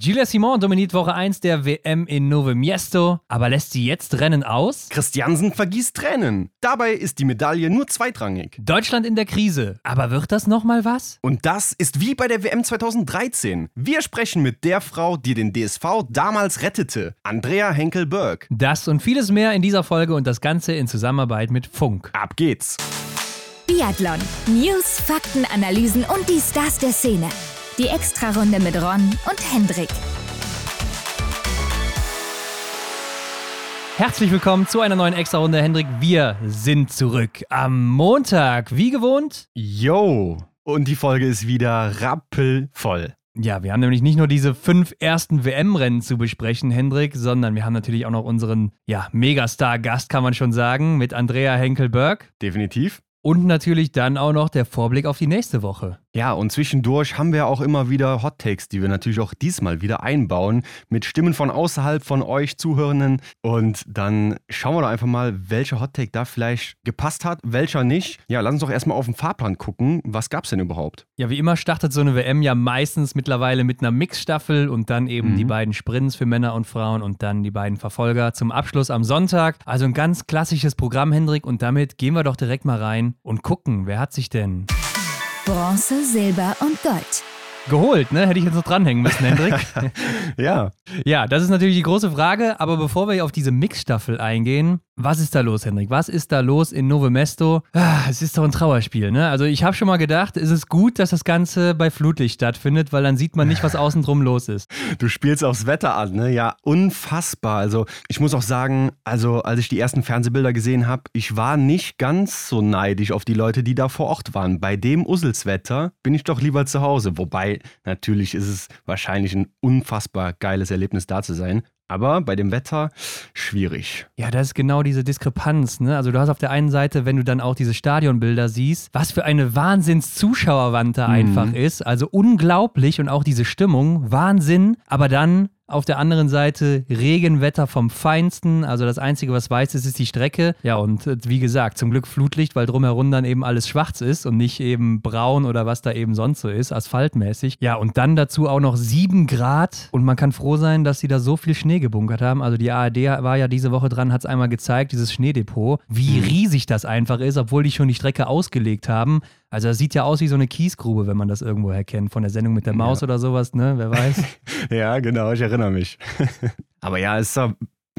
Giulia Simon dominiert Woche 1 der WM in Nove Miesto, aber lässt sie jetzt Rennen aus? Christiansen vergießt Tränen. Dabei ist die Medaille nur zweitrangig. Deutschland in der Krise, aber wird das nochmal was? Und das ist wie bei der WM 2013. Wir sprechen mit der Frau, die den DSV damals rettete, Andrea Henkel-Berg. Das und vieles mehr in dieser Folge und das Ganze in Zusammenarbeit mit Funk. Ab geht's. Biathlon. News, Fakten, Analysen und die Stars der Szene. Die Extrarunde mit Ron und Hendrik. Herzlich willkommen zu einer neuen Extra-Runde, Hendrik. Wir sind zurück am Montag, wie gewohnt. Yo! Und die Folge ist wieder rappelvoll. Ja, wir haben nämlich nicht nur diese fünf ersten WM-Rennen zu besprechen, Hendrik, sondern wir haben natürlich auch noch unseren, ja, Megastar-Gast, kann man schon sagen, mit Andrea Henkel-Berg. Definitiv. Und natürlich dann auch noch der Vorblick auf die nächste Woche. Ja, und zwischendurch haben wir auch immer wieder Hot Takes, die wir natürlich auch diesmal wieder einbauen, mit Stimmen von außerhalb von euch Zuhörenden. Und dann schauen wir doch einfach mal, welcher Hot Take da vielleicht gepasst hat, welcher nicht. Ja, lass uns doch erstmal auf den Fahrplan gucken. Was gab's denn überhaupt? Ja, wie immer startet so eine WM ja meistens mittlerweile mit einer Mixstaffel und dann eben Mhm. die beiden Sprints für Männer und Frauen und dann die beiden Verfolger zum Abschluss am Sonntag. Also ein ganz klassisches Programm, Hendrik, und damit gehen wir doch direkt mal rein und gucken, wer hat sich denn Bronze, Silber und Gold. geholt, ne? Hätte ich jetzt noch dranhängen müssen, Hendrik. Ja, ja, das ist natürlich die große Frage, aber bevor wir auf diese Mixstaffel eingehen, was ist da los, Hendrik? Was ist da los in Nove Mesto? Ah, es ist doch ein Trauerspiel, ne? Also ich habe schon mal gedacht, es ist gut, dass das Ganze bei Flutlicht stattfindet, weil dann sieht man nicht, was außen drum los ist. du spielst aufs Wetter an, ne? Ja, unfassbar. Also, ich muss auch sagen, also als ich die ersten Fernsehbilder gesehen habe, ich war nicht ganz so neidisch auf die Leute, die da vor Ort waren. Bei dem Usselswetter bin ich doch lieber zu Hause. Wobei, natürlich ist es wahrscheinlich ein unfassbar geiles Erlebnis da zu sein. Aber bei dem Wetter schwierig. Ja, das ist genau diese Diskrepanz. Ne? Also du hast auf der einen Seite, wenn du dann auch diese Stadionbilder siehst, was für eine Wahnsinns-Zuschauerwand da einfach ist. Also unglaublich und auch diese Stimmung, Wahnsinn. Aber dann auf der anderen Seite Regenwetter vom Feinsten. Also das Einzige, was weiß ist, ist die Strecke. Ja, und äh, wie gesagt, zum Glück Flutlicht, weil drumherum dann eben alles schwarz ist und nicht eben braun oder was da eben sonst so ist, asphaltmäßig. Ja, und dann dazu auch noch sieben Grad. Und man kann froh sein, dass sie da so viel Schnee gebunkert haben. Also die ARD war ja diese Woche dran, hat es einmal gezeigt, dieses Schneedepot, wie riesig das einfach ist, obwohl die schon die Strecke ausgelegt haben. Also das sieht ja aus wie so eine Kiesgrube, wenn man das irgendwo erkennt, von der Sendung mit der Maus oder sowas, ne? Wer weiß. Ja, genau, ich erinnere mich. Aber ja, es ist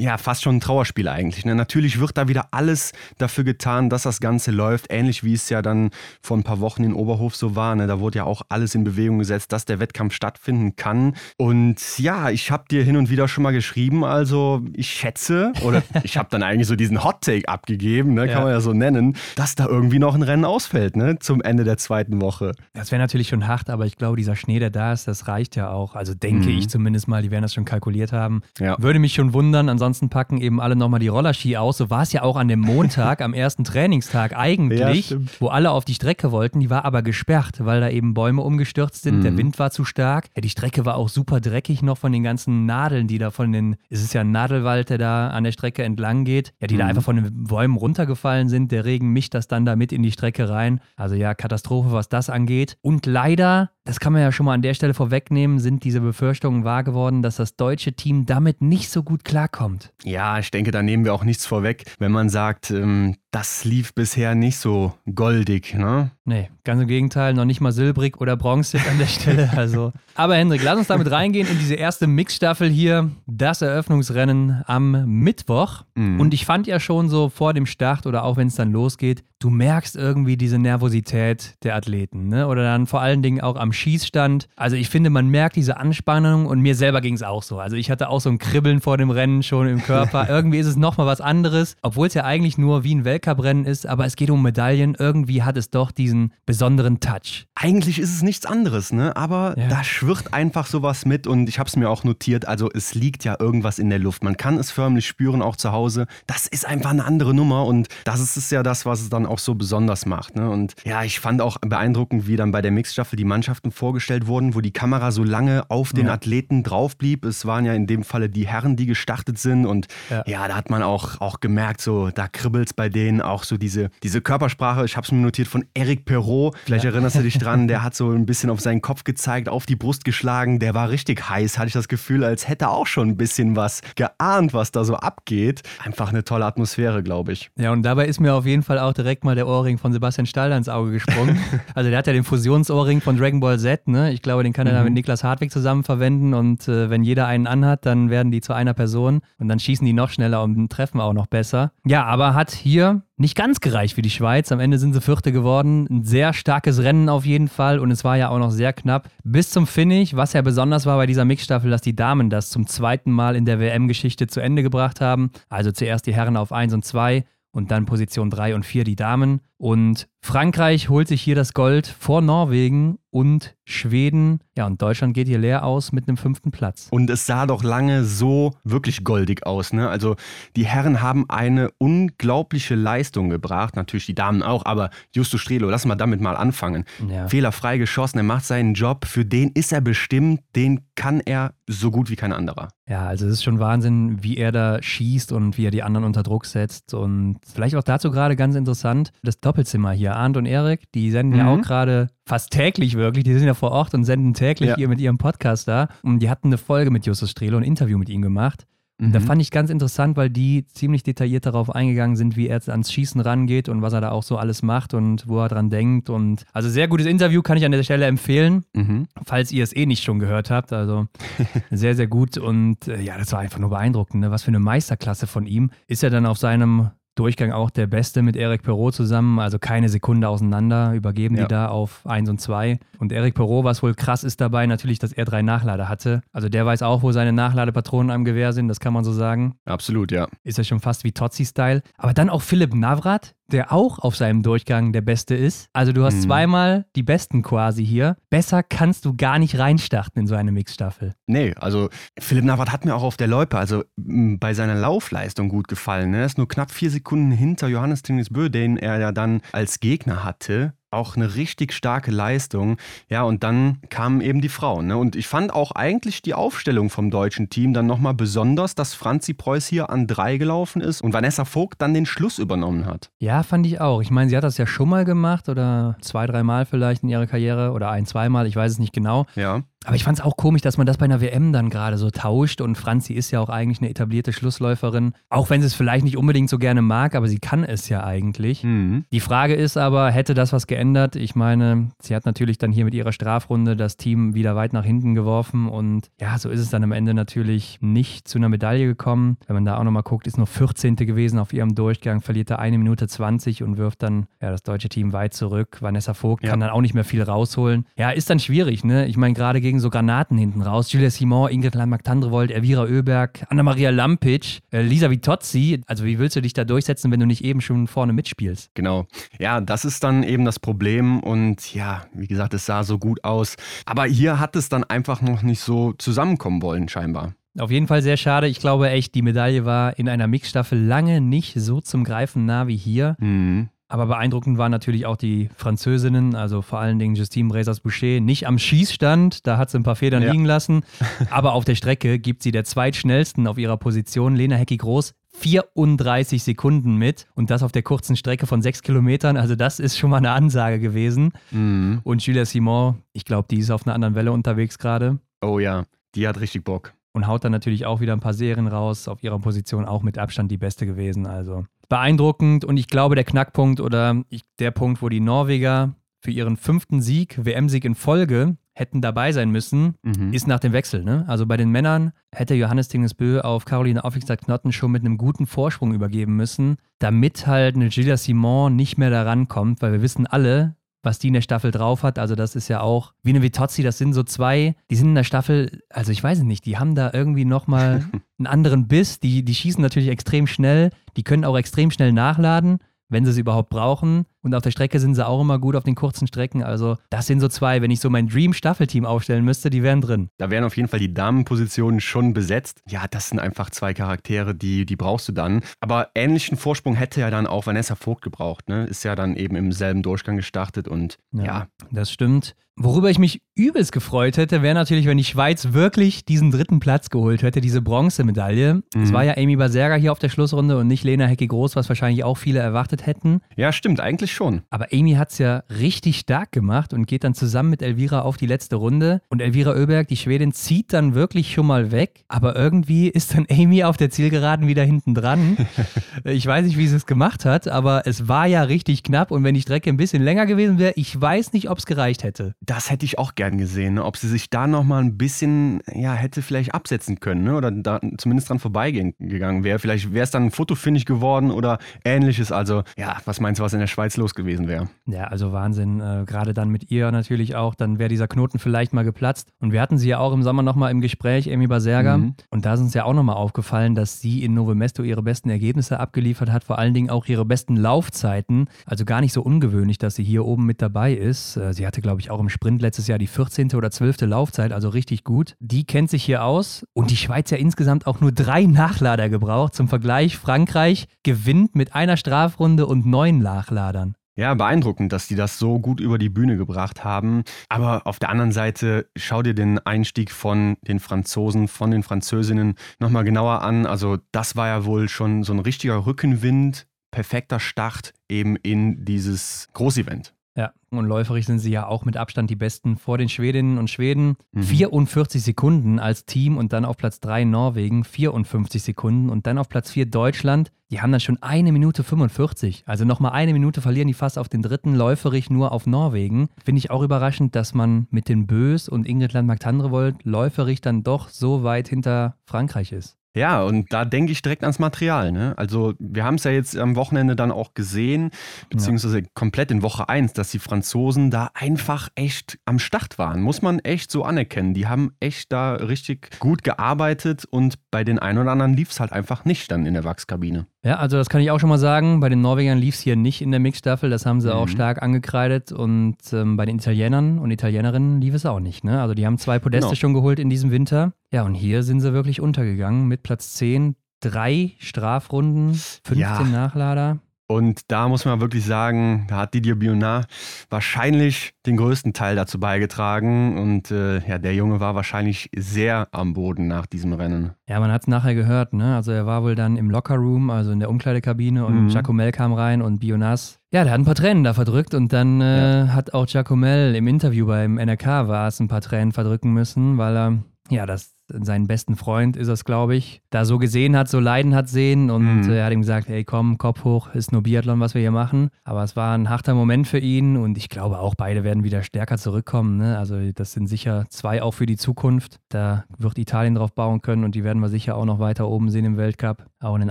ja, fast schon ein Trauerspiel eigentlich. Ne? Natürlich wird da wieder alles dafür getan, dass das Ganze läuft. Ähnlich wie es ja dann vor ein paar Wochen in Oberhof so war. Ne? Da wurde ja auch alles in Bewegung gesetzt, dass der Wettkampf stattfinden kann. Und ja, ich habe dir hin und wieder schon mal geschrieben. Also ich schätze, oder ich habe dann eigentlich so diesen Hot Take abgegeben, ne? kann Ja. man ja so nennen, dass da irgendwie noch ein Rennen ausfällt ne? zum Ende der zweiten Woche. Das wäre natürlich schon hart, aber ich glaube, dieser Schnee, der da ist, das reicht ja auch. Also denke Mhm. ich zumindest mal, die werden das schon kalkuliert haben. Ja. Würde mich schon wundern, ansonsten packen eben alle nochmal die Rollerski aus. So war es ja auch an dem Montag, am ersten Trainingstag Ja, eigentlich, stimmt. wo alle auf die Strecke wollten. Die war aber gesperrt, weil da eben Bäume umgestürzt sind. Mhm. Der Wind war zu stark. Ja, die Strecke war auch super dreckig noch von den ganzen Nadeln, die da von den, es ist ja ein Nadelwald, der da an der Strecke entlang geht, ja, die da Mhm. einfach von den Bäumen runtergefallen sind. Der Regen mischt das dann da mit in die Strecke rein. Also ja, Katastrophe, was das angeht. Und leider, das kann man ja schon mal an der Stelle vorwegnehmen, sind diese Befürchtungen wahr geworden, dass das deutsche Team damit nicht so gut klarkommt. Ja, ich denke, da nehmen wir auch nichts vorweg, wenn man sagt, ähm, das lief bisher nicht so goldig. Ne? Nee, ganz im Gegenteil, noch nicht mal silbrig oder bronze an der Stelle. Also. Aber Hendrik, lass uns damit reingehen in diese erste Mixstaffel hier, das Eröffnungsrennen am Mittwoch. Mhm. Und ich fand ja schon so vor dem Start oder auch wenn es dann losgeht, du merkst irgendwie diese Nervosität der Athleten, ne? Oder dann vor allen Dingen auch am Schießstand. Also ich finde, man merkt diese Anspannung und mir selber ging es auch so. Also ich hatte auch so ein Kribbeln vor dem Rennen schon im Körper. irgendwie ist es nochmal was anderes, obwohl es ja eigentlich nur wie ein Weltcuprennen ist, aber es geht um Medaillen. Irgendwie hat es doch diesen besonderen Touch. Eigentlich ist es nichts anderes, ne? aber Ja. da schwirrt einfach sowas mit und ich habe es mir auch notiert, also es liegt ja irgendwas in der Luft. Man kann es förmlich spüren, auch zu Hause. Das ist einfach eine andere Nummer und das ist es ja das, was es dann auch so besonders macht. Ne? Und ja, ich fand auch beeindruckend, wie dann bei der Mixstaffel die Mannschaften vorgestellt wurden, wo die Kamera so lange auf den Ja. Athleten drauf blieb. Es waren ja in dem Falle die Herren, die gestartet sind und Ja. ja, da hat man auch, auch gemerkt, so da kribbelt es bei denen hin, auch so diese, diese Körpersprache, ich habe es mir notiert von Eric Perrault, vielleicht ja. erinnerst du dich dran, der hat so ein bisschen auf seinen Kopf gezeigt, auf die Brust geschlagen, der war richtig heiß, hatte ich das Gefühl, als hätte er auch schon ein bisschen was geahnt, was da so abgeht. Einfach eine tolle Atmosphäre, glaube ich. Ja, und dabei ist mir auf jeden Fall auch direkt mal der Ohrring von Sebastian Stalder ins Auge gesprungen. also der hat ja den Fusionsohrring von Dragon Ball Z, ne? Ich glaube, den kann er mhm. dann mit Niklas Hartwig zusammen verwenden und äh, wenn jeder einen anhat, dann werden die zu einer Person und dann schießen die noch schneller und treffen auch noch besser. Ja, aber hat hier nicht ganz gereicht für die Schweiz. Am Ende sind sie Vierte geworden. Ein sehr starkes Rennen auf jeden Fall und es war ja auch noch sehr knapp. Bis zum Finish, was ja besonders war bei dieser Mixstaffel, dass die Damen das zum zweiten Mal in der WM-Geschichte zu Ende gebracht haben. Also zuerst die Herren auf 1 und 2 und dann Position 3 und 4 die Damen. Und Frankreich holt sich hier das Gold vor Norwegen und Schweden. Ja, und Deutschland geht hier leer aus mit einem fünften Platz. Und es sah doch lange so wirklich goldig aus. Ne? Also die Herren haben eine unglaubliche Leistung gebracht. Natürlich die Damen auch, aber Justus Strelo, lass mal damit mal anfangen. Ja. Fehlerfrei geschossen, er macht seinen Job. Für den ist er bestimmt, den kann er so gut wie kein anderer. Ja, also es ist schon Wahnsinn, wie er da schießt und wie er die anderen unter Druck setzt. Und vielleicht auch dazu gerade ganz interessant, das Doppelzimmer hier, Arndt und Erik, die senden mhm. ja auch gerade fast täglich wirklich, die sind ja vor Ort und senden täglich ja. hier mit ihrem Podcast da. Und die hatten eine Folge mit Justus Strelo, ein Interview mit ihm gemacht. Mhm. Da fand ich ganz interessant, weil die ziemlich detailliert darauf eingegangen sind, wie er jetzt ans Schießen rangeht und was er da auch so alles macht und wo er dran denkt. Und also sehr gutes Interview kann ich an der Stelle empfehlen, mhm. falls ihr es eh nicht schon gehört habt. Also sehr, sehr gut. Und äh, ja, das war einfach nur beeindruckend. Ne? Was für eine Meisterklasse von ihm. Ist er dann auf seinem Durchgang auch der Beste mit Eric Perrault zusammen, also keine Sekunde auseinander, übergeben ja. die da auf 1 und 2. Und Eric Perrault, was wohl krass ist dabei, natürlich, dass er drei Nachlader hatte. Also der weiß auch, wo seine Nachladepatronen am Gewehr sind, das kann man so sagen. Absolut, ja. Ist ja schon fast wie Totzi-Style. Aber dann auch Philipp Navrat, der auch auf seinem Durchgang der Beste ist. Also du hast mhm. zweimal die Besten quasi hier. Besser kannst du gar nicht reinstarten in so eine Mixstaffel. Nee, also Philipp Navrat hat mir auch auf der Loipe, also bei seiner Laufleistung gut gefallen. Ne? Er ist nur knapp vier Sekunden hinter Johannes Tingesbö, den er ja dann als Gegner hatte auch eine richtig starke Leistung. Ja, und dann kamen eben die Frauen. Ne? Und ich fand auch eigentlich die Aufstellung vom deutschen Team dann nochmal besonders, dass Franzi Preuß hier an drei gelaufen ist und Vanessa Vogt dann den Schluss übernommen hat. Ja, fand ich auch. Ich meine, sie hat das ja schon mal gemacht oder zwei, dreimal vielleicht in ihrer Karriere oder ein, zweimal, ich weiß es nicht genau. Ja. Aber ich fand es auch komisch, dass man das bei einer WM dann gerade so tauscht. Und Franzi ist ja auch eigentlich eine etablierte Schlussläuferin. Auch wenn sie es vielleicht nicht unbedingt so gerne mag, aber sie kann es ja eigentlich. Mhm. Die Frage ist aber, hätte das was geändert? Ich meine, sie hat natürlich dann hier mit ihrer Strafrunde das Team wieder weit nach hinten geworfen. Und ja, so ist es dann am Ende natürlich nicht zu einer Medaille gekommen. Wenn man da auch nochmal guckt, ist nur 14. gewesen auf ihrem Durchgang, verliert da eine Minute 20 und wirft dann ja, das deutsche Team weit zurück. Vanessa Vogt ja. kann dann auch nicht mehr viel rausholen. Ja, ist dann schwierig, ne? Ich meine, gerade gegen gegen so Granaten hinten raus. Julia Simon, Ingrid Landmark-Tandrevold, Elvira Oeberg, Anna-Maria Lampic, äh, Lisa Vitozzi. Also wie willst du dich da durchsetzen, wenn du nicht eben schon vorne mitspielst? Genau. Ja, das ist dann eben das Problem. Und ja, wie gesagt, es sah so gut aus. Aber hier hat es dann einfach noch nicht so zusammenkommen wollen, scheinbar. Auf jeden Fall sehr schade. Ich glaube echt, die Medaille war in einer Mixstaffel lange nicht so zum Greifen nah wie hier. Mhm. Aber beeindruckend waren natürlich auch die Französinnen, also vor allen Dingen Justine Brezas-Boucher, nicht am Schießstand, da hat sie ein paar Federn ja. liegen lassen, aber auf der Strecke gibt sie der zweitschnellsten auf ihrer Position, Lena Hecki-Groß, 34 Sekunden mit und das auf der kurzen Strecke von sechs Kilometern. Also das ist schon mal eine Ansage gewesen. Mhm. Und Julia Simon, ich glaube, die ist auf einer anderen Welle unterwegs gerade. Oh ja, die hat richtig Bock. Und haut dann natürlich auch wieder ein paar Serien raus. Auf ihrer Position auch mit Abstand die beste gewesen. Also beeindruckend und ich glaube, der Knackpunkt oder der Punkt, wo die Norweger für ihren fünften Sieg, WM-Sieg in Folge, hätten dabei sein müssen, mhm. ist nach dem Wechsel. Ne? Also bei den Männern hätte Johannes Tingesbö auf Caroline Aufwigstadt-Knotten schon mit einem guten Vorsprung übergeben müssen, damit halt eine Gilles Simon nicht mehr daran kommt, weil wir wissen alle, was die in der Staffel drauf hat. Also das ist ja auch wie eine Vitozzi, das sind so zwei, die sind in der Staffel, also ich weiß nicht, die haben da irgendwie nochmal einen anderen Biss, die, die schießen natürlich extrem schnell, die können auch extrem schnell nachladen, wenn sie es überhaupt brauchen. Und auf der Strecke sind sie auch immer gut auf den kurzen Strecken. Also, das sind so zwei. Wenn ich so mein Dream-Staffelteam aufstellen müsste, die wären drin. Da wären auf jeden Fall die Damenpositionen schon besetzt. Ja, das sind einfach zwei Charaktere, die, die brauchst du dann. Aber ähnlichen Vorsprung hätte ja dann auch Vanessa Vogt gebraucht. Ne? Ist ja dann eben im selben Durchgang gestartet und ja. ja. Das stimmt. Worüber ich mich übelst gefreut hätte, wäre natürlich, wenn die Schweiz wirklich diesen dritten Platz geholt hätte, diese Bronzemedaille. Es Mhm. war ja Amy Baserga hier auf der Schlussrunde und nicht Lena Hecki-Groß, was wahrscheinlich auch viele erwartet hätten. Ja, stimmt, eigentlich schon. Aber Amy hat es ja richtig stark gemacht und geht dann zusammen mit Elvira auf die letzte Runde. Und Elvira Oeberg, die Schwedin, zieht dann wirklich schon mal weg. Aber irgendwie ist dann Amy auf der Zielgeraden wieder hinten dran. ich weiß nicht, wie sie es gemacht hat, aber es war ja richtig knapp. Und wenn die Strecke ein bisschen länger gewesen wäre, ich weiß nicht, ob es gereicht hätte. Das hätte ich auch gern gesehen, ne? ob sie sich da nochmal ein bisschen, ja, hätte vielleicht absetzen können ne? oder da zumindest dran vorbeigehen gegangen wäre. Vielleicht wäre es dann ein Fotofindig geworden oder ähnliches. Also, ja, was meinst du, was in der Schweiz los gewesen wäre? Ja, also Wahnsinn. Äh, Gerade dann mit ihr natürlich auch, dann wäre dieser Knoten vielleicht mal geplatzt. Und wir hatten sie ja auch im Sommer nochmal im Gespräch, Amy Baserga. Mhm. Und da ist uns ja auch nochmal aufgefallen, dass sie in Novo Mesto ihre besten Ergebnisse abgeliefert hat, vor allen Dingen auch ihre besten Laufzeiten. Also gar nicht so ungewöhnlich, dass sie hier oben mit dabei ist. Äh, Sie hatte, glaube ich, auch im Sprint letztes Jahr die 14. oder 12. Laufzeit, also richtig gut. Die kennt sich hier aus. Und die Schweiz ja insgesamt auch nur drei Nachlader gebraucht. Zum Vergleich, Frankreich gewinnt mit einer Strafrunde und neun Nachladern. Ja, beeindruckend, dass die das so gut über die Bühne gebracht haben. Aber auf der anderen Seite, schau dir den Einstieg von den Franzosen, von den Französinnen nochmal genauer an. Also, das war ja wohl schon so ein richtiger Rückenwind, perfekter Start eben in dieses Großevent. Ja, und läuferig sind sie ja auch mit Abstand die Besten vor den Schwedinnen und Schweden. Mhm. 44 Sekunden als Team und dann auf Platz 3 Norwegen 54 Sekunden und dann auf Platz 4 Deutschland. Die haben dann schon eine Minute 45. Also nochmal eine Minute verlieren die fast auf den dritten, läuferig nur auf Norwegen. Finde ich auch überraschend, dass man mit den Bös und Ingrid Landmark-Tandrevold läuferig dann doch so weit hinter Frankreich ist. Ja, und da denke ich direkt ans Material. Ne? Also wir haben es ja jetzt am Wochenende dann auch gesehen, beziehungsweise komplett in Woche 1, dass die Franzosen da einfach echt am Start waren. Muss man echt so anerkennen. Die haben echt da richtig gut gearbeitet und bei den einen oder anderen lief es halt einfach nicht dann in der Wachskabine. Ja, also das kann ich auch schon mal sagen. Bei den Norwegern lief es hier nicht in der Mixstaffel. Das haben sie auch Mhm. stark angekreidet. Und ähm, bei den Italienern und Italienerinnen lief es auch nicht. Ne? Also die haben zwei Podeste Genau. schon geholt in diesem Winter. Ja, und hier sind sie wirklich untergegangen mit Platz 10. Drei Strafrunden, 15 Ja. Nachlader. Und da muss man wirklich sagen, da hat Didier Bionard wahrscheinlich den größten Teil dazu beigetragen. Und äh, ja, der Junge war wahrscheinlich sehr am Boden nach diesem Rennen. Ja, man hat es nachher gehört, ne? Also er war wohl dann im Lockerroom, also in der Umkleidekabine und Mhm. Giacomel kam rein und Bionas, ja, der hat ein paar Tränen da verdrückt und dann äh, hat auch Giacomel im Interview beim NRK war es ein paar Tränen verdrücken müssen, weil er, ja, das seinen besten Freund ist es, glaube ich, da so gesehen hat, so leiden hat sehen und Mhm. äh, er hat ihm gesagt, ey komm, Kopf hoch, ist nur Biathlon, was wir hier machen. Aber es war ein harter Moment für ihn und ich glaube auch, beide werden wieder stärker zurückkommen. Ne? Also das sind sicher zwei auch für die Zukunft. Da wird Italien drauf bauen können und die werden wir sicher auch noch weiter oben sehen im Weltcup, auch in den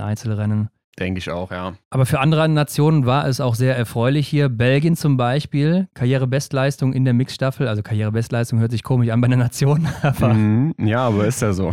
Einzelrennen. Denke ich auch, ja. Aber für andere Nationen war es auch sehr erfreulich hier. Belgien zum Beispiel, Karrierebestleistung in der Mixstaffel. Also Karrierebestleistung hört sich komisch an bei einer Nation, aber Mhm. Ja, aber ist ja so.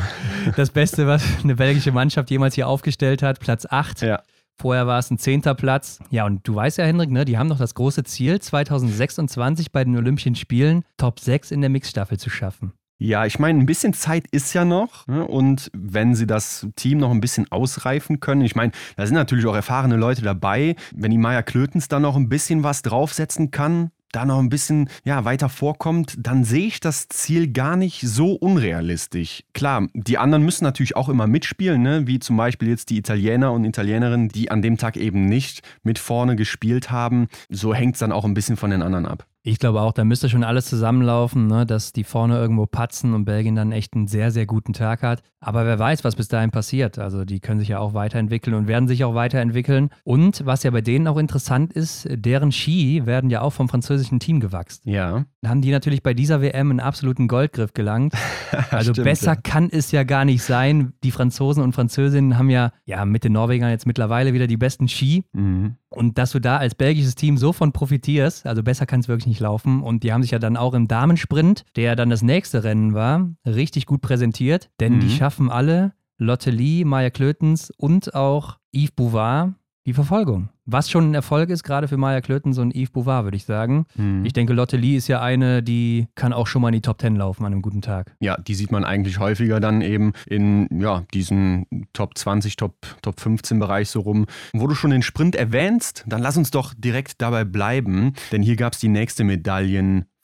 das Beste, was eine belgische Mannschaft jemals hier aufgestellt hat, Platz 8. Ja. Vorher war es ein zehnter Platz. Ja, und du weißt ja, Hendrik, ne, die haben doch das große Ziel, 2026 bei den Olympischen Spielen Top 6 in der Mixstaffel zu schaffen. Ja, ich meine, ein bisschen Zeit ist ja noch. Ne? Und wenn sie das Team noch ein bisschen ausreifen können, ich meine, da sind natürlich auch erfahrene Leute dabei. Wenn die Maya Klötens da noch ein bisschen was draufsetzen kann, da noch ein bisschen ja, weiter vorkommt, dann sehe ich das Ziel gar nicht so unrealistisch. Klar, die anderen müssen natürlich auch immer mitspielen, ne? wie zum Beispiel jetzt die Italiener und Italienerinnen, die an dem Tag eben nicht mit vorne gespielt haben. So hängt es dann auch ein bisschen von den anderen ab. Ich glaube auch, da müsste schon alles zusammenlaufen, ne, dass die vorne irgendwo patzen und Belgien dann echt einen sehr, sehr guten Tag hat. Aber wer weiß, was bis dahin passiert. Also die können sich ja auch weiterentwickeln und werden sich auch weiterentwickeln. Und was ja bei denen auch interessant ist, deren Ski werden ja auch vom französischen Team gewachsen. Ja. Dann haben die natürlich bei dieser WM einen absoluten Goldgriff gelangt. Also Stimmt, besser ja. kann es ja gar nicht sein. Die Franzosen und Französinnen haben ja, ja mit den Norwegern jetzt mittlerweile wieder die besten Ski. Mhm. Und dass du da als belgisches Team so von profitierst, also besser kann es wirklich nicht laufen. Und die haben sich ja dann auch im Damensprint, der dann das nächste Rennen war, richtig gut präsentiert. Denn Mhm. die schaffen alle, Lotte Lee, Maya Klötens und auch Yves Bouvard, die Verfolgung. Was schon ein Erfolg ist, gerade für Maya Klötens und Yves Bouvard, würde ich sagen. Mhm. Ich denke, Lotte Lee ist ja eine, die kann auch schon mal in die Top 10 laufen an einem guten Tag. Ja, die sieht man eigentlich häufiger dann eben in ja, diesen Top 20, Top, Top 15 Bereich so rum. Wo du schon den Sprint erwähnst, dann lass uns doch direkt dabei bleiben, denn hier gab es die nächste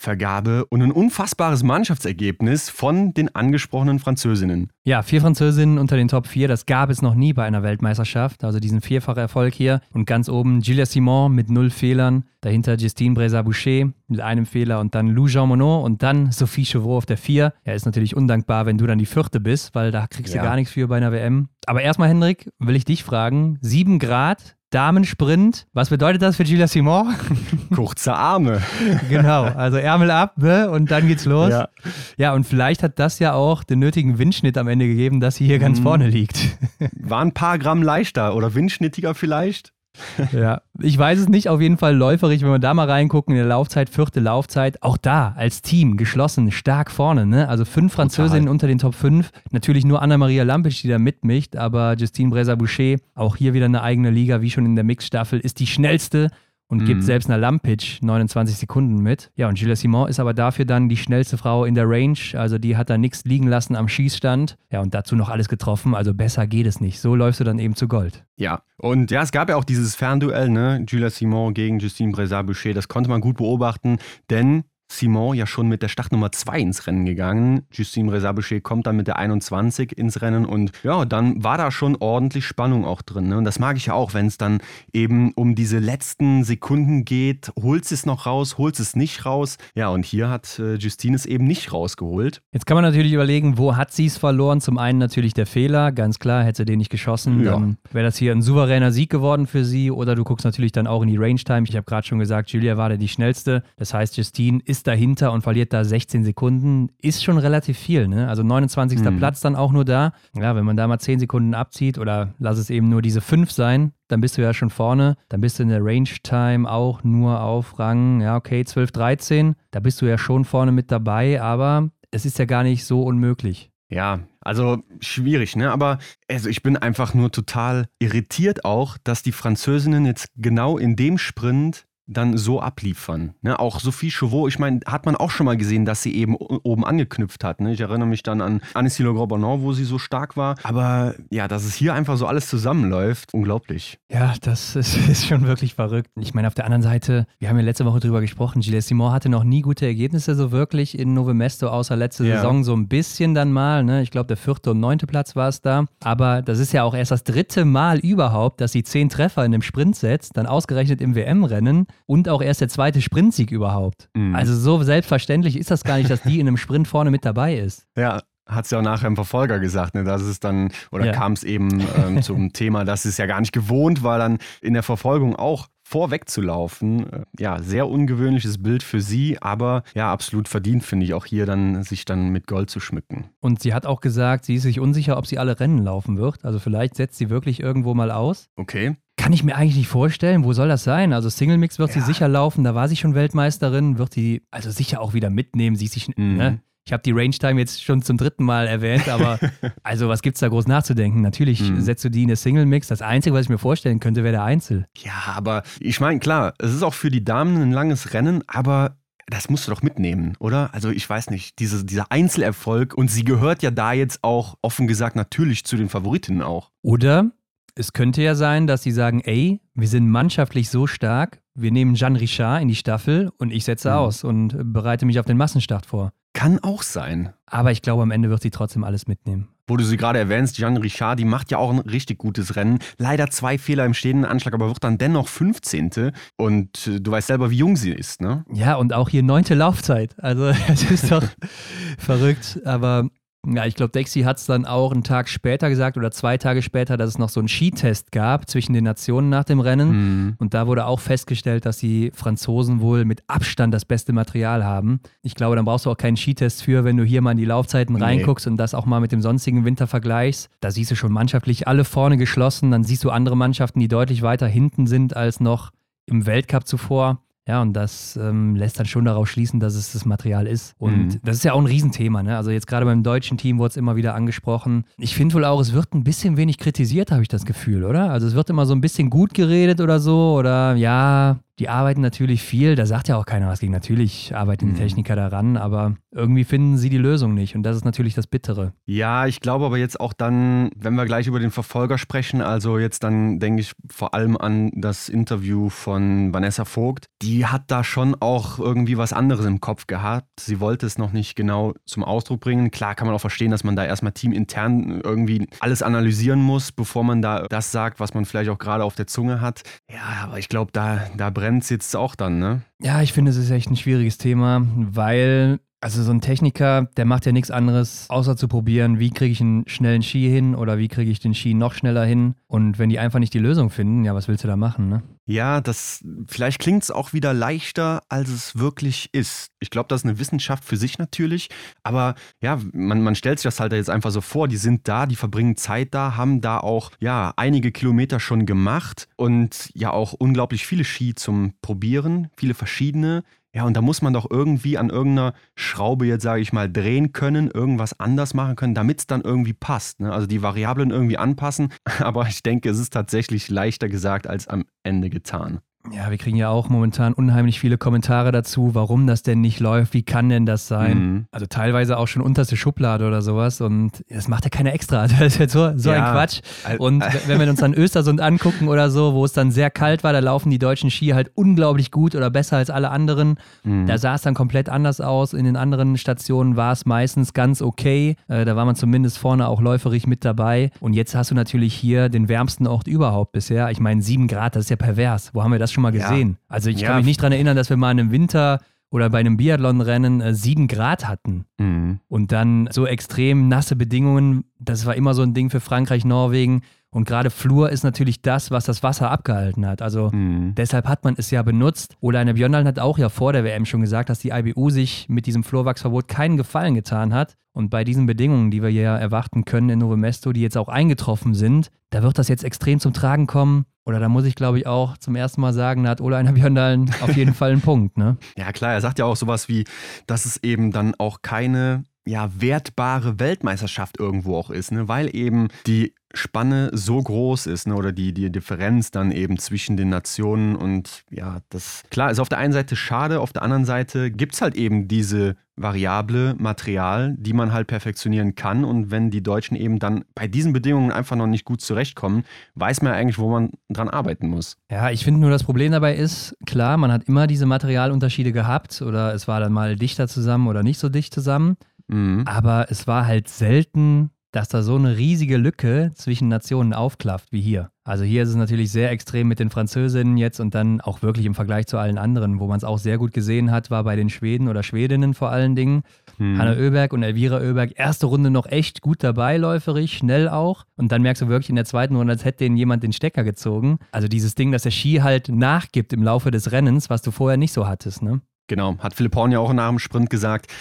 Vergabe und ein unfassbares Mannschaftsergebnis von den angesprochenen Französinnen. Ja, vier Französinnen unter den Top 4, das gab es noch nie bei einer Weltmeisterschaft. Also diesen vierfachen Erfolg hier. Und ganz oben Gilles Simon mit null Fehlern. Dahinter Justine Breza-Boucher mit einem Fehler und dann Lou Jean Monod und dann Sophie Chevreau auf der 4. Ja, ist natürlich undankbar, wenn du dann die vierte bist, weil da kriegst du ja. gar nichts für bei einer WM. Aber erstmal, Hendrik, will ich dich fragen: 7 Grad, Damensprint. Was bedeutet das für Gilles Simon? Kurze Arme. genau, also Ärmel ab ne? und dann geht's los. Ja. ja, und vielleicht hat das ja auch den nötigen Windschnitt am Ende gegeben, dass sie hier ganz mhm. vorne liegt. War ein paar Gramm leichter oder windschnittiger vielleicht. ja, ich weiß es nicht, auf jeden Fall läuferig, wenn wir da mal reingucken, in der Laufzeit, vierte Laufzeit, auch da als Team geschlossen, stark vorne, ne? Also fünf Französinnen unter den Top 5, natürlich nur Anna-Maria Lampisch, die da mitmischt, aber Justine Breza-Boucher, auch hier wieder eine eigene Liga, wie schon in der Mixstaffel, ist die schnellste und mhm. gibt selbst einer Lampic 29 Sekunden mit. Ja, und Gilles Simon ist aber dafür dann die schnellste Frau in der Range. Also die hat da nichts liegen lassen am Schießstand. Ja, und dazu noch alles getroffen. Also besser geht es nicht. So läufst du dann eben zu Gold. Ja, und ja, es gab ja auch dieses Fernduell, ne? Julia Simon gegen Justine Brezat-Boucher. Das konnte man gut beobachten, denn Simon ja schon mit der Startnummer 2 ins Rennen gegangen. Justine Resaboucher kommt dann mit der 21 ins Rennen und ja, dann war da schon ordentlich Spannung auch drin. Ne? Und das mag ich ja auch, wenn es dann eben um diese letzten Sekunden geht. Holt es noch raus, holt es nicht raus. Ja, und hier hat äh, Justine es eben nicht rausgeholt. Jetzt kann man natürlich überlegen, wo hat sie es verloren? Zum einen natürlich der Fehler, ganz klar, hätte sie den nicht geschossen, ja. dann wäre das hier ein souveräner Sieg geworden für sie. Oder du guckst natürlich dann auch in die Range Time. Ich habe gerade schon gesagt, Julia war da die schnellste. Das heißt, Justine ist dahinter und verliert da 16 Sekunden, ist schon relativ viel. Ne? Also 29. Mhm. Platz dann auch nur da. Ja, wenn man da mal 10 Sekunden abzieht oder lass es eben nur diese 5 sein, dann bist du ja schon vorne. Dann bist du in der Range Time auch nur auf Rang, ja, okay, 12, 13. Da bist du ja schon vorne mit dabei, aber es ist ja gar nicht so unmöglich. Ja, also schwierig, ne? Aber also ich bin einfach nur total irritiert auch, dass die Französinnen jetzt genau in dem Sprint dann so abliefern. Ne? Auch Sophie Chauveau, ich meine, hat man auch schon mal gesehen, dass sie eben oben angeknüpft hat. Ne? Ich erinnere mich dann an Annecy Le Grobonneau, wo sie so stark war. Aber ja, dass es hier einfach so alles zusammenläuft, unglaublich. Ja, das ist, ist schon wirklich verrückt. Ich meine, auf der anderen Seite, wir haben ja letzte Woche drüber gesprochen, Gilles Simon hatte noch nie gute Ergebnisse so wirklich in Nove Mesto, außer letzte ja. Saison so ein bisschen dann mal. Ne? Ich glaube, der vierte und neunte Platz war es da. Aber das ist ja auch erst das dritte Mal überhaupt, dass sie zehn Treffer in einem Sprint setzt, dann ausgerechnet im WM-Rennen und auch erst der zweite Sprintsieg überhaupt. Mhm. Also so selbstverständlich ist das gar nicht, dass die in einem Sprint vorne mit dabei ist. Ja, hat es ja auch nachher im Verfolger gesagt, ne, dass es dann, oder ja. kam es eben ähm, zum Thema, dass es ja gar nicht gewohnt war, dann in der Verfolgung auch vorwegzulaufen. Äh, ja, sehr ungewöhnliches Bild für sie, aber ja, absolut verdient, finde ich, auch hier dann sich dann mit Gold zu schmücken. Und sie hat auch gesagt, sie ist sich unsicher, ob sie alle Rennen laufen wird. Also vielleicht setzt sie wirklich irgendwo mal aus. Okay. Kann ich mir eigentlich nicht vorstellen. Wo soll das sein? Also Single Mix wird ja. sie sicher laufen, da war sie schon Weltmeisterin, wird sie also sicher auch wieder mitnehmen. Sie sich, mhm. ne? Ich habe die Range Time jetzt schon zum dritten Mal erwähnt, aber also was gibt es da groß nachzudenken? Natürlich mhm. setzt du die in eine Single Mix. Das Einzige, was ich mir vorstellen könnte, wäre der Einzel. Ja, aber ich meine, klar, es ist auch für die Damen ein langes Rennen, aber das musst du doch mitnehmen, oder? Also ich weiß nicht, diese, dieser Einzelerfolg und sie gehört ja da jetzt auch offen gesagt natürlich zu den Favoritinnen auch. Oder es könnte ja sein, dass sie sagen, ey, wir sind mannschaftlich so stark, wir nehmen Jeanne Richard in die Staffel und ich setze mhm. aus und bereite mich auf den Massenstart vor. Kann auch sein. Aber ich glaube, am Ende wird sie trotzdem alles mitnehmen. Wo du sie gerade erwähnst, Jeanne Richard, die macht ja auch ein richtig gutes Rennen. Leider zwei Fehler im stehenden Anschlag, aber wird dann dennoch 15. Und äh, du weißt selber, wie jung sie ist, ne? Ja, und auch hier neunte Laufzeit. Also, es ist doch verrückt. Aber ja, ich glaube, Dexy hat es dann auch einen Tag später gesagt oder zwei Tage später, dass es noch so einen Skitest gab zwischen den Nationen nach dem Rennen. Mhm. Und da wurde auch festgestellt, dass die Franzosen wohl mit Abstand das beste Material haben. Ich glaube, dann brauchst du auch keinen Skitest für, wenn du hier mal in die Laufzeiten nee. reinguckst und das auch mal mit dem sonstigen Winter vergleichst. Da siehst du schon mannschaftlich alle vorne geschlossen. Dann siehst du andere Mannschaften, die deutlich weiter hinten sind als noch im Weltcup zuvor. Ja, und das ähm, lässt dann schon darauf schließen, dass es das Material ist. Und mhm. das ist ja auch ein Riesenthema. Ne? Also jetzt gerade beim deutschen Team wurde es immer wieder angesprochen. Ich finde wohl auch, es wird ein bisschen wenig kritisiert, habe ich das Gefühl, oder? Also es wird immer so ein bisschen gut geredet oder so. Oder ja, Die arbeiten natürlich viel, da sagt ja auch keiner was gegen. Natürlich arbeiten die Mhm. Techniker daran, aber irgendwie finden sie die Lösung nicht. Und das ist natürlich das Bittere. Ja, ich glaube aber jetzt auch dann, wenn wir gleich über den Verfolger sprechen, also jetzt dann denke ich vor allem an das Interview von Vanessa Vogt. Die hat da schon auch irgendwie was anderes im Kopf gehabt. Sie wollte es noch nicht genau zum Ausdruck bringen. Klar kann man auch verstehen, dass man da erstmal teamintern irgendwie alles analysieren muss, bevor man da das sagt, was man vielleicht auch gerade auf der Zunge hat. Ja, aber ich glaube, da, da brennt es jetzt auch dann, ne? Ja, ich finde, es ist echt ein schwieriges Thema, weil, also so ein Techniker, der macht ja nichts anderes, außer zu probieren, wie kriege ich einen schnellen Ski hin oder wie kriege ich den Ski noch schneller hin. Und wenn die einfach nicht die Lösung finden, ja, was willst du da machen, ne? Ja, das vielleicht klingt es auch wieder leichter, als es wirklich ist. Ich glaube, das ist eine Wissenschaft für sich natürlich, aber ja, man, man stellt sich das halt jetzt einfach so vor, die sind da, die verbringen Zeit da, haben da auch ja einige Kilometer schon gemacht und ja auch unglaublich viele Ski zum Probieren, viele verschiedene. Ja, und da muss man doch irgendwie an irgendeiner Schraube jetzt, sage ich mal, drehen können, irgendwas anders machen können, damit es dann irgendwie passt. Ne? Also die Variablen irgendwie anpassen. Aber ich denke, es ist tatsächlich leichter gesagt als am Ende getan. Ja, wir kriegen ja auch momentan unheimlich viele Kommentare dazu, warum das denn nicht läuft, wie kann denn das sein? Mhm. Also teilweise auch schon unterste Schublade oder sowas und das macht ja keiner extra. Das ist jetzt so, so Ja. ein Quatsch. Und wenn wir uns dann Östersund angucken oder so, wo es dann sehr kalt war, da laufen die deutschen Ski halt unglaublich gut oder besser als alle anderen. Mhm. Da sah es dann komplett anders aus. In den anderen Stationen war es meistens ganz okay. Äh, da war man zumindest vorne auch läuferig mit dabei. Und jetzt hast du natürlich hier den wärmsten Ort überhaupt bisher. Ich meine, sieben Grad, das ist ja pervers. Wo haben wir das schon mal Ja. gesehen? Also ich Ja. kann mich nicht daran erinnern, dass wir mal in einem Winter oder bei einem Biathlonrennen äh, sieben Grad hatten. Mhm. Und dann so extrem nasse Bedingungen, das war immer so ein Ding für Frankreich, Norwegen. Und gerade Flur ist natürlich das, was das Wasser abgehalten hat. Also Mhm. deshalb hat man es ja benutzt. Oder eine Björndalen hat auch ja vor der WM schon gesagt, dass die IBU sich mit diesem Flurwachsverbot keinen Gefallen getan hat. Und bei diesen Bedingungen, die wir ja erwarten können in Novo Mesto, die jetzt auch eingetroffen sind, da wird das jetzt extrem zum Tragen kommen. Oder da muss ich, glaube ich, auch zum ersten Mal sagen, da hat Ola einer Björndalen auf jeden Fall einen Punkt. Ne? Ja, klar, er sagt ja auch sowas wie, dass es eben dann auch keine ja, wertbare Weltmeisterschaft irgendwo auch ist, ne? weil eben die Spanne so groß ist ne? oder die, die Differenz dann eben zwischen den Nationen und ja, das klar ist auf der einen Seite schade, auf der anderen Seite gibt es halt eben diese variable Material, die man halt perfektionieren kann und wenn die Deutschen eben dann bei diesen Bedingungen einfach noch nicht gut zurechtkommen, weiß man ja eigentlich, wo man dran arbeiten muss. Ja, ich finde nur, das Problem dabei ist, klar, man hat immer diese Materialunterschiede gehabt oder es war dann mal dichter zusammen oder nicht so dicht zusammen. Mhm. Aber es war halt selten, dass da so eine riesige Lücke zwischen Nationen aufklafft wie hier. Also hier ist es natürlich sehr extrem mit den Französinnen jetzt und dann auch wirklich im Vergleich zu allen anderen, wo man es auch sehr gut gesehen hat, war bei den Schweden oder Schwedinnen vor allen Dingen. Mhm. Hanna Oeberg und Elvira Oeberg, erste Runde noch echt gut dabei, läuferig, schnell auch. Und dann merkst du wirklich in der zweiten Runde, als hätte denen jemand den Stecker gezogen. Also dieses Ding, dass der Ski halt nachgibt im Laufe des Rennens, was du vorher nicht so hattest, ne? Genau, hat Philipp Horn ja auch nach dem Sprint gesagt.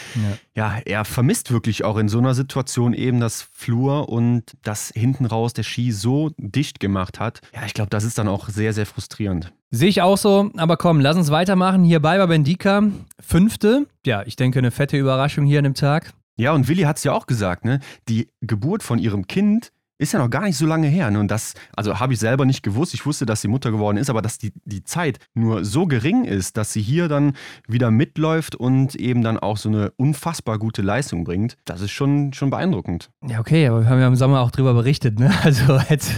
Ja. er vermisst wirklich auch in so einer Situation eben das Flur und das hinten raus der Ski so dicht gemacht hat. Ja, ich glaube, das ist dann auch sehr, sehr frustrierend. Sehe ich auch so, aber komm, lass uns weitermachen. Hier bei Bendika, fünfte. Ja, ich denke, eine fette Überraschung hier an dem Tag. Ja, und Willi hat es ja auch gesagt, ne? Die Geburt von ihrem Kind ist ja noch gar nicht so lange her. Ne? Und das, also habe ich selber nicht gewusst. Ich wusste, dass sie Mutter geworden ist, aber dass die, die Zeit nur so gering ist, dass sie hier dann wieder mitläuft und eben dann auch so eine unfassbar gute Leistung bringt, das ist schon, schon beeindruckend. Ja, okay, aber wir haben ja im Sommer auch drüber berichtet, ne? Also jetzt.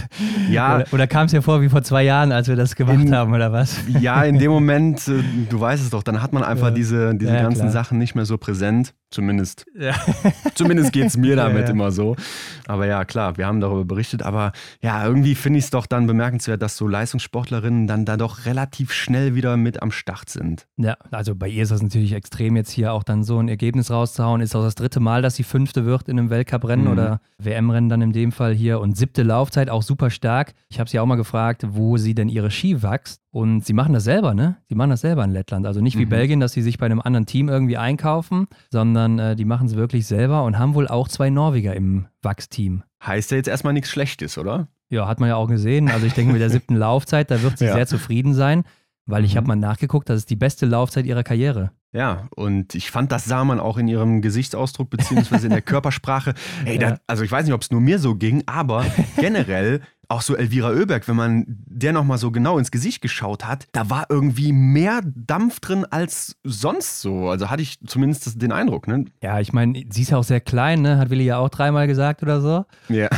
Ja. Oder, oder kam es dir vor wie vor zwei Jahren, als wir das gemacht In- haben, oder was? Ja, in dem Moment, äh, du weißt es doch, dann hat man einfach Ja. diese, diese Ja, ganzen klar. Sachen nicht mehr so präsent. Zumindest, Ja. zumindest geht es mir damit Ja, ja. immer so. Aber ja, klar, wir haben darüber berichtet. Aber ja, irgendwie finde ich es doch dann bemerkenswert, dass so Leistungssportlerinnen dann da doch relativ schnell wieder mit am Start sind. Ja, also bei ihr ist das natürlich extrem, jetzt hier auch dann so ein Ergebnis rauszuhauen. Ist auch das dritte Mal, dass sie Fünfte wird in einem Weltcuprennen Mhm. oder WM-Rennen dann in dem Fall hier. Und siebte Laufzeit, auch super stark. Ich habe sie auch mal gefragt, wo sie denn ihre Ski wächst. Und sie machen das selber, ne? Sie machen das selber in Lettland. Also nicht wie Mhm. Belgien, dass sie sich bei einem anderen Team irgendwie einkaufen, sondern äh, die machen es wirklich selber und haben wohl auch zwei Norweger im Wachsteam. Heißt ja jetzt erstmal nichts Schlechtes, oder? Ja, hat man ja auch gesehen. Also ich denke, mit der siebten Laufzeit, da wird sie Ja. sehr zufrieden sein, weil ich Mhm. habe mal nachgeguckt, das ist die beste Laufzeit ihrer Karriere. Ja, und ich fand, das sah man auch in ihrem Gesichtsausdruck beziehungsweise in der Körpersprache. Ey, ja. da, also ich weiß nicht, ob es nur mir so ging, aber generell auch so Elvira Oeberg, wenn man der nochmal so genau ins Gesicht geschaut hat, da war irgendwie mehr Dampf drin als sonst so. Also hatte ich zumindest den Eindruck, ne? Ja, ich meine, sie ist ja auch sehr klein, ne? Hat Willi ja auch dreimal gesagt oder so. Ja.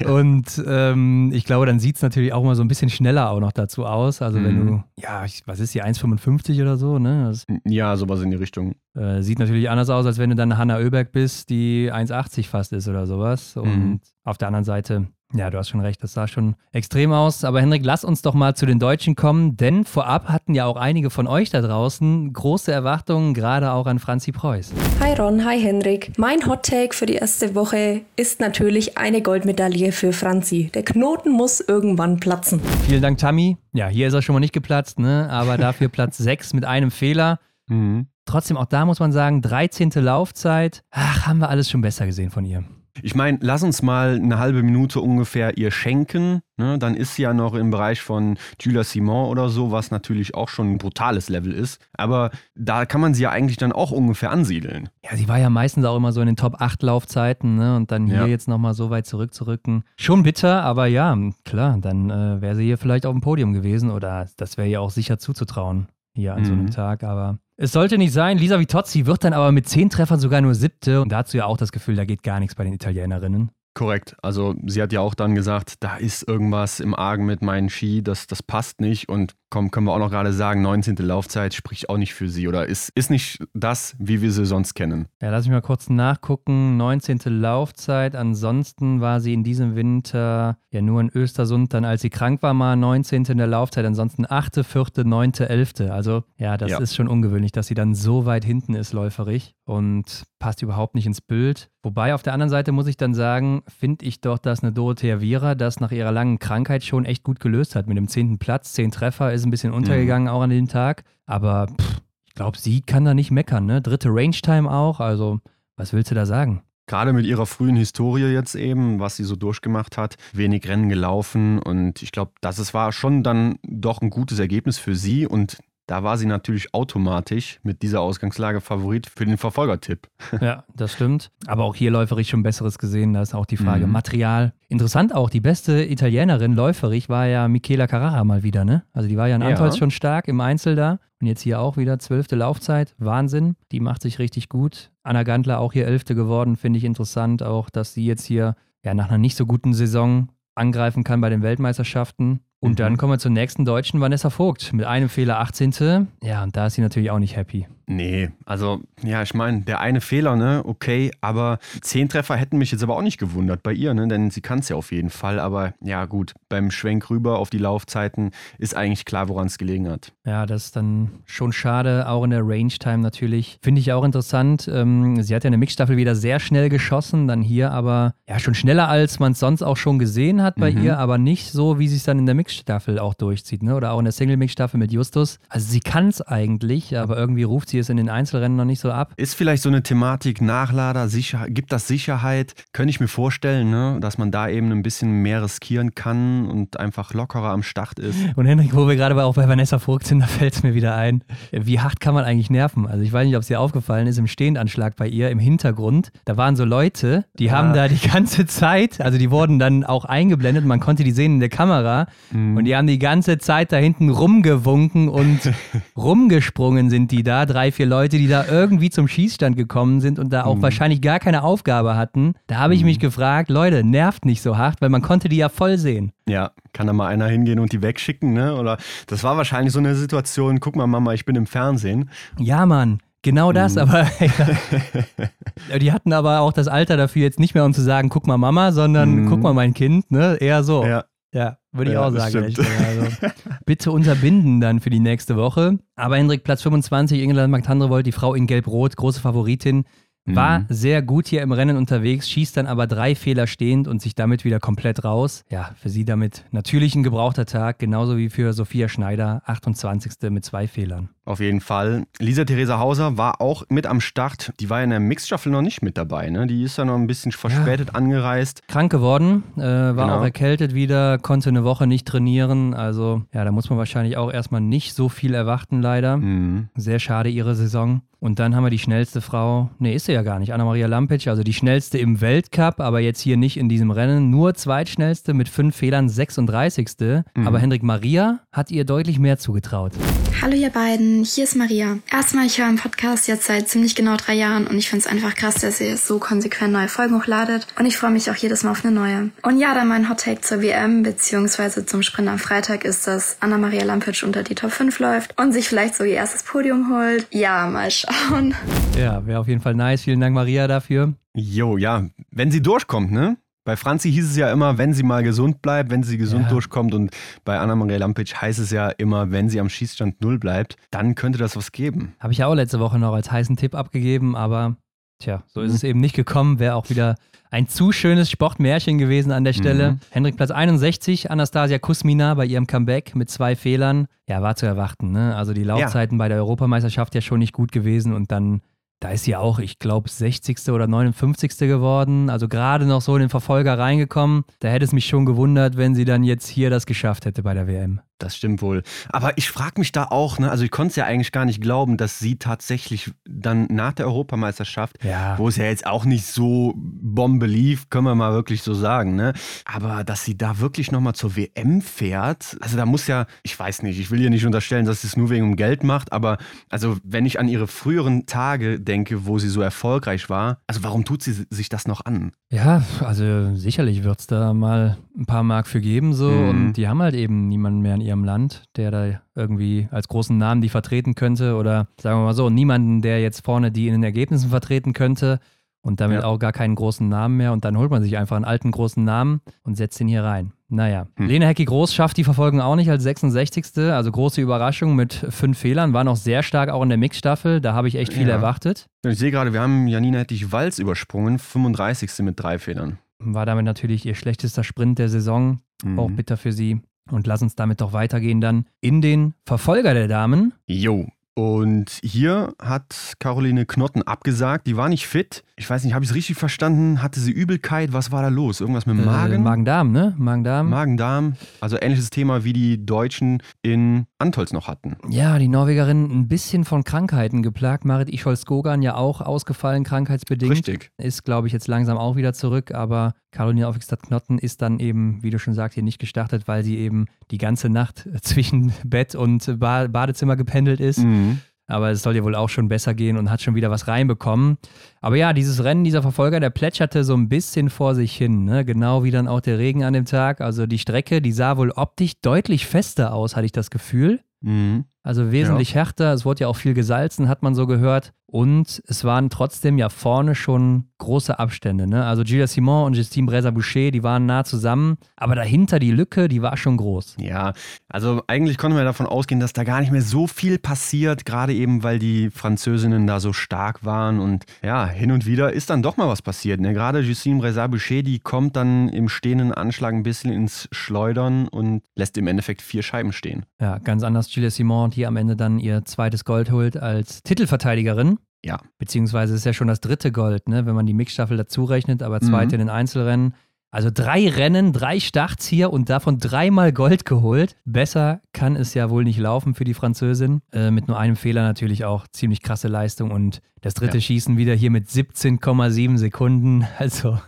ja. Und ähm, ich glaube, dann sieht es natürlich auch mal so ein bisschen schneller auch noch dazu aus. Also mhm. wenn du, ja, was ist die, 1,55 oder so, ne? Das, ja, sowas in die Richtung. Äh, sieht natürlich anders aus, als wenn du dann Hanna Oeberg bist, die 1,80 fast ist oder sowas. Und mhm. auf der anderen Seite, ja, du hast schon recht, das sah schon extrem aus. Aber Henrik, lass uns doch mal zu den Deutschen kommen, denn vorab hatten ja auch einige von euch da draußen große Erwartungen, gerade auch an Franzi Preuß. Hi Ron, hi Henrik. Mein Hot Take für die erste Woche ist natürlich eine Goldmedaille für Franzi. Der Knoten muss irgendwann platzen. Vielen Dank, Tammy. Ja, hier ist er schon mal nicht geplatzt, ne? aber dafür Platz 6 mit einem Fehler. Mhm. Trotzdem, auch da muss man sagen, 13. Laufzeit. Ach, haben wir alles schon besser gesehen von ihr. Ich meine, lass uns mal eine halbe Minute ungefähr ihr schenken. Ne? Dann ist sie ja noch im Bereich von Julia Simon oder so, was natürlich auch schon ein brutales Level ist. Aber da kann man sie ja eigentlich dann auch ungefähr ansiedeln. Ja, sie war ja meistens auch immer so in den Top 8 Laufzeiten. Ne? Und dann hier ja. jetzt nochmal so weit zurückzurücken. Schon bitter, aber ja, klar, dann äh, wäre sie hier vielleicht auf dem Podium gewesen. Oder das wäre ihr auch sicher zuzutrauen hier an mhm. so einem mhm. Tag. Aber es sollte nicht sein. Lisa Vitozzi wird dann aber mit zehn Treffern sogar nur siebte. Und dazu ja auch das Gefühl, da geht gar nichts bei den Italienerinnen. Korrekt. Also sie hat ja auch dann gesagt, da ist irgendwas im Argen mit meinen Ski, das, das passt nicht. Und komm, können wir auch noch gerade sagen, 19. Laufzeit spricht auch nicht für sie oder ist, ist nicht das, wie wir sie sonst kennen. Ja, lass mich mal kurz nachgucken. 19. Laufzeit. Ansonsten war sie in diesem Winter ja nur in Östersund, dann als sie krank war, mal 19. in der Laufzeit. Ansonsten 8., 4., 9., 11. Also ja, das ja. ist schon ungewöhnlich, dass sie dann so weit hinten ist läuferig und passt überhaupt nicht ins Bild. Wobei auf der anderen Seite muss ich dann sagen, finde ich doch, dass eine Dorothea Viera das nach ihrer langen Krankheit schon echt gut gelöst hat. Mit dem zehnten Platz, zehn Treffer, ist ein bisschen mhm. untergegangen mhm. auch an dem Tag. Aber pff, ich glaube, sie kann da nicht meckern. Ne? Dritte Range-Time auch. Also, was willst du da sagen? Gerade mit ihrer frühen Historie jetzt eben, was sie so durchgemacht hat, wenig Rennen gelaufen und ich glaube, das war schon dann doch ein gutes Ergebnis für sie und da war sie natürlich automatisch mit dieser Ausgangslage Favorit für den Verfolgertipp. Ja, das stimmt. Aber auch hier läuferig schon Besseres gesehen. Da ist auch die Frage mhm. Material. Interessant auch, die beste Italienerin läuferig war ja Michela Carrara mal wieder, ne? Also die war ja in Antolz ja. schon stark im Einzel da. Und jetzt hier auch wieder zwölfte Laufzeit. Wahnsinn. Die macht sich richtig gut. Anna Gantler auch hier elfte geworden, finde ich interessant. Auch, dass sie jetzt hier ja nach einer nicht so guten Saison angreifen kann bei den Weltmeisterschaften. Und mhm. dann kommen wir zur nächsten Deutschen, Vanessa Vogt, mit einem Fehler 18. Ja, und da ist sie natürlich auch nicht happy. Nee, also ja, ich meine, der eine Fehler, ne, okay, aber zehn Treffer hätten mich jetzt aber auch nicht gewundert bei ihr, ne, denn sie kann es ja auf jeden Fall, aber ja gut, beim Schwenk rüber auf die Laufzeiten ist eigentlich klar, woran es gelegen hat. Ja, das ist dann schon schade, auch in der Range-Time natürlich. Finde ich auch interessant. Ähm, sie hat ja eine Mixstaffel wieder sehr schnell geschossen, dann hier aber ja schon schneller, als man es sonst auch schon gesehen hat bei mhm. ihr, aber nicht so, wie sie es dann in der Mixstaffel auch durchzieht, ne, oder auch in der Single-Mix-Staffel mit Justus. Also sie kann es eigentlich, aber irgendwie ruft sie es in den Einzelrennen noch nicht so ab. Ist vielleicht so eine Thematik Nachlader, Sicher gibt das Sicherheit? Könnte ich mir vorstellen, ne? dass man da eben ein bisschen mehr riskieren kann und einfach lockerer am Start ist. Und Henrik, wo wir gerade auch bei Vanessa Vogt sind, da fällt es mir wieder ein. Wie hart kann man eigentlich nerven? Also ich weiß nicht, ob es dir aufgefallen ist, im Stehendanschlag bei ihr im Hintergrund, da waren so Leute, die ja. haben da die ganze Zeit, also die wurden dann auch eingeblendet, man konnte die sehen in der Kamera mhm. Und die haben die ganze Zeit da hinten rumgewunken und rumgesprungen sind die da, drei drei, vier Leute, die da irgendwie zum Schießstand gekommen sind und da auch mhm. wahrscheinlich gar keine Aufgabe hatten. Da habe ich mhm. mich gefragt, Leute, nervt nicht so hart, weil man konnte die ja voll sehen. Ja, kann da mal einer hingehen und die wegschicken, ne? Oder das war wahrscheinlich so eine Situation, guck mal, Mama, ich bin im Fernsehen. Ja, Mann. Genau das, mhm. aber ja. die hatten aber auch das Alter dafür jetzt nicht mehr, um zu sagen, guck mal Mama, sondern mhm. guck mal mein Kind, ne? Eher so. Ja. Ja, würde ich ja, auch sagen. Also, bitte unterbinden dann für die nächste Woche. Aber Hendrik, Platz 25, England Magdandrevold, die Frau in Gelb-Rot, große Favoritin, war mhm. sehr gut hier im Rennen unterwegs, schießt dann aber drei Fehler stehend und sich damit wieder komplett raus. Ja, für sie damit natürlich ein gebrauchter Tag, genauso wie für Sophia Schneider, 28. mit zwei Fehlern. Auf jeden Fall. Lisa Theresa Hauser war auch mit am Start. Die war in der Mixstaffel noch nicht mit dabei. Ne? Die ist ja noch ein bisschen verspätet ja. angereist. Krank geworden, äh, war genau. auch erkältet wieder, konnte eine Woche nicht trainieren. Also ja, da muss man wahrscheinlich auch erstmal nicht so viel erwarten, leider. Mhm. Sehr schade ihre Saison. Und dann haben wir die schnellste Frau, nee, ist sie ja gar nicht, Anna-Maria Lampic, also die schnellste im Weltcup, aber jetzt hier nicht in diesem Rennen, nur zweitschnellste mit fünf Fehlern, 36. Mhm. Aber Hendrik Maria hat ihr deutlich mehr zugetraut. Hallo ihr beiden, hier ist Maria. Erstmal, ich höre einen Podcast jetzt seit ziemlich genau drei Jahren und ich finde es einfach krass, dass ihr so konsequent neue Folgen hochladet und ich freue mich auch jedes Mal auf eine neue. Und ja, dann mein Hottake zur WM bzw. zum Sprint am Freitag ist, dass Anna-Maria Lampic unter die Top 5 läuft und sich vielleicht so ihr erstes Podium holt. Ja, mal schauen schauen. Ja, wäre auf jeden Fall nice. Vielen Dank, Maria, dafür. Jo, ja. Wenn sie durchkommt, ne? Bei Franzi hieß es ja immer, wenn sie mal gesund bleibt, wenn sie gesund ja. durchkommt. Und bei Anna-Maria Lampic heißt es ja immer, wenn sie am Schießstand null bleibt, dann könnte das was geben. Habe ich ja auch letzte Woche noch als heißen Tipp abgegeben, aber tja, so ist mhm. es eben nicht gekommen. Wäre auch wieder ein zu schönes Sportmärchen gewesen an der Stelle. Mhm. Hendrik Platz 61, Anastasia Kusmina bei ihrem Comeback mit zwei Fehlern. Ja, war zu erwarten. Ne? Also die Laufzeiten ja. bei der Europameisterschaft ja schon nicht gut gewesen und dann da ist sie auch, ich glaube, 60. oder 59. geworden. Also gerade noch so in den Verfolger reingekommen. Da hätte es mich schon gewundert, wenn sie dann jetzt hier das geschafft hätte bei der WM. Das stimmt wohl. Aber ich frage mich da auch, ne, also ich konnte es ja eigentlich gar nicht glauben, dass sie tatsächlich dann nach der Europameisterschaft, ja. wo es ja jetzt auch nicht so Bombe lief, können wir mal wirklich so sagen, ne? Aber dass sie da wirklich nochmal zur WM fährt, also da muss ja, ich weiß nicht, ich will ihr nicht unterstellen, dass sie es nur wegen dem Geld macht, aber also wenn ich an ihre früheren Tage denke, wo sie so erfolgreich war, also warum tut sie sich das noch an? Ja, also sicherlich wird es da mal ein paar Mark für geben so mhm. und die haben halt eben niemanden mehr in ihrem Land, der da irgendwie als großen Namen die vertreten könnte oder sagen wir mal so, niemanden, der jetzt vorne die in den Ergebnissen vertreten könnte und damit ja. auch gar keinen großen Namen mehr und dann holt man sich einfach einen alten großen Namen und setzt ihn hier rein. Naja, hm. Lena Hecki Groß schafft die Verfolgung auch nicht als 66. Also große Überraschung mit fünf Fehlern. War noch sehr stark auch in der Mixstaffel. Da habe ich echt viel ja. erwartet. Ich sehe gerade, wir haben Janina Hettich-Walz übersprungen. 35. mit drei Fehlern. War damit natürlich ihr schlechtester Sprint der Saison. Mhm. Auch bitter für sie. Und lass uns damit doch weitergehen dann in den Verfolger der Damen. Jo, und hier hat Caroline Knotten abgesagt, die war nicht fit. Ich weiß nicht, habe ich es richtig verstanden? Hatte sie Übelkeit? Was war da los? Irgendwas mit dem Magen? Äh, Magen-Darm, ne? Magen-Darm. Magen-Darm. Also ähnliches Thema wie die Deutschen in Antolz noch hatten. Ja, die Norwegerin ein bisschen von Krankheiten geplagt. Marit Ischol-Skogan ja auch ausgefallen, krankheitsbedingt. Richtig. Ist, glaube ich, jetzt langsam auch wieder zurück, aber Caroline Aufwigstadt-Knotten ist dann eben, wie du schon sagst, hier nicht gestartet, weil sie eben die ganze Nacht zwischen Bett und Badezimmer gependelt ist. Mhm. Aber es soll ja wohl auch schon besser gehen und hat schon wieder was reinbekommen. Aber ja, dieses Rennen, dieser Verfolger, der plätscherte so ein bisschen vor sich hin. Ne? Genau wie dann auch der Regen an dem Tag. Also die Strecke, die sah wohl optisch deutlich fester aus, hatte ich das Gefühl. Mhm. Also wesentlich ja. härter. Es wurde ja auch viel gesalzen, hat man so gehört. Und es waren trotzdem ja vorne schon große Abstände. Ne? Also Gilles Simon und Justine Brézard-Boucher, die waren nah zusammen. Aber dahinter die Lücke, die war schon groß. Ja, also eigentlich konnten wir davon ausgehen, dass da gar nicht mehr so viel passiert. Gerade eben, weil die Französinnen da so stark waren. Und ja, hin und wieder ist dann doch mal was passiert. Ne? Gerade Justine Brézard-Boucher, die kommt dann im stehenden Anschlag ein bisschen ins Schleudern und lässt im Endeffekt vier Scheiben stehen. Ja, ganz anders Gilles Simon, die am Ende dann ihr zweites Gold holt als Titelverteidigerin. Ja. Beziehungsweise ist ja schon das dritte Gold, ne, wenn man die Mixstaffel dazu rechnet, aber zweite mhm. in den Einzelrennen. Also drei Rennen, drei Starts hier und davon dreimal Gold geholt. Besser kann es ja wohl nicht laufen für die Französin. Äh, mit nur einem Fehler natürlich auch ziemlich krasse Leistung. Und das dritte ja. Schießen wieder hier mit 17,7 Sekunden. Also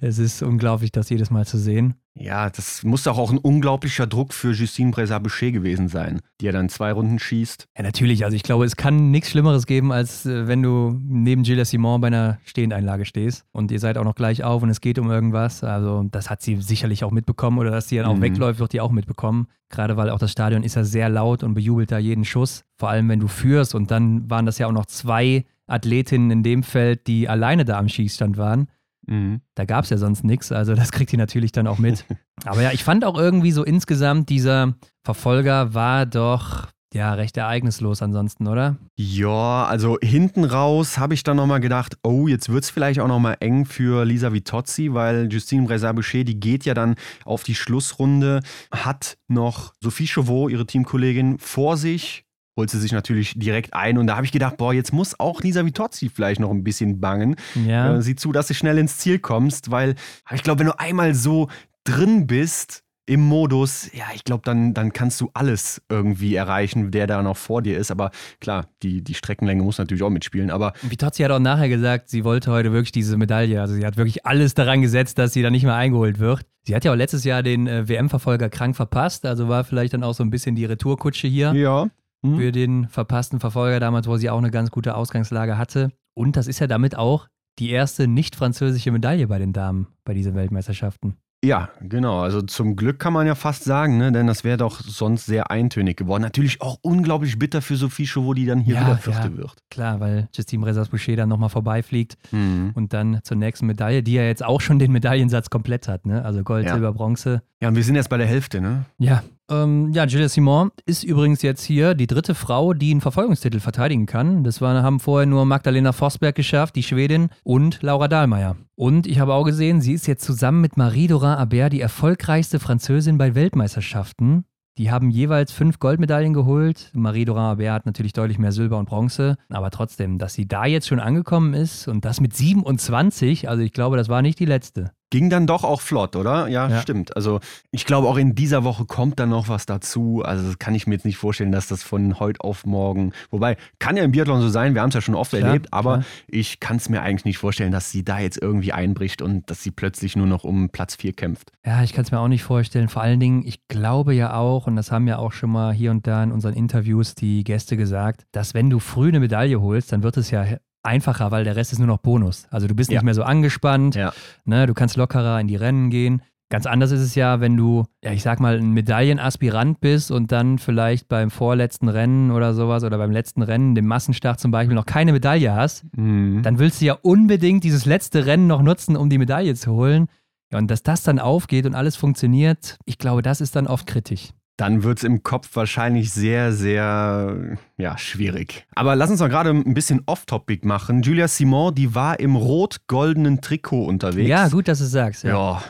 es ist unglaublich, das jedes Mal zu sehen. Ja, das muss doch auch ein unglaublicher Druck für Justine Bressard-Boucher gewesen sein, die ja dann zwei Runden schießt. Ja, natürlich. Also ich glaube, es kann nichts Schlimmeres geben, als äh, wenn du neben Gilles Simon bei einer Stehendeinlage stehst und ihr seid auch noch gleich auf und es geht um irgendwas. Also das hat sie sicherlich auch mitbekommen oder dass sie dann auch mhm. wegläuft, wird die auch mitbekommen. Gerade weil auch das Stadion ist ja sehr laut und bejubelt da jeden Schuss. Vor allem, wenn du führst und dann waren das ja auch noch zwei Athletinnen in dem Feld, die alleine da am Schießstand waren. Mhm. Da gab es ja sonst nichts, also das kriegt ihr natürlich dann auch mit. Aber ja, ich fand auch irgendwie so insgesamt, dieser Verfolger war doch ja, recht ereignislos ansonsten, oder? Ja, also hinten raus habe ich dann nochmal gedacht, oh, jetzt wird es vielleicht auch nochmal eng für Lisa Vitozzi, weil Justine Bresard-Boucher, die geht ja dann auf die Schlussrunde, hat noch Sophie Chauveau, ihre Teamkollegin, vor sich holt sie sich natürlich direkt ein. Und da habe ich gedacht, boah, jetzt muss auch Lisa Vitozzi vielleicht noch ein bisschen bangen. Ja. Äh, sieh zu, dass du schnell ins Ziel kommst, weil ich glaube, wenn du einmal so drin bist, im Modus, ja, ich glaube, dann, dann kannst du alles irgendwie erreichen, der da noch vor dir ist. Aber klar, die, die Streckenlänge muss natürlich auch mitspielen. Aber Vitozzi hat auch nachher gesagt, sie wollte heute wirklich diese Medaille. Also sie hat wirklich alles daran gesetzt, dass sie da nicht mehr eingeholt wird. Sie hat ja auch letztes Jahr den äh, WM-Verfolger krank verpasst. Also war vielleicht dann auch so ein bisschen die Retourkutsche hier ja. Hm. für den verpassten Verfolger damals, wo sie auch eine ganz gute Ausgangslage hatte. Und das ist ja damit auch die erste nicht französische Medaille bei den Damen bei diesen Weltmeisterschaften. Ja, genau. Also zum Glück kann man ja fast sagen, ne? denn das wäre doch sonst sehr eintönig geworden. Natürlich auch unglaublich bitter für Sophie Chauveau, die dann hier Ja, wieder Vierte ja. wird. Klar, weil Justine Brezas-Boucher dann nochmal vorbeifliegt Mhm. und dann zur nächsten Medaille, die ja jetzt auch schon den Medaillensatz komplett hat. Ne? Also Gold, Ja. Silber, Bronze. Ja, und wir sind jetzt bei der Hälfte, ne? Ja. Ähm, ja, Julia Simon ist übrigens jetzt hier die dritte Frau, die einen Verfolgungstitel verteidigen kann. Das war, haben vorher nur Magdalena Forsberg geschafft, die Schwedin, und Laura Dahlmeier. Und ich habe auch gesehen, sie ist jetzt zusammen mit Marie-Dora Aber die erfolgreichste Französin bei Weltmeisterschaften. Die haben jeweils fünf Goldmedaillen geholt. Marie-Dora Aber hat natürlich deutlich mehr Silber und Bronze. Aber trotzdem, dass sie da jetzt schon angekommen ist und das mit 27, also ich glaube, das war nicht die letzte. Ging dann doch auch flott, oder? Ja, Ja. stimmt. Also ich glaube, auch in dieser Woche kommt dann noch was dazu. Also das kann ich mir jetzt nicht vorstellen, dass das von heute auf morgen. Wobei, kann ja im Biathlon so sein, wir haben es ja schon oft Klar, erlebt, aber klar. ich kann es mir eigentlich nicht vorstellen, dass sie da jetzt irgendwie einbricht und dass sie plötzlich nur noch um Platz 4 kämpft. Ja, ich kann es mir auch nicht vorstellen. Vor allen Dingen, ich glaube ja auch, und das haben ja auch schon mal hier und da in unseren Interviews die Gäste gesagt, dass wenn du früh eine Medaille holst, dann wird es ja einfacher, weil der Rest ist nur noch Bonus. Also du bist Ja. nicht mehr so angespannt, Ja. ne, du kannst lockerer in die Rennen gehen. Ganz anders ist es ja, wenn du, ja, ich sag mal, ein Medaillenaspirant bist und dann vielleicht beim vorletzten Rennen oder sowas oder beim letzten Rennen, dem Massenstart zum Beispiel, noch keine Medaille hast Mhm. dann willst du ja unbedingt dieses letzte Rennen noch nutzen, um die Medaille zu holen. Ja, und dass das dann aufgeht und alles funktioniert, ich glaube, das ist dann oft kritisch. Dann wird es im Kopf wahrscheinlich sehr, sehr ja, schwierig. Aber lass uns mal gerade ein bisschen off-topic machen. Julia Simon, die war im rot-goldenen Trikot unterwegs. Ja, gut, dass du es sagst. Ja,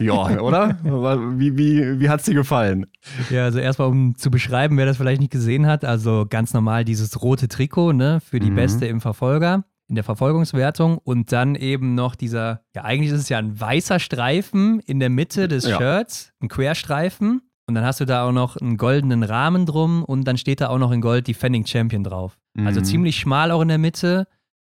Ja. ja, oder? Wie, wie, wie hat es dir gefallen? ja also erstmal, um zu beschreiben, wer das vielleicht nicht gesehen hat, also ganz normal dieses rote Trikot, ne, für die Mhm. Beste im Verfolger, in der Verfolgungswertung und dann eben noch dieser, ja, eigentlich ist es ja ein weißer Streifen in der Mitte des Ja. Shirts, ein Querstreifen. Und dann hast du da auch noch einen goldenen Rahmen drum und dann steht da auch noch in Gold Defending Champion drauf. Also Mhm. ziemlich schmal auch in der Mitte.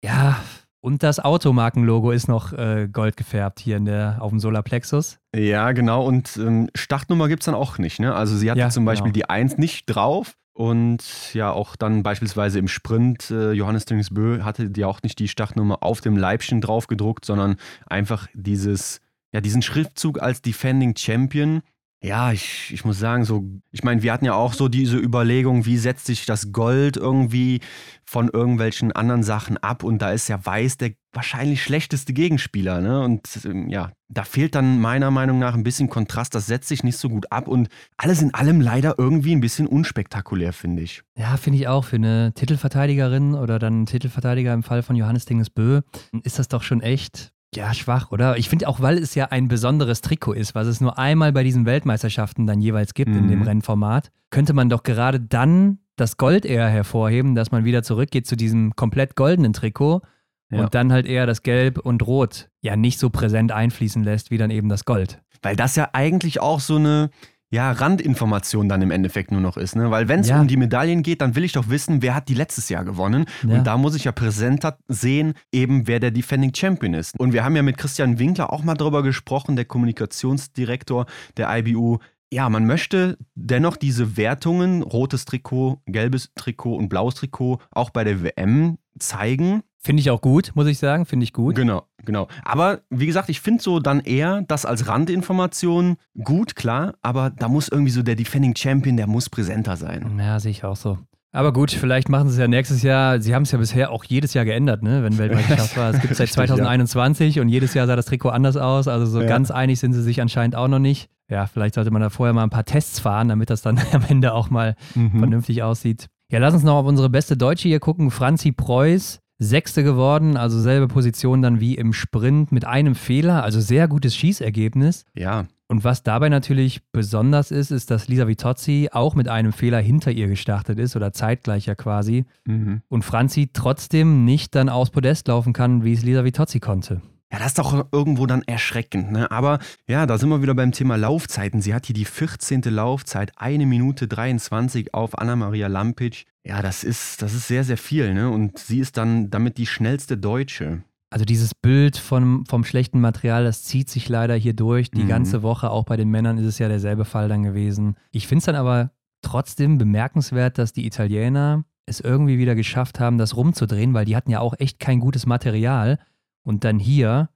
Ja, und das Automarkenlogo ist noch äh, gold gefärbt hier in der, auf dem Solarplexus. Ja, genau. Und ähm, Startnummer gibt es dann auch nicht. Ne? Also sie hatte Ja, zum Beispiel genau. die 1 nicht drauf. Und ja, auch dann beispielsweise im Sprint, äh, Johannes Dingsbö hatte die auch nicht die Startnummer auf dem Leibchen drauf gedruckt, sondern einfach dieses, ja, diesen Schriftzug als Defending Champion. Ja, ich, ich muss sagen, so, ich meine, wir hatten ja auch so diese Überlegung, wie setzt sich das Gold irgendwie von irgendwelchen anderen Sachen ab und da ist ja Weiß der wahrscheinlich schlechteste Gegenspieler, ne? Und ähm, ja, da fehlt dann meiner Meinung nach ein bisschen Kontrast, das setzt sich nicht so gut ab und alles in allem leider irgendwie ein bisschen unspektakulär, finde ich. Ja, finde ich auch. Für eine Titelverteidigerin oder dann Titelverteidiger im Fall von Johannes Dingesbö ist das doch schon echt, ja, schwach, oder? Ich finde auch, weil es ja ein besonderes Trikot ist, was es nur einmal bei diesen Weltmeisterschaften dann jeweils gibt in Mhm. dem Rennformat, könnte man doch gerade dann das Gold eher hervorheben, dass man wieder zurückgeht zu diesem komplett goldenen Trikot Ja. und dann halt eher das Gelb und Rot ja nicht so präsent einfließen lässt, wie dann eben das Gold. Weil das ja eigentlich auch so eine ja, Randinformation dann im Endeffekt nur noch ist. Ne? Weil wenn es Ja. um die Medaillen geht, dann will ich doch wissen, wer hat die letztes Jahr gewonnen. Ja. Und da muss ich ja präsenter sehen, eben wer der Defending Champion ist. Und wir haben ja mit Christian Winkler auch mal darüber gesprochen, der Kommunikationsdirektor der IBU. Ja, man möchte dennoch diese Wertungen, rotes Trikot, gelbes Trikot und blaues Trikot, auch bei der WM zeigen. Finde ich auch gut, muss ich sagen, finde ich gut. Genau, genau. Aber wie gesagt, ich finde so dann eher das als Randinformation gut, klar, aber da muss irgendwie so der Defending Champion, der muss präsenter sein. Ja, sehe ich auch so. Aber gut, vielleicht machen sie es ja nächstes Jahr. Sie haben es ja bisher auch jedes Jahr geändert, ne? wenn Weltmeisterschaft war. Es gibt es seit Richtig, ja. 2021 und jedes Jahr sah das Trikot anders aus. Also so Ja. ganz einig sind sie sich anscheinend auch noch nicht. Ja, vielleicht sollte man da vorher mal ein paar Tests fahren, damit das dann am Ende auch mal Mhm. vernünftig aussieht. Ja, lass uns noch auf unsere beste Deutsche hier gucken. Franzi Preuß, Sechste geworden, also selbe Position dann wie im Sprint mit einem Fehler, also sehr gutes Schießergebnis. Ja, Und was dabei natürlich besonders ist, ist, dass Lisa Vitozzi auch mit einem Fehler hinter ihr gestartet ist oder zeitgleicher quasi. Mhm. Und Franzi trotzdem nicht dann aus Podest laufen kann, wie es Lisa Vitozzi konnte. Ja, das ist doch irgendwo dann erschreckend. Ne? Aber ja, da sind wir wieder beim Thema Laufzeiten. Sie hat hier die 14. Laufzeit, eine Minute 23 auf Anna-Maria Lampic. Ja, das ist, das ist sehr, sehr viel. Ne? Und sie ist dann damit die schnellste Deutsche. Also dieses Bild vom, vom schlechten Material, das zieht sich leider hier durch. Die mhm. ganze Woche, auch bei den Männern ist es ja derselbe Fall dann gewesen. Ich finde es dann aber trotzdem bemerkenswert, dass die Italiener es irgendwie wieder geschafft haben, das rumzudrehen, weil die hatten ja auch echt kein gutes Material. Und dann hier,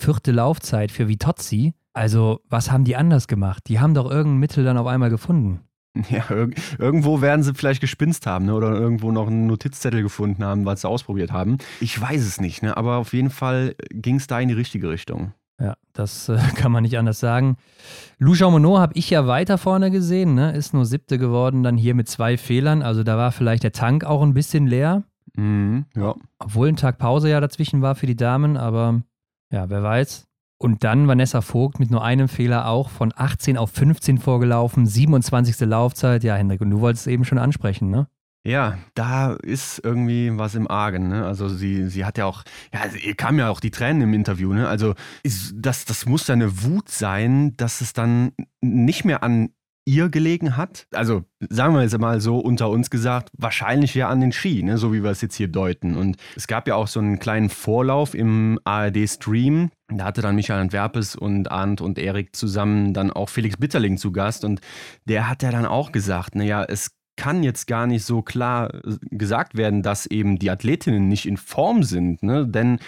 vierte Laufzeit für Vitozzi. Also, was haben die anders gemacht? Die haben doch irgendein Mittel dann auf einmal gefunden. Ja, irg irgendwo werden sie vielleicht gespinst haben ne? oder irgendwo noch einen Notizzettel gefunden haben, was sie ausprobiert haben. Ich weiß es nicht, ne? aber auf jeden Fall ging es da in die richtige Richtung. Ja, das äh, kann man nicht anders sagen. Lou Monod habe ich ja weiter vorne gesehen, ne? ist nur siebte geworden, dann hier mit zwei Fehlern. Also da war vielleicht der Tank auch ein bisschen leer. Mhm, ja. Obwohl ein Tag Pause ja dazwischen war für die Damen, aber ja, wer weiß. Und dann Vanessa Vogt mit nur einem Fehler auch von 18 auf 15 vorgelaufen, 27. Laufzeit. Ja, Hendrik, und du wolltest es eben schon ansprechen, ne? Ja, da ist irgendwie was im Argen. Ne? Also sie, sie hat ja auch, ja, ihr kam ja auch die Tränen im Interview. Ne? Also ist, das, das muss ja eine Wut sein, dass es dann nicht mehr an ihr gelegen hat. Also sagen wir jetzt mal so unter uns gesagt, wahrscheinlich ja an den Ski, ne, so wie wir es jetzt hier deuten. Und es gab ja auch so einen kleinen Vorlauf im ARD-Stream. Da hatte dann Michael Antwerpes und Arndt und Erik zusammen dann auch Felix Bitterling zu Gast. Und der hat ja dann auch gesagt, naja, es kann jetzt gar nicht so klar äh, gesagt werden, dass eben die Athletinnen nicht in Form sind. Ne? Denn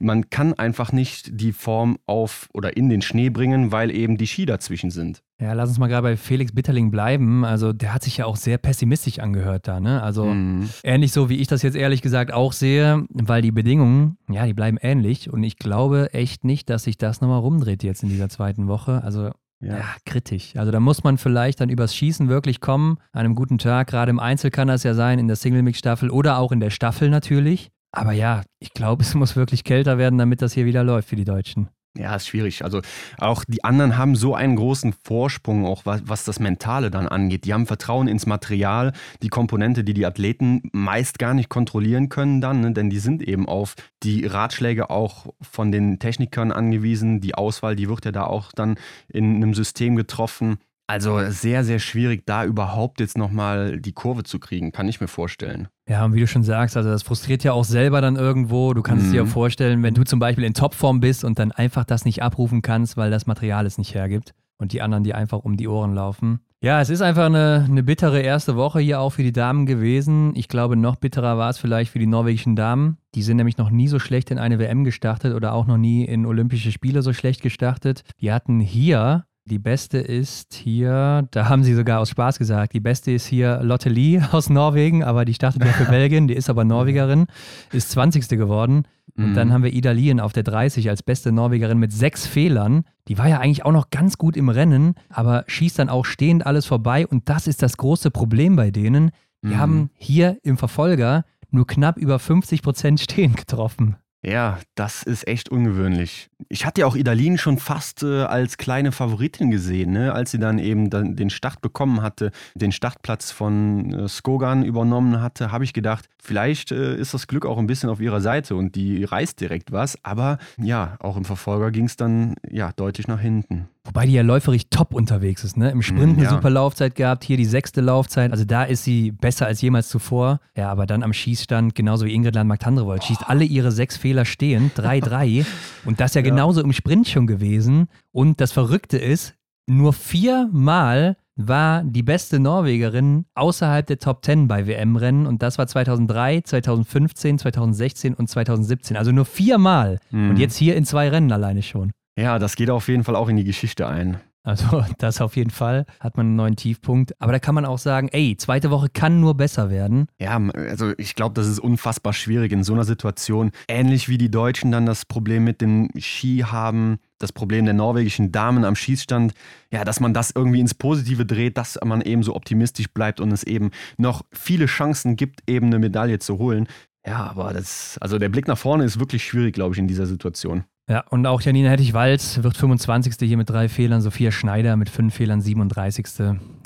man kann einfach nicht die Form auf oder in den Schnee bringen, weil eben die Ski dazwischen sind. Ja, lass uns mal gerade bei Felix Bitterling bleiben. Also der hat sich ja auch sehr pessimistisch angehört da, ne? Also mhm. ähnlich so, wie ich das jetzt ehrlich gesagt auch sehe, weil die Bedingungen, ja, die bleiben ähnlich und ich glaube echt nicht, dass sich das nochmal rumdreht jetzt in dieser zweiten Woche. Also ja. ja. kritisch. Also da muss man vielleicht dann übers Schießen wirklich kommen. An einem guten Tag, gerade im Einzel kann das ja sein, in der Single-Mix-Staffel oder auch in der Staffel natürlich. Aber ja, ich glaube, es muss wirklich kälter werden, damit das hier wieder läuft für die Deutschen. Ja, ist schwierig. Also auch die anderen haben so einen großen Vorsprung, auch was, was, das Mentale dann angeht. Die haben Vertrauen ins Material, die Komponente, die die Athleten meist gar nicht kontrollieren können dann, ne? denn die sind eben auf die Ratschläge auch von den Technikern angewiesen. Die Auswahl, die wird ja da auch dann in einem System getroffen. Also sehr, sehr schwierig, da überhaupt jetzt nochmal die Kurve zu kriegen, kann ich mir vorstellen. Ja, und wie du schon sagst, also das frustriert ja auch selber dann irgendwo. Du kannst mhm. es dir ja vorstellen, wenn du zum Beispiel in Topform bist und dann einfach das nicht abrufen kannst, weil das Material es nicht hergibt und die anderen die einfach um die Ohren laufen. Ja, es ist einfach eine, eine bittere erste Woche hier auch für die Damen gewesen. Ich glaube, noch bitterer war es vielleicht für die norwegischen Damen. Die sind nämlich noch nie so schlecht in eine WM gestartet oder auch noch nie in Olympische Spiele so schlecht gestartet. Die hatten hier die beste ist hier, da haben sie sogar aus Spaß gesagt, die beste ist hier Lotte Lee aus Norwegen, aber die startet ja für Belgien, die ist aber Norwegerin, ist 20. geworden. Und mhm. dann haben wir Ida Lien auf der 30 als beste Norwegerin mit sechs Fehlern. Die war ja eigentlich auch noch ganz gut im Rennen, aber schießt dann auch stehend alles vorbei. Und das ist das große Problem bei denen. Die mhm. haben hier im Verfolger nur knapp über 50 Prozent stehend getroffen. Ja, das ist echt ungewöhnlich. Ich hatte ja auch Idalin schon fast äh, als kleine Favoritin gesehen, ne? als sie dann eben dann den Start bekommen hatte, den Startplatz von äh, Skogan übernommen hatte, habe ich gedacht, vielleicht äh, ist das Glück auch ein bisschen auf ihrer Seite und die reißt direkt was. Aber ja, auch im Verfolger ging es dann ja deutlich nach hinten. Wobei die ja läuferig top unterwegs ist, ne? Im Sprint eine ja. super Laufzeit gehabt, hier die sechste Laufzeit. Also da ist sie besser als jemals zuvor. Ja, aber dann am Schießstand, genauso wie Ingrid Landmark-Tandrevold, schießt alle ihre sechs Fehler stehend, 3-3. Und das ja, ja genauso im Sprint schon gewesen. Und das Verrückte ist, nur viermal war die beste Norwegerin außerhalb der Top 10 bei WM-Rennen und das war 2003, 2015, 2016 und 2017. Also nur viermal. Mhm. Und jetzt hier in zwei Rennen alleine schon. Ja, das geht auf jeden Fall auch in die Geschichte ein. Also das auf jeden Fall hat man einen neuen Tiefpunkt. Aber da kann man auch sagen, ey, zweite Woche kann nur besser werden. Ja, also ich glaube, das ist unfassbar schwierig in so einer Situation. Ähnlich wie die Deutschen dann das Problem mit dem Ski haben, das Problem der norwegischen Damen am Schießstand, ja, dass man das irgendwie ins Positive dreht, dass man eben so optimistisch bleibt und es eben noch viele Chancen gibt, eben eine Medaille zu holen. Ja, aber das, also der Blick nach vorne ist wirklich schwierig, glaube ich, in dieser Situation. Ja, und auch Janina Hettich-Walz wird 25. hier mit drei Fehlern, Sophia Schneider mit fünf Fehlern 37.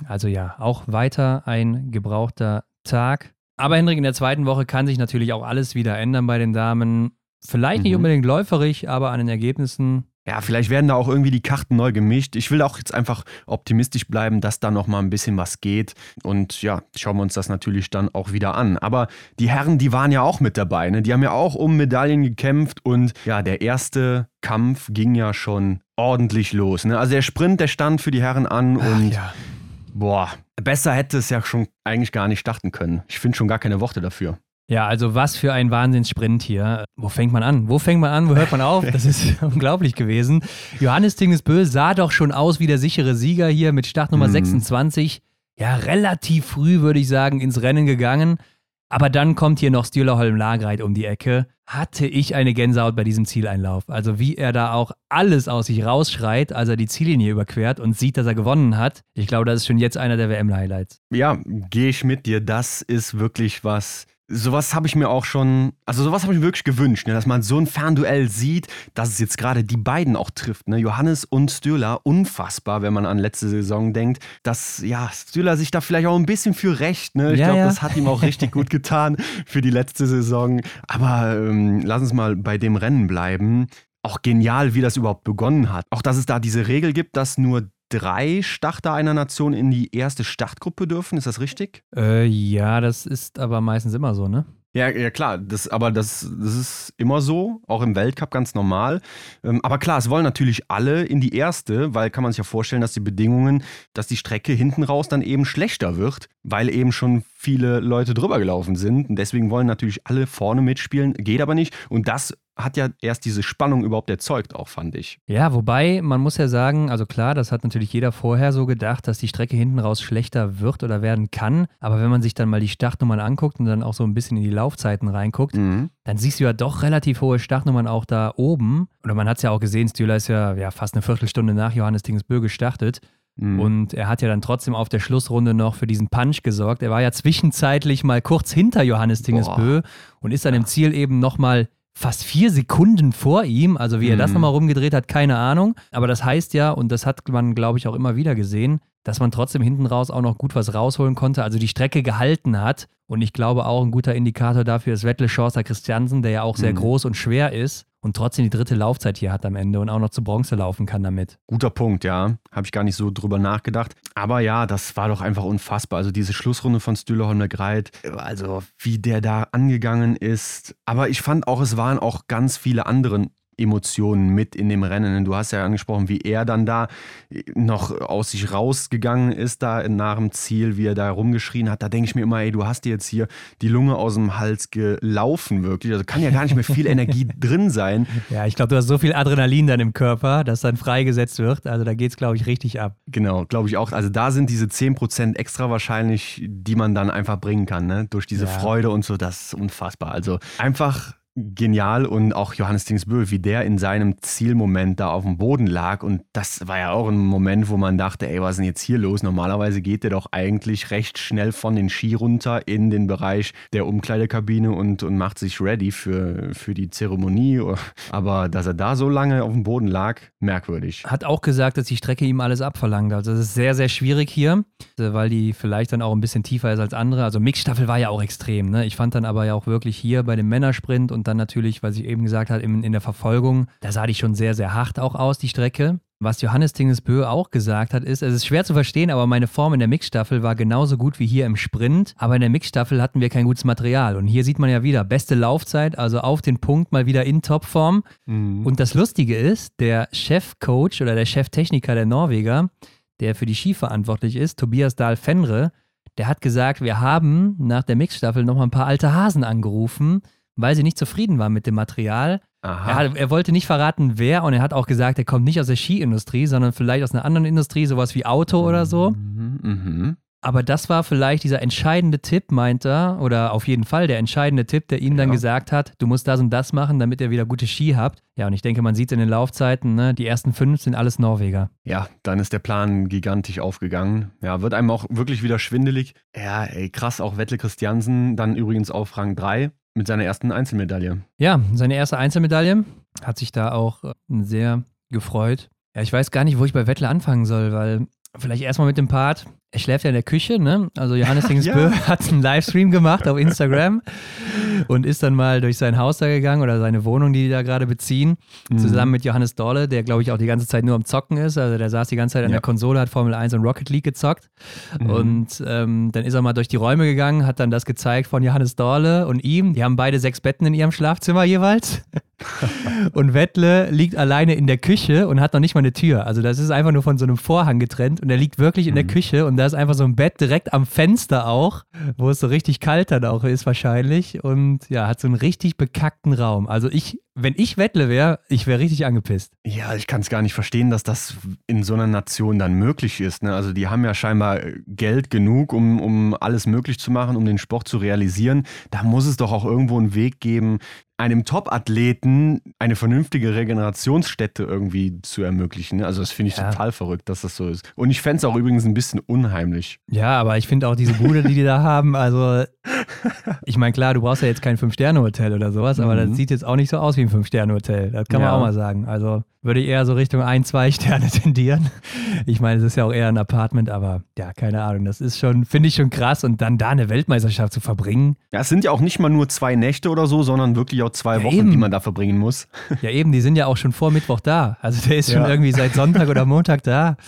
Also ja, auch weiter ein gebrauchter Tag. Aber Hendrik, in der zweiten Woche kann sich natürlich auch alles wieder ändern bei den Damen. Vielleicht nicht mhm. unbedingt läuferig, aber an den Ergebnissen ja, vielleicht werden da auch irgendwie die Karten neu gemischt. Ich will auch jetzt einfach optimistisch bleiben, dass da noch mal ein bisschen was geht. Und ja, schauen wir uns das natürlich dann auch wieder an. Aber die Herren, die waren ja auch mit dabei. Ne? Die haben ja auch um Medaillen gekämpft. Und ja, der erste Kampf ging ja schon ordentlich los. Ne? Also der Sprint, der stand für die Herren an. Ach, und ja. boah, besser hätte es ja schon eigentlich gar nicht starten können. Ich finde schon gar keine Worte dafür. Ja, also was für ein Wahnsinnssprint hier. Wo fängt man an? Wo fängt man an? Wo hört man auf? Das ist unglaublich gewesen. Johannes Tingesbö sah doch schon aus wie der sichere Sieger hier mit Startnummer mhm. 26. Ja, relativ früh, würde ich sagen, ins Rennen gegangen. Aber dann kommt hier noch Stühlerholm Lagreit um die Ecke. Hatte ich eine Gänsehaut bei diesem Zieleinlauf. Also wie er da auch alles aus sich rausschreit, als er die Ziellinie überquert und sieht, dass er gewonnen hat. Ich glaube, das ist schon jetzt einer der WM-Highlights. Ja, gehe ich mit dir. Das ist wirklich was sowas habe ich mir auch schon, also sowas habe ich mir wirklich gewünscht, ne, dass man so ein Fernduell sieht, dass es jetzt gerade die beiden auch trifft. Ne? Johannes und Stühler, unfassbar, wenn man an letzte Saison denkt, dass ja, Stühler sich da vielleicht auch ein bisschen für recht. Ne? Ich ja, glaube, ja. das hat ihm auch richtig gut getan für die letzte Saison. Aber ähm, lass uns mal bei dem Rennen bleiben auch genial, wie das überhaupt begonnen hat. Auch dass es da diese Regel gibt, dass nur drei Starter einer Nation in die erste Startgruppe dürfen. Ist das richtig? Äh, ja, das ist aber meistens immer so, ne? Ja, ja klar, das, aber das, das ist immer so, auch im Weltcup ganz normal. Ähm, aber klar, es wollen natürlich alle in die erste, weil kann man sich ja vorstellen, dass die Bedingungen, dass die Strecke hinten raus dann eben schlechter wird, weil eben schon viele Leute drüber gelaufen sind. Und deswegen wollen natürlich alle vorne mitspielen, geht aber nicht. Und das hat ja erst diese Spannung überhaupt erzeugt, auch fand ich. Ja, wobei man muss ja sagen, also klar, das hat natürlich jeder vorher so gedacht, dass die Strecke hinten raus schlechter wird oder werden kann. Aber wenn man sich dann mal die Startnummern anguckt und dann auch so ein bisschen in die Laufzeiten reinguckt, mhm. dann siehst du ja doch relativ hohe Startnummern auch da oben. Oder man hat es ja auch gesehen, Stühler ist ja, ja fast eine Viertelstunde nach Johannes Dingsbö gestartet. Mhm. Und er hat ja dann trotzdem auf der Schlussrunde noch für diesen Punch gesorgt. Er war ja zwischenzeitlich mal kurz hinter Johannes Dingesbö und ist dann im Ziel eben nochmal fast vier Sekunden vor ihm. Also wie er das mhm. nochmal rumgedreht hat, keine Ahnung. Aber das heißt ja, und das hat man, glaube ich, auch immer wieder gesehen, dass man trotzdem hinten raus auch noch gut was rausholen konnte, also die Strecke gehalten hat. Und ich glaube auch ein guter Indikator dafür ist Wettle Schorster Christiansen, der ja auch sehr mhm. groß und schwer ist und trotzdem die dritte Laufzeit hier hat am Ende und auch noch zu Bronze laufen kann damit. Guter Punkt, ja. Habe ich gar nicht so drüber nachgedacht. Aber ja, das war doch einfach unfassbar. Also diese Schlussrunde von Stühleholmer Greit, also wie der da angegangen ist. Aber ich fand auch, es waren auch ganz viele andere Emotionen mit in dem Rennen. Du hast ja angesprochen, wie er dann da noch aus sich rausgegangen ist, da nach dem Ziel, wie er da rumgeschrien hat. Da denke ich mir immer, ey, du hast dir jetzt hier die Lunge aus dem Hals gelaufen, wirklich. Also kann ja gar nicht mehr viel Energie drin sein. Ja, ich glaube, du hast so viel Adrenalin dann im Körper, dass dann freigesetzt wird. Also da geht es, glaube ich, richtig ab. Genau, glaube ich auch. Also da sind diese 10% extra wahrscheinlich, die man dann einfach bringen kann, ne? Durch diese ja. Freude und so, das ist unfassbar. Also einfach genial und auch Johannes Dingsbö, wie der in seinem Zielmoment da auf dem Boden lag und das war ja auch ein Moment, wo man dachte, ey, was ist denn jetzt hier los? Normalerweise geht der doch eigentlich recht schnell von den Ski runter in den Bereich der Umkleidekabine und, und macht sich ready für, für die Zeremonie, aber dass er da so lange auf dem Boden lag, merkwürdig. Hat auch gesagt, dass die Strecke ihm alles abverlangt, also es ist sehr, sehr schwierig hier, weil die vielleicht dann auch ein bisschen tiefer ist als andere, also Mixstaffel war ja auch extrem, ne? ich fand dann aber ja auch wirklich hier bei dem Männersprint und und dann natürlich, was ich eben gesagt habe, in, in der Verfolgung, da sah die schon sehr, sehr hart auch aus, die Strecke. Was Johannes Tingesbö auch gesagt hat, ist, es ist schwer zu verstehen, aber meine Form in der Mixstaffel war genauso gut wie hier im Sprint. Aber in der Mixstaffel hatten wir kein gutes Material. Und hier sieht man ja wieder, beste Laufzeit, also auf den Punkt mal wieder in Topform. Mhm. Und das Lustige ist, der Chefcoach oder der Cheftechniker der Norweger, der für die Ski verantwortlich ist, Tobias Dahl Fenre, der hat gesagt, wir haben nach der Mixstaffel noch mal ein paar alte Hasen angerufen, weil sie nicht zufrieden war mit dem Material. Er, hat, er, wollte nicht verraten, wer, und er hat auch gesagt, er kommt nicht aus der Skiindustrie, sondern vielleicht aus einer anderen Industrie, sowas wie Auto oder so. Mhm, mh. Aber das war vielleicht dieser entscheidende Tipp, meint er, oder auf jeden Fall der entscheidende Tipp, der ihm dann gesagt hat, du musst das und das machen, damit ihr wieder gute Ski habt. Ja, und ich denke, man sieht in den Laufzeiten, ne, die ersten fünf sind alles Norweger. Ja, dann ist der Plan gigantisch aufgegangen. Ja, wird einem auch wirklich wieder schwindelig. Ja, ey, krass, auch Wettle Christiansen, dann übrigens auf Rang 3. Mit seiner ersten Einzelmedaille. Ja, seine erste Einzelmedaille. Hat sich da auch äh, sehr gefreut. Ja, ich weiß gar nicht, wo ich bei Wettler anfangen soll, weil vielleicht erstmal mit dem Part. Er schläft ja in der Küche, ne? Also Johannes Dingsbö ja. hat einen Livestream gemacht auf Instagram und ist dann mal durch sein Haus da gegangen oder seine Wohnung, die die da gerade beziehen, mhm. zusammen mit Johannes Dorle, der glaube ich auch die ganze Zeit nur am Zocken ist. Also der saß die ganze Zeit an ja. der Konsole, hat Formel 1 und Rocket League gezockt. Mhm. Und ähm, dann ist er mal durch die Räume gegangen, hat dann das gezeigt von Johannes Dorle und ihm. Die haben beide sechs Betten in ihrem Schlafzimmer jeweils. und Wettle liegt alleine in der Küche und hat noch nicht mal eine Tür. Also das ist einfach nur von so einem Vorhang getrennt und er liegt wirklich in der mhm. Küche und da ist einfach so ein Bett direkt am Fenster auch, wo es so richtig kalt dann auch ist wahrscheinlich und ja, hat so einen richtig bekackten Raum. Also ich wenn ich Wettle wäre, ich wäre richtig angepisst. Ja, ich kann es gar nicht verstehen, dass das in so einer Nation dann möglich ist. Ne? Also die haben ja scheinbar Geld genug, um, um alles möglich zu machen, um den Sport zu realisieren. Da muss es doch auch irgendwo einen Weg geben, einem Top-Athleten eine vernünftige Regenerationsstätte irgendwie zu ermöglichen. Also das finde ich ja. total verrückt, dass das so ist. Und ich fände es auch übrigens ein bisschen unheimlich. Ja, aber ich finde auch diese Bude, die die da haben, also ich meine, klar, du brauchst ja jetzt kein Fünf-Sterne-Hotel oder sowas, aber das mhm. sieht jetzt auch nicht so aus wie ein Fünf-Sterne-Hotel. Das kann man auch mal sagen. Also würde ich eher so Richtung ein, zwei Sterne tendieren. Ich meine, es ist ja auch eher ein Apartment, aber ja, keine Ahnung. Das ist schon, finde ich schon krass. Und dann da eine Weltmeisterschaft zu verbringen. Ja, es sind ja auch nicht mal nur zwei Nächte oder so, sondern wirklich auch zwei ja, Wochen, eben. die man da verbringen muss. Ja, eben, die sind ja auch schon vor Mittwoch da. Also der ist schon irgendwie seit Sonntag oder Montag da.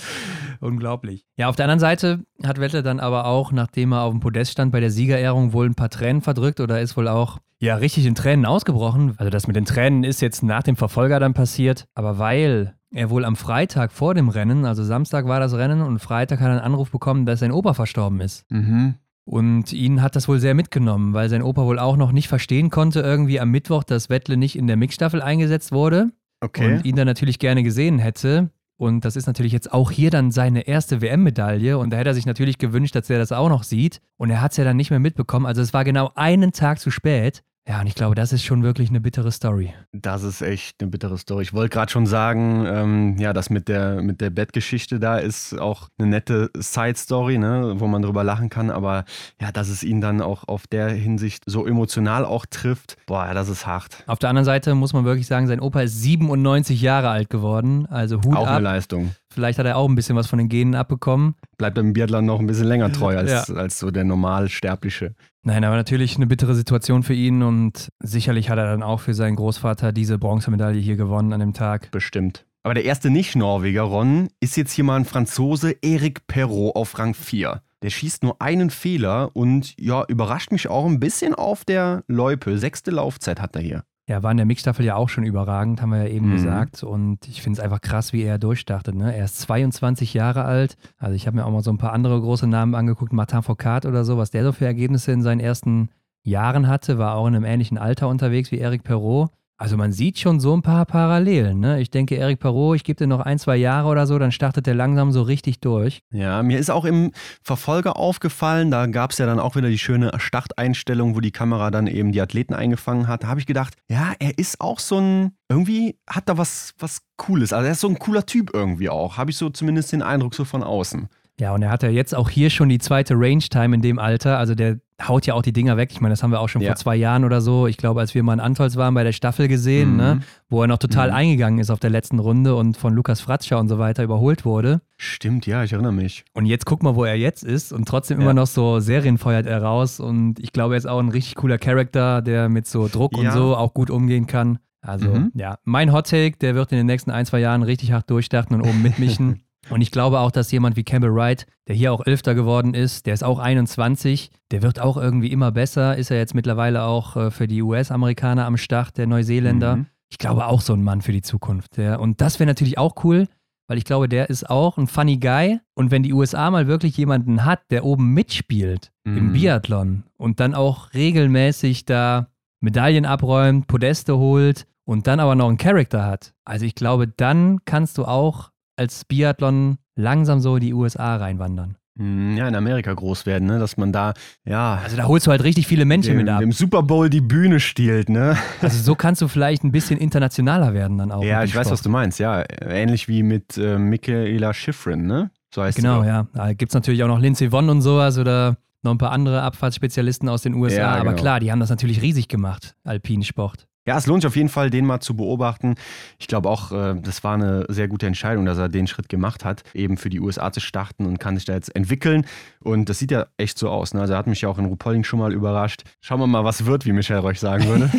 Unglaublich. Ja, auf der anderen Seite hat Vettel dann aber auch, nachdem er auf dem Podest stand, bei der Siegerehrung wohl ein paar Tränen verdrückt oder ist wohl auch ja richtig in Tränen ausgebrochen. Also das mit den Tränen ist jetzt nach dem Verfolger dann passiert, aber weil er wohl am Freitag vor dem Rennen, also Samstag war das Rennen und Freitag hat er einen Anruf bekommen, dass sein Opa verstorben ist. Mhm. Und ihn hat das wohl sehr mitgenommen, weil sein Opa wohl auch noch nicht verstehen konnte, irgendwie am Mittwoch, dass Wettle nicht in der Mixstaffel eingesetzt wurde. Okay. Und ihn dann natürlich gerne gesehen hätte. Und das ist natürlich jetzt auch hier dann seine erste WM-Medaille. Und da hätte er sich natürlich gewünscht, dass er das auch noch sieht. Und er hat es ja dann nicht mehr mitbekommen. Also es war genau einen Tag zu spät. Ja, und ich glaube, das ist schon wirklich eine bittere Story. Das ist echt eine bittere Story. Ich wollte gerade schon sagen, ähm, ja, das mit der, mit der Bettgeschichte da ist auch eine nette Side-Story, ne, wo man drüber lachen kann. Aber ja, dass es ihn dann auch auf der Hinsicht so emotional auch trifft, boah, das ist hart. Auf der anderen Seite muss man wirklich sagen, sein Opa ist 97 Jahre alt geworden. Also Hut auch ab. eine Leistung. Vielleicht hat er auch ein bisschen was von den Genen abbekommen. Bleibt im Biathlon noch ein bisschen länger treu als, ja. als so der Normalsterbliche. Nein, aber natürlich eine bittere Situation für ihn und sicherlich hat er dann auch für seinen Großvater diese Bronzemedaille hier gewonnen an dem Tag. Bestimmt. Aber der erste Nicht-Norweger, Ron, ist jetzt hier mal ein Franzose, Eric Perrault auf Rang 4. Der schießt nur einen Fehler und ja, überrascht mich auch ein bisschen auf der Loipe. Sechste Laufzeit hat er hier. Ja, war in der Mixstaffel ja auch schon überragend, haben wir ja eben mhm. gesagt. Und ich finde es einfach krass, wie er durchstartet. Ne? Er ist 22 Jahre alt. Also ich habe mir auch mal so ein paar andere große Namen angeguckt, Martin Foucault oder so, was der so für Ergebnisse in seinen ersten Jahren hatte, war auch in einem ähnlichen Alter unterwegs wie Eric Perrault. Also man sieht schon so ein paar Parallelen. Ne? Ich denke, Eric Perrault, ich gebe dir noch ein, zwei Jahre oder so, dann startet er langsam so richtig durch. Ja, mir ist auch im Verfolger aufgefallen, da gab es ja dann auch wieder die schöne Starteinstellung, wo die Kamera dann eben die Athleten eingefangen hat. Da habe ich gedacht, ja, er ist auch so ein, irgendwie hat da was, was Cooles. Also er ist so ein cooler Typ irgendwie auch. Habe ich so zumindest den Eindruck so von außen. Ja, und er hat ja jetzt auch hier schon die zweite Range-Time in dem Alter. Also der haut ja auch die Dinger weg. Ich meine, das haben wir auch schon ja. vor zwei Jahren oder so. Ich glaube, als wir mal in Antolz waren bei der Staffel gesehen, ne, mhm. ne, wo er noch total mhm. eingegangen ist auf der letzten Runde und von Lukas Fratscher und so weiter überholt wurde. Stimmt, ja, ich erinnere mich. Und jetzt guck mal, wo er jetzt ist und trotzdem ja. immer noch so Serien feuert er raus. Und ich glaube, er ist auch ein richtig cooler Charakter, der mit so Druck ja. und so auch gut umgehen kann. Also, mhm. ja, mein Hot Take, der wird in den nächsten ein, zwei Jahren richtig hart durchstarten und oben mitmischen. Und ich glaube auch, dass jemand wie Campbell Wright, der hier auch Elfter geworden ist, der ist auch 21, der wird auch irgendwie immer besser. Ist er jetzt mittlerweile auch äh, für die US-Amerikaner am Start, der Neuseeländer. Mhm. Ich glaube auch so ein Mann für die Zukunft. Ja. Und das wäre natürlich auch cool, weil ich glaube, der ist auch ein funny Guy. Und wenn die USA mal wirklich jemanden hat, der oben mitspielt mhm. im Biathlon und dann auch regelmäßig da Medaillen abräumt, Podeste holt und dann aber noch einen Charakter hat. Also ich glaube, dann kannst du auch als Biathlon langsam so die USA reinwandern. Hm, ja, in Amerika groß werden, ne? dass man da, ja. Also da holst du halt richtig viele Menschen dem, mit ab. Dem Super Bowl die Bühne stiehlt, ne? Also so kannst du vielleicht ein bisschen internationaler werden dann auch. Ja, ich weiß, was du meinst, ja. Ähnlich wie mit äh, Michaela Schifrin, ne? So heißt Genau, ja. Da gibt es natürlich auch noch Lindsey Vonn und sowas oder noch ein paar andere Abfahrtsspezialisten aus den USA. Ja, Aber genau. klar, die haben das natürlich riesig gemacht, Alpinsport. Ja, es lohnt sich auf jeden Fall, den mal zu beobachten. Ich glaube auch, äh, das war eine sehr gute Entscheidung, dass er den Schritt gemacht hat, eben für die USA zu starten und kann sich da jetzt entwickeln. Und das sieht ja echt so aus. Ne? Also er hat mich ja auch in Rupolding schon mal überrascht. Schauen wir mal, was wird, wie Michael Reuch sagen würde.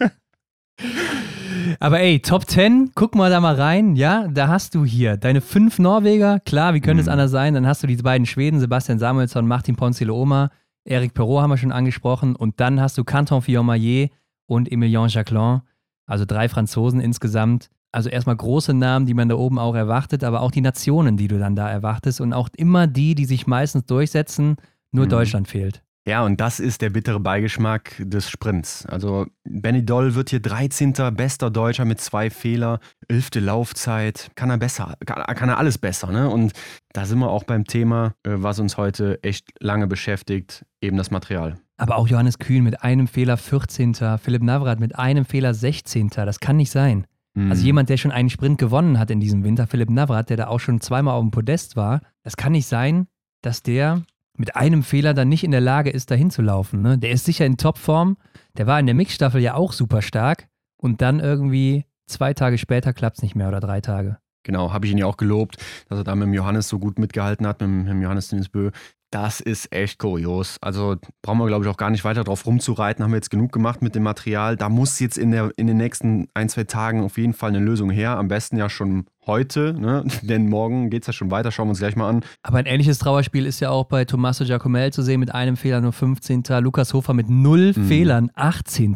Aber ey, Top 10, guck mal da mal rein. Ja, da hast du hier deine fünf Norweger. Klar, wie könnte es Mhm. anders sein? Dann hast du die beiden Schweden, Sebastian Samuelsson, Martin Ponzilo-Oma, Eric Perrault haben wir schon angesprochen. Und dann hast du Canton Fillon-Maillet und Emilien Jacquelin. Also drei Franzosen insgesamt. Also erstmal große Namen, die man da oben auch erwartet, aber auch die Nationen, die du dann da erwartest. Und auch immer die, die sich meistens durchsetzen. Nur Mhm. Deutschland fehlt. Ja, und das ist der bittere Beigeschmack des Sprints. Also Benny Doll wird hier 13. bester Deutscher mit zwei Fehler, 11. Laufzeit. Kann er besser, kann, kann er alles besser. Ne? Und da sind wir auch beim Thema, äh, was uns heute echt lange beschäftigt, eben das Material. Aber auch Johannes Kühn mit einem Fehler 14. Philipp Navrat mit einem Fehler 16. Das kann nicht sein. Also Mhm. jemand, der schon einen Sprint gewonnen hat in diesem Winter, Philipp Navrat, der da auch schon zweimal auf dem Podest war, das kann nicht sein, dass der mit einem Fehler dann nicht in der Lage ist, dahin zu laufen. Ne? Der ist sicher in Topform. Der war in der Mixstaffel ja auch super stark. Und dann irgendwie zwei Tage später klappt es nicht mehr oder drei Tage. Genau, habe ich ihn ja auch gelobt, dass er da mit dem Johannes so gut mitgehalten hat, mit dem, mit dem Johannes Dinsbö. Das ist echt kurios. Also brauchen wir, glaube ich, auch gar nicht weiter drauf rumzureiten. Haben wir jetzt genug gemacht mit dem Material. Da muss jetzt in, der, in den nächsten ein, zwei Tagen auf jeden Fall eine Lösung her. Am besten ja schon heute, ne? denn morgen geht es ja schon weiter. Schauen wir uns gleich mal an. Aber ein ähnliches Trauerspiel ist ja auch bei Tommaso Giacomel zu sehen mit einem Fehler nur 15. Lukas Hofer mit null Mhm. Fehlern 18.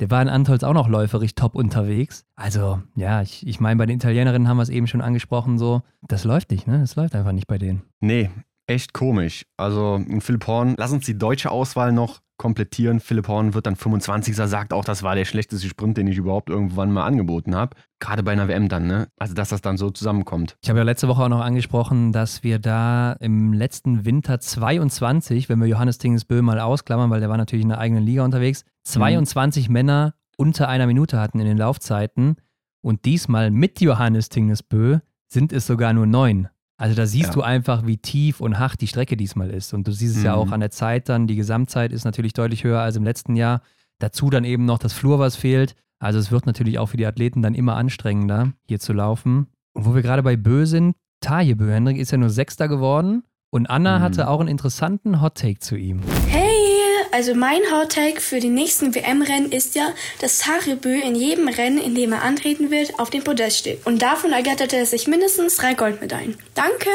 Der war in Antolz auch noch läuferig top unterwegs. Also, ja, ich, ich meine, bei den Italienerinnen haben wir es eben schon angesprochen, so, das läuft nicht, ne? Das läuft einfach nicht bei denen. Nee, echt komisch. Also Philipp Horn, lass uns die deutsche Auswahl noch komplettieren. Philipp Horn wird dann 25. sagt auch, das war der schlechteste Sprint, den ich überhaupt irgendwann mal angeboten habe. Gerade bei einer WM dann, ne? Also, dass das dann so zusammenkommt. Ich habe ja letzte Woche auch noch angesprochen, dass wir da im letzten Winter 22, wenn wir Johannes Tingesbö mal ausklammern, weil der war natürlich in der eigenen Liga unterwegs, 22 Männer unter einer Minute hatten in den Laufzeiten. Und diesmal mit Johannes Tingesbö sind es sogar nur neun. Also da siehst Ja. du einfach, wie tief und hart die Strecke diesmal ist. Und du siehst es ja Mhm. auch an der Zeit dann. Die Gesamtzeit ist natürlich deutlich höher als im letzten Jahr. Dazu dann eben noch das Flur, was fehlt. Also es wird natürlich auch für die Athleten dann immer anstrengender, hier zu laufen. Und wo wir gerade bei Bö sind, Taje Bö, Hendrik ist ja nur Sechster geworden. Und Anna Mhm. hatte auch einen interessanten Hottake zu ihm. Hey, also mein Hottake für die nächsten WM-Rennen ist ja, dass Tarebö in jedem Rennen, in dem er antreten wird, auf dem Podest steht. Und davon ergatterte er sich mindestens drei Goldmedaillen. Danke!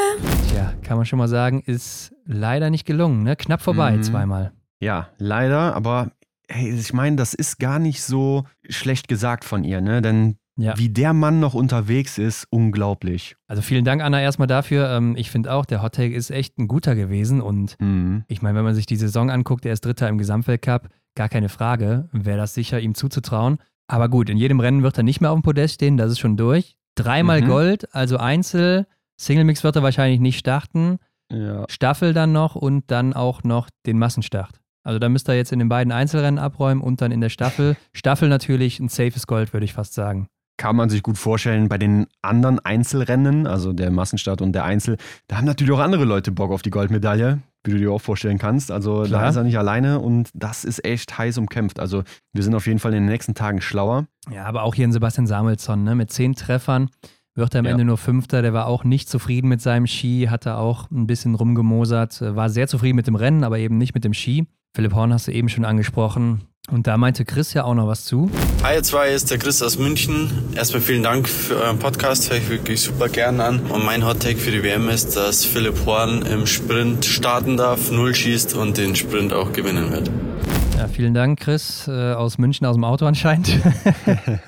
Tja, kann man schon mal sagen, ist leider nicht gelungen, ne? Knapp vorbei Mhm. zweimal. Ja, leider, aber hey, ich meine, das ist gar nicht so schlecht gesagt von ihr, ne? Denn Ja. wie der Mann noch unterwegs ist, unglaublich. Also vielen Dank, Anna, erstmal dafür. Ähm, ich finde auch, der Hottake ist echt ein guter gewesen. Und Mhm. ich meine, wenn man sich die Saison anguckt, er ist Dritter im Gesamtweltcup, gar keine Frage, wäre das sicher ihm zuzutrauen. Aber gut, in jedem Rennen wird er nicht mehr auf dem Podest stehen, das ist schon durch. Dreimal Mhm. Gold, also Einzel. Single Mix wird er wahrscheinlich nicht starten. Ja. Staffel dann noch und dann auch noch den Massenstart. Also da müsst ihr jetzt in den beiden Einzelrennen abräumen und dann in der Staffel. Staffel natürlich ein safes Gold, würde ich fast sagen. Kann man sich gut vorstellen, bei den anderen Einzelrennen, also der Massenstart und der Einzel, da haben natürlich auch andere Leute Bock auf die Goldmedaille, wie du dir auch vorstellen kannst. Also Klar. da ist er nicht alleine und das ist echt heiß umkämpft. Also wir sind auf jeden Fall in den nächsten Tagen schlauer. Ja, aber auch hier in Sebastian Samuelsson, ne? mit zehn Treffern wird er am Ja. Ende nur Fünfter. Der war auch nicht zufrieden mit seinem Ski, hatte auch ein bisschen rumgemosert, war sehr zufrieden mit dem Rennen, aber eben nicht mit dem Ski. Philipp Horn hast du eben schon angesprochen. Und da meinte Chris ja auch noch was zu. Hi, ihr zwei, ist der Chris aus München. Erstmal vielen Dank für euren Podcast, höre ich wirklich super gern an. Und mein Hottake für die WM ist, dass Philipp Horn im Sprint starten darf, null schießt und den Sprint auch gewinnen wird. Ja, vielen Dank, Chris, äh, aus München, aus dem Auto anscheinend.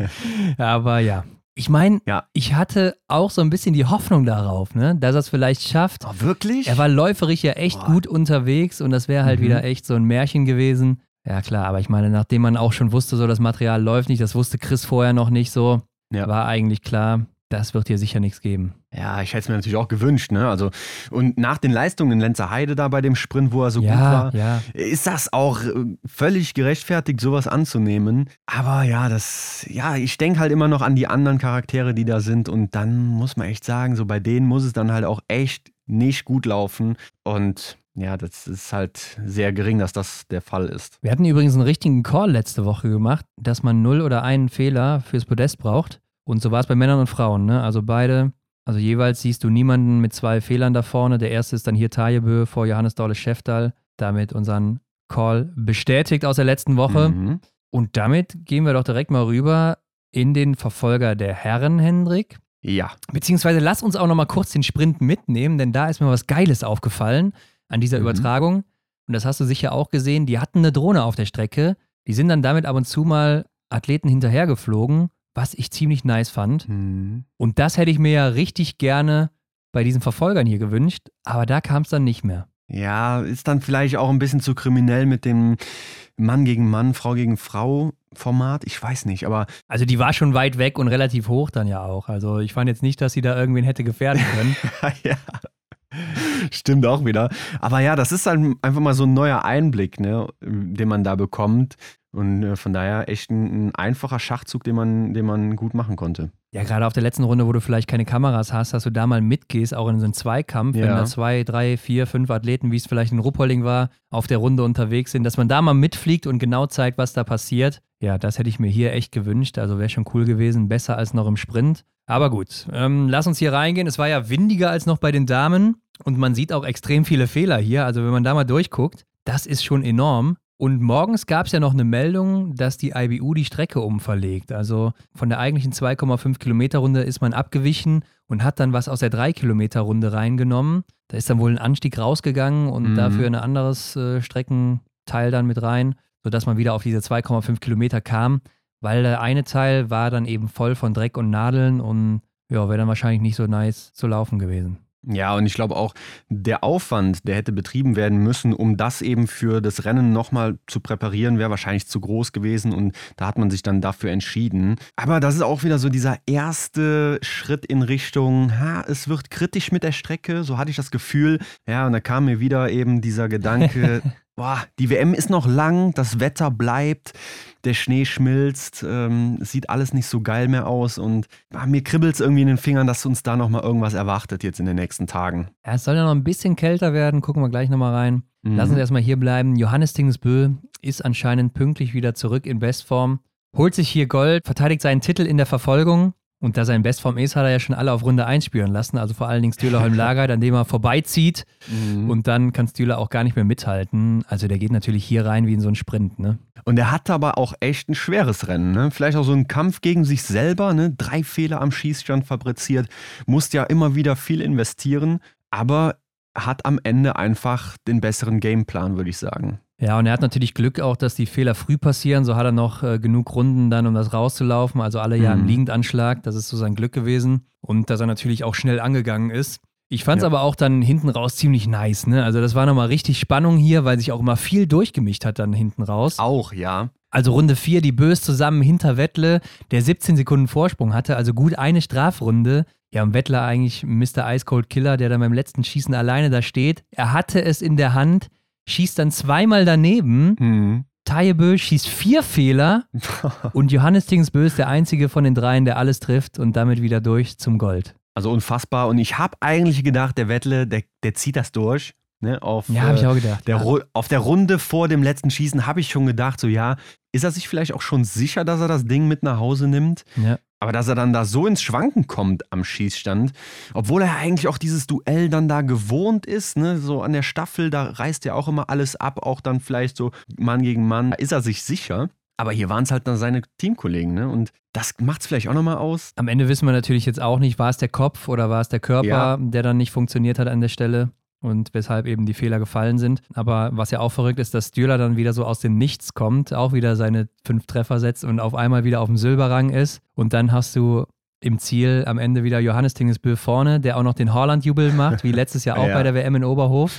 aber ja. Ich meine, Ja. ich hatte auch so ein bisschen die Hoffnung darauf, ne, dass er es vielleicht schafft. Oh, wirklich? Er war läuferisch ja echt Boah. gut unterwegs und das wäre halt Mhm. wieder echt so ein Märchen gewesen. Ja klar, aber ich meine, nachdem man auch schon wusste, so das Material läuft nicht, das wusste Chris vorher noch nicht so, Ja. war eigentlich klar, das wird hier sicher nichts geben. Ja, ich hätte es mir natürlich auch gewünscht, ne? Also, und nach den Leistungen in Lenzer Heide da bei dem Sprint, wo er so gut ja, war, ja. ist das auch äh, völlig gerechtfertigt, sowas anzunehmen. Aber ja, das, ja, ich denke halt immer noch an die anderen Charaktere, die da sind. Und dann muss man echt sagen, so bei denen muss es dann halt auch echt nicht gut laufen. Und ja, das ist halt sehr gering, dass das der Fall ist. Wir hatten übrigens einen richtigen Call letzte Woche gemacht, dass man null oder einen Fehler fürs Podest braucht. Und so war es bei Männern und Frauen. Ne? Also beide, also jeweils siehst du niemanden mit zwei Fehlern da vorne. Der erste ist dann hier Tajebö vor Johannes Daule Schäftal. Damit unseren Call bestätigt aus der letzten Woche. Mhm. Und damit gehen wir doch direkt mal rüber in den Verfolger der Herren, Hendrik. Ja. Beziehungsweise lass uns auch noch mal kurz den Sprint mitnehmen, denn da ist mir was Geiles aufgefallen an dieser mhm. Übertragung. Und das hast du sicher auch gesehen. Die hatten eine Drohne auf der Strecke. Die sind dann damit ab und zu mal Athleten hinterhergeflogen, was ich ziemlich nice fand. Mhm. Und das hätte ich mir ja richtig gerne bei diesen Verfolgern hier gewünscht, aber da kam es dann nicht mehr. Ja, ist dann vielleicht auch ein bisschen zu kriminell mit dem Mann gegen Mann, Frau gegen Frau Format. Ich weiß nicht, aber. Also die war schon weit weg und relativ hoch dann ja auch. Also ich fand jetzt nicht, dass sie da irgendwen hätte gefährden können. ja. Stimmt auch wieder. Aber ja, das ist dann einfach mal so ein neuer Einblick, ne, den man da bekommt. Und äh, von daher echt ein, ein, einfacher Schachzug, den man, den man gut machen konnte. Ja, gerade auf der letzten Runde, wo du vielleicht keine Kameras hast, dass du da mal mitgehst, auch in so einen Zweikampf, ja. wenn da zwei, drei, vier, fünf Athleten, wie es vielleicht in Ruppolding war, auf der Runde unterwegs sind, dass man da mal mitfliegt und genau zeigt, was da passiert. Ja, das hätte ich mir hier echt gewünscht. Also wäre schon cool gewesen, besser als noch im Sprint. Aber gut, ähm, lass uns hier reingehen. Es war ja windiger als noch bei den Damen und man sieht auch extrem viele Fehler hier. Also wenn man da mal durchguckt, das ist schon enorm. Und morgens gab es ja noch eine Meldung, dass die IBU die Strecke umverlegt. Also von der eigentlichen 2,5 Kilometer Runde ist man abgewichen und hat dann was aus der 3 Kilometer Runde reingenommen. Da ist dann wohl ein Anstieg rausgegangen und mhm. dafür ein anderes äh, Streckenteil dann mit rein, sodass man wieder auf diese 2,5 Kilometer kam, weil der eine Teil war dann eben voll von Dreck und Nadeln und ja, wäre dann wahrscheinlich nicht so nice zu laufen gewesen. Ja, und ich glaube auch, der Aufwand, der hätte betrieben werden müssen, um das eben für das Rennen nochmal zu präparieren, wäre wahrscheinlich zu groß gewesen und da hat man sich dann dafür entschieden. Aber das ist auch wieder so dieser erste Schritt in Richtung, ha, es wird kritisch mit der Strecke, so hatte ich das Gefühl. Ja, und da kam mir wieder eben dieser Gedanke, boah, die WM ist noch lang, das Wetter bleibt, der Schnee schmilzt, ähm, sieht alles nicht so geil mehr aus und boah, mir kribbelt es irgendwie in den Fingern, dass uns da nochmal irgendwas erwartet jetzt in den nächsten Tagen. Ja, es soll ja noch ein bisschen kälter werden, gucken wir gleich nochmal rein. Mhm. Lass uns erstmal hier bleiben. Johannes Dingsbö ist anscheinend pünktlich wieder zurück in Bestform, holt sich hier Gold, verteidigt seinen Titel in der Verfolgung und da sein Bestform ist, hat er ja schon alle auf Runde 1 spüren lassen. Also vor allen Dingen Stühlerholm Lager, an dem er vorbeizieht. Mhm. Und dann kann Stühler auch gar nicht mehr mithalten. Also der geht natürlich hier rein wie in so einen Sprint. Ne? Und er hat aber auch echt ein schweres Rennen. Ne? Vielleicht auch so ein Kampf gegen sich selber. Ne? Drei Fehler am Schießstand fabriziert. Musste ja immer wieder viel investieren. Aber hat am Ende einfach den besseren Gameplan, würde ich sagen. Ja, und er hat natürlich Glück auch, dass die Fehler früh passieren. So hat er noch äh, genug Runden dann, um das rauszulaufen. Also alle ja im mhm. Liegendanschlag. Das ist so sein Glück gewesen. Und dass er natürlich auch schnell angegangen ist. Ich fand es ja. aber auch dann hinten raus ziemlich nice. Ne? Also das war nochmal richtig Spannung hier, weil sich auch immer viel durchgemischt hat dann hinten raus. Auch, ja. Also Runde 4, die Bös zusammen hinter Wettle, der 17 Sekunden Vorsprung hatte, also gut eine Strafrunde. Ja, und Wettler eigentlich Mr. Ice Cold Killer, der dann beim letzten Schießen alleine da steht. Er hatte es in der Hand, schießt dann zweimal daneben. Mhm. Tajebö schießt vier Fehler und Johannes Tingsbö ist der einzige von den dreien, der alles trifft und damit wieder durch zum Gold. Also unfassbar. Und ich habe eigentlich gedacht, der Wettle, der, der zieht das durch. Ne, auf, ja, habe ich auch gedacht. Der, ja. Auf der Runde vor dem letzten Schießen habe ich schon gedacht, so ja, ist er sich vielleicht auch schon sicher, dass er das Ding mit nach Hause nimmt? Ja. Aber dass er dann da so ins Schwanken kommt am Schießstand, obwohl er eigentlich auch dieses Duell dann da gewohnt ist, ne, so an der Staffel, da reißt er auch immer alles ab, auch dann vielleicht so Mann gegen Mann, da ist er sich sicher. Aber hier waren es halt dann seine Teamkollegen, ne? Und das macht es vielleicht auch nochmal aus. Am Ende wissen wir natürlich jetzt auch nicht, war es der Kopf oder war es der Körper, ja. der dann nicht funktioniert hat an der Stelle und weshalb eben die Fehler gefallen sind. Aber was ja auch verrückt ist, dass Stühler dann wieder so aus dem Nichts kommt, auch wieder seine fünf Treffer setzt und auf einmal wieder auf dem Silberrang ist. Und dann hast du im Ziel am Ende wieder Johannes Tingesbö vorne, der auch noch den Horland-Jubel macht, wie letztes Jahr auch ja. bei der WM in Oberhof.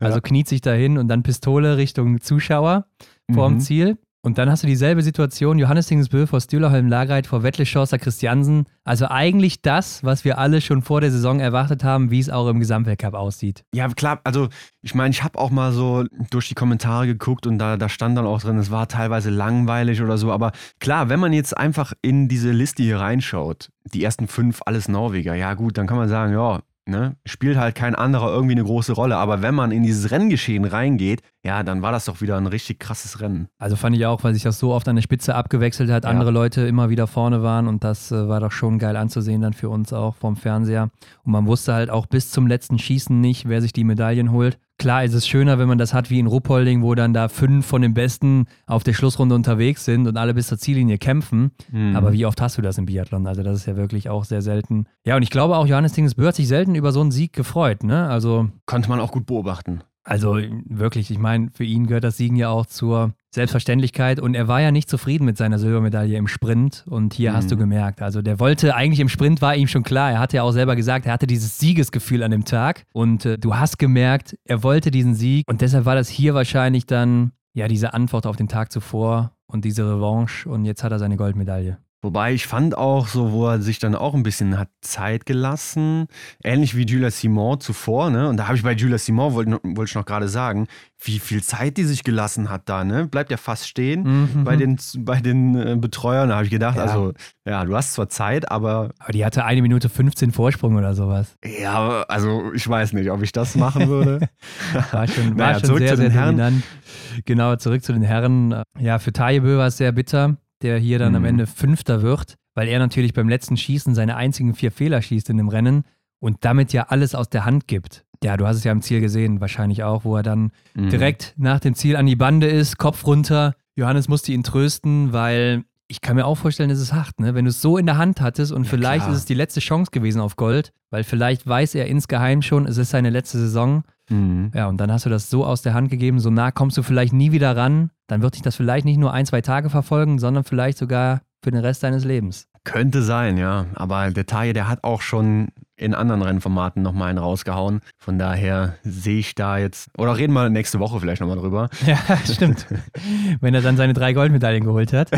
Also ja. kniet sich dahin und dann Pistole Richtung Zuschauer vorm mhm. Ziel. Und dann hast du dieselbe Situation, Johannes Dingsbö vor Stühlerholm Lagreit vor Wettle Schorster Christiansen. Also eigentlich das, was wir alle schon vor der Saison erwartet haben, wie es auch im Gesamtweltcup aussieht. Ja, klar, also ich meine, ich habe auch mal so durch die Kommentare geguckt und da, da stand dann auch drin, es war teilweise langweilig oder so. Aber klar, wenn man jetzt einfach in diese Liste hier reinschaut, die ersten fünf alles Norweger, ja gut, dann kann man sagen, ja, ne, spielt halt kein anderer irgendwie eine große Rolle. Aber wenn man in dieses Renngeschehen reingeht, ja, dann war das doch wieder ein richtig krasses Rennen. Also fand ich auch, weil sich das so oft an der Spitze abgewechselt hat, Ja. andere Leute immer wieder vorne waren und das äh, war doch schon geil anzusehen dann für uns auch vom Fernseher. Und man wusste halt auch bis zum letzten Schießen nicht, wer sich die Medaillen holt. Klar ist es schöner, wenn man das hat wie in Ruppolding, wo dann da fünf von den Besten auf der Schlussrunde unterwegs sind und alle bis zur Ziellinie kämpfen. Mhm. Aber wie oft hast du das im Biathlon? Also das ist ja wirklich auch sehr selten. Ja, und ich glaube auch, Johannes Dingesbö hat sich selten über so einen Sieg gefreut. Ne? Also Konnte man auch gut beobachten. Also wirklich, ich meine, für ihn gehört das Siegen ja auch zur Selbstverständlichkeit. Und er war ja nicht zufrieden mit seiner Silbermedaille im Sprint. Und hier hast du gemerkt, also der wollte eigentlich im Sprint war ihm schon klar, er hatte ja auch selber gesagt, er hatte dieses Siegesgefühl an dem Tag. Und äh, du hast gemerkt, er wollte diesen Sieg. Und deshalb war das hier wahrscheinlich dann ja diese Antwort auf den Tag zuvor und diese Revanche. Und jetzt hat er seine Goldmedaille. Wobei ich fand auch so, wo er sich dann auch ein bisschen hat Zeit gelassen, ähnlich wie Julia Simon zuvor, ne? Und da habe ich bei Julia Simon, wollte wollte ich noch gerade sagen, wie viel Zeit die sich gelassen hat da, ne? Bleibt ja fast stehen bei den, bei den äh, Betreuern. Da habe ich gedacht, Ja. also, ja, du hast zwar Zeit, aber Aber die hatte eine Minute 15 Vorsprung oder sowas. ja, also ich weiß nicht, ob ich das machen würde. War schon, war Naja, schon zurück sehr, zu sehr den Herren. dominant. Genau, zurück zu den Herren. Ja, für Tajebö war es sehr bitter, der hier dann am Mhm. Ende Fünfter wird, weil er natürlich beim letzten Schießen seine einzigen vier Fehler schießt in dem Rennen und damit ja alles aus der Hand gibt. Ja, du hast es ja im Ziel gesehen, wahrscheinlich auch, wo er dann Mhm. direkt nach dem Ziel an die Bande ist, Kopf runter. Johannes musste ihn trösten, weil ich kann mir auch vorstellen, es ist hart, ne? Wenn du es so in der Hand hattest und vielleicht klar. ist es die letzte Chance gewesen auf Gold, weil vielleicht weiß er insgeheim schon, es ist seine letzte Saison. Mhm. Ja, und dann hast du das so aus der Hand gegeben, so nah kommst du vielleicht nie wieder ran. Dann wird dich das vielleicht nicht nur ein, zwei Tage verfolgen, sondern vielleicht sogar für den Rest deines Lebens. Könnte sein, ja. Aber der Taille, der hat auch schon in anderen Rennformaten nochmal einen rausgehauen. Von daher sehe ich da jetzt, oder reden wir nächste Woche vielleicht nochmal drüber. Ja, stimmt. Wenn er dann seine drei Goldmedaillen geholt hat.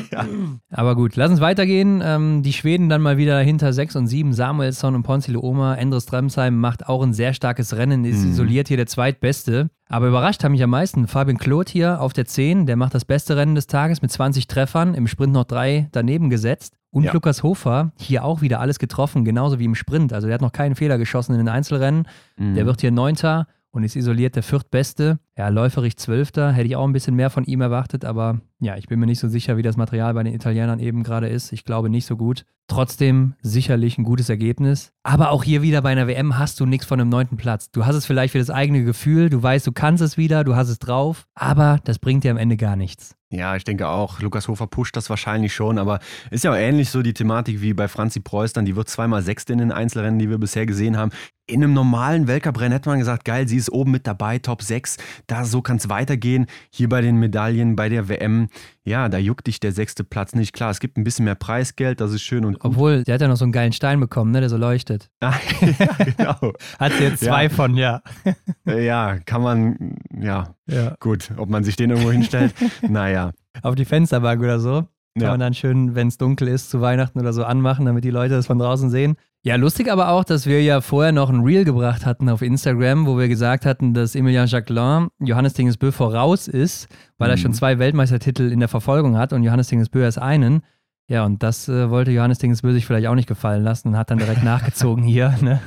Aber gut, lass uns weitergehen. Ähm, die Schweden dann mal wieder hinter 6 und 7. Samuelsson und Ponzile Oma. Endres Dremsheim macht auch ein sehr starkes Rennen, ist isoliert hier der zweitbeste. Aber überrascht haben mich am meisten Fabian Kloth hier auf der 10. Der macht das beste Rennen des Tages mit 20 Treffern. Im Sprint noch drei daneben gesetzt. Und Ja. Lukas Hofer hier auch wieder alles getroffen, genauso wie im Sprint. Also der hat noch keinen Fehler geschossen in den Einzelrennen. Der wird hier Neunter und ist isoliert der viertbeste. Ja, läuferig Zwölfter. Hätte ich auch ein bisschen mehr von ihm erwartet, aber ja, ich bin mir nicht so sicher, wie das Material bei den Italienern eben gerade ist. Ich glaube nicht so gut. Trotzdem sicherlich ein gutes Ergebnis. Aber auch hier wieder bei einer WM hast du nichts von einem neunten Platz. Du hast es vielleicht für das eigene Gefühl, du weißt, du kannst es wieder, du hast es drauf, aber das bringt dir am Ende gar nichts. Ja, ich denke auch. Lukas Hofer pusht das wahrscheinlich schon, aber ist ja auch ähnlich so die Thematik wie bei Franzi Preuß dann. Die wird zweimal Sechste in den Einzelrennen, die wir bisher gesehen haben. In einem normalen Weltcuprennen hätte man gesagt, geil, sie ist oben mit dabei, Top 6. Da so kann es weitergehen. Hier bei den Medaillen, bei der WM, ja, da juckt dich der sechste Platz nicht. Klar, es gibt ein bisschen mehr Preisgeld, das ist schön und gut. Obwohl, der hat ja noch so einen geilen Stein bekommen, ne, der so leuchtet. ja, genau. Hat sie jetzt zwei Ja. von, ja. Ja, kann man, ja, ja. gut, ob man sich den irgendwo hinstellt. naja. Auf die Fensterbank oder so. Kann Ja. man dann schön, wenn es dunkel ist, zu Weihnachten oder so anmachen, damit die Leute das von draußen sehen. Ja, lustig aber auch, dass wir ja vorher noch ein Reel gebracht hatten auf Instagram, wo wir gesagt hatten, dass Emilien Jacquelin Johannes Dingesbö voraus ist, weil er Mhm. schon zwei Weltmeistertitel in der Verfolgung hat und Johannes Dingesbö erst einen. Ja, und das äh, wollte Johannes Dingesbö sich vielleicht auch nicht gefallen lassen und hat dann direkt nachgezogen hier. Ne?